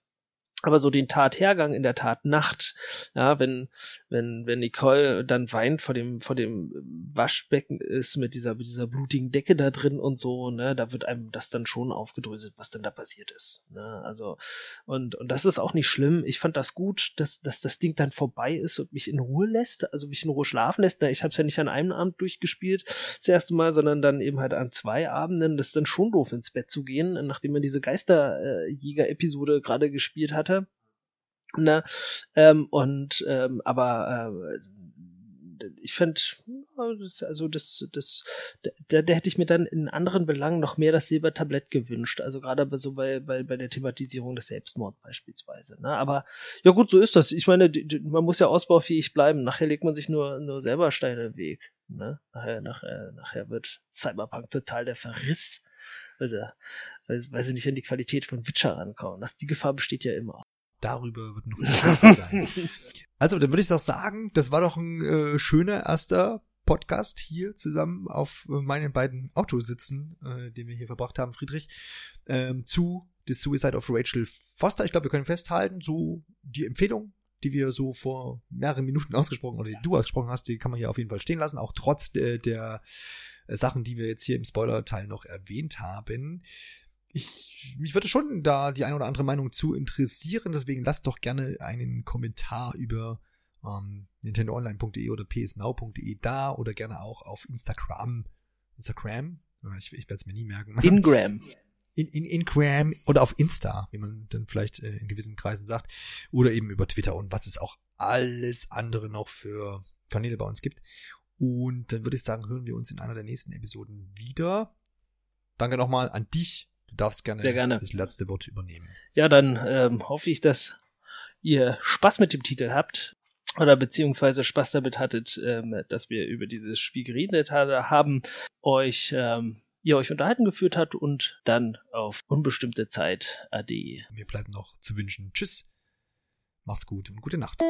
aber so den Tathergang in der Tat Nacht, ja, wenn, wenn, wenn Nicole dann weint vor dem, vor dem Waschbecken ist mit dieser, mit dieser blutigen Decke da drin und so, ne, da wird einem das dann schon aufgedröselt, was denn da passiert ist, ne, also, und, und das ist auch nicht schlimm. Ich fand das gut, dass, dass das Ding dann vorbei ist und mich in Ruhe lässt, also mich in Ruhe schlafen lässt. Ich habe es ja nicht an einem Abend durchgespielt, das erste Mal, sondern dann eben halt an zwei Abenden. Das ist dann schon doof, ins Bett zu gehen, nachdem man diese Geisterjäger-Episode gerade gespielt hatte Ne? Ähm, und ähm, aber äh, ich finde, also das, das, da, da hätte ich mir dann in anderen Belangen noch mehr das Silbertablett gewünscht. Also gerade so bei, bei, bei der Thematisierung des Selbstmords beispielsweise. Ne? Aber ja gut, so ist das. Ich meine, man muss ja ausbaufähig bleiben. Nachher legt man sich nur, nur selber Steine im Weg. Ne? Nachher, nachher, nachher wird Cyberpunk total der Verriss. Also, weil, sie nicht an die Qualität von Witcher rankommen. Die Gefahr besteht ja immer darüber wird noch zu sein. Also, dann würde ich doch sagen, das war doch ein äh, schöner erster Podcast hier zusammen auf äh, meinen beiden Autositzen, äh, den wir hier verbracht haben, Friedrich, ähm, zu The Suicide of Rachel Foster. Ich glaube, wir können festhalten, so die Empfehlung, die wir so vor mehreren Minuten ausgesprochen oder die du ausgesprochen hast, die kann man hier auf jeden Fall stehen lassen, auch trotz der, der Sachen, die wir jetzt hier im Spoiler-Teil noch erwähnt haben ich, mich würde schon da die eine oder andere Meinung zu interessieren, deswegen lasst doch gerne einen Kommentar über ähm, nintendoonline.de oder psnow.de da oder gerne auch auf Instagram. Instagram? Ich, ich werde es mir nie merken. Ingram. In, in, Ingram oder auf Insta, wie man dann vielleicht äh, in gewissen Kreisen sagt. Oder eben über Twitter und was es auch alles andere noch für Kanäle bei uns gibt. Und dann würde ich sagen, hören wir uns in einer der nächsten Episoden wieder. Danke nochmal an dich Du darfst gerne, Sehr gerne. das letzte Wort übernehmen. Ja, dann ähm, hoffe ich, dass ihr Spaß mit dem Titel habt oder beziehungsweise Spaß damit hattet, ähm, dass wir über dieses Spiel geredet haben, euch ähm, ihr euch unterhalten geführt habt und dann auf unbestimmte Zeit Ade. Mir bleibt noch zu wünschen Tschüss, macht's gut und gute Nacht.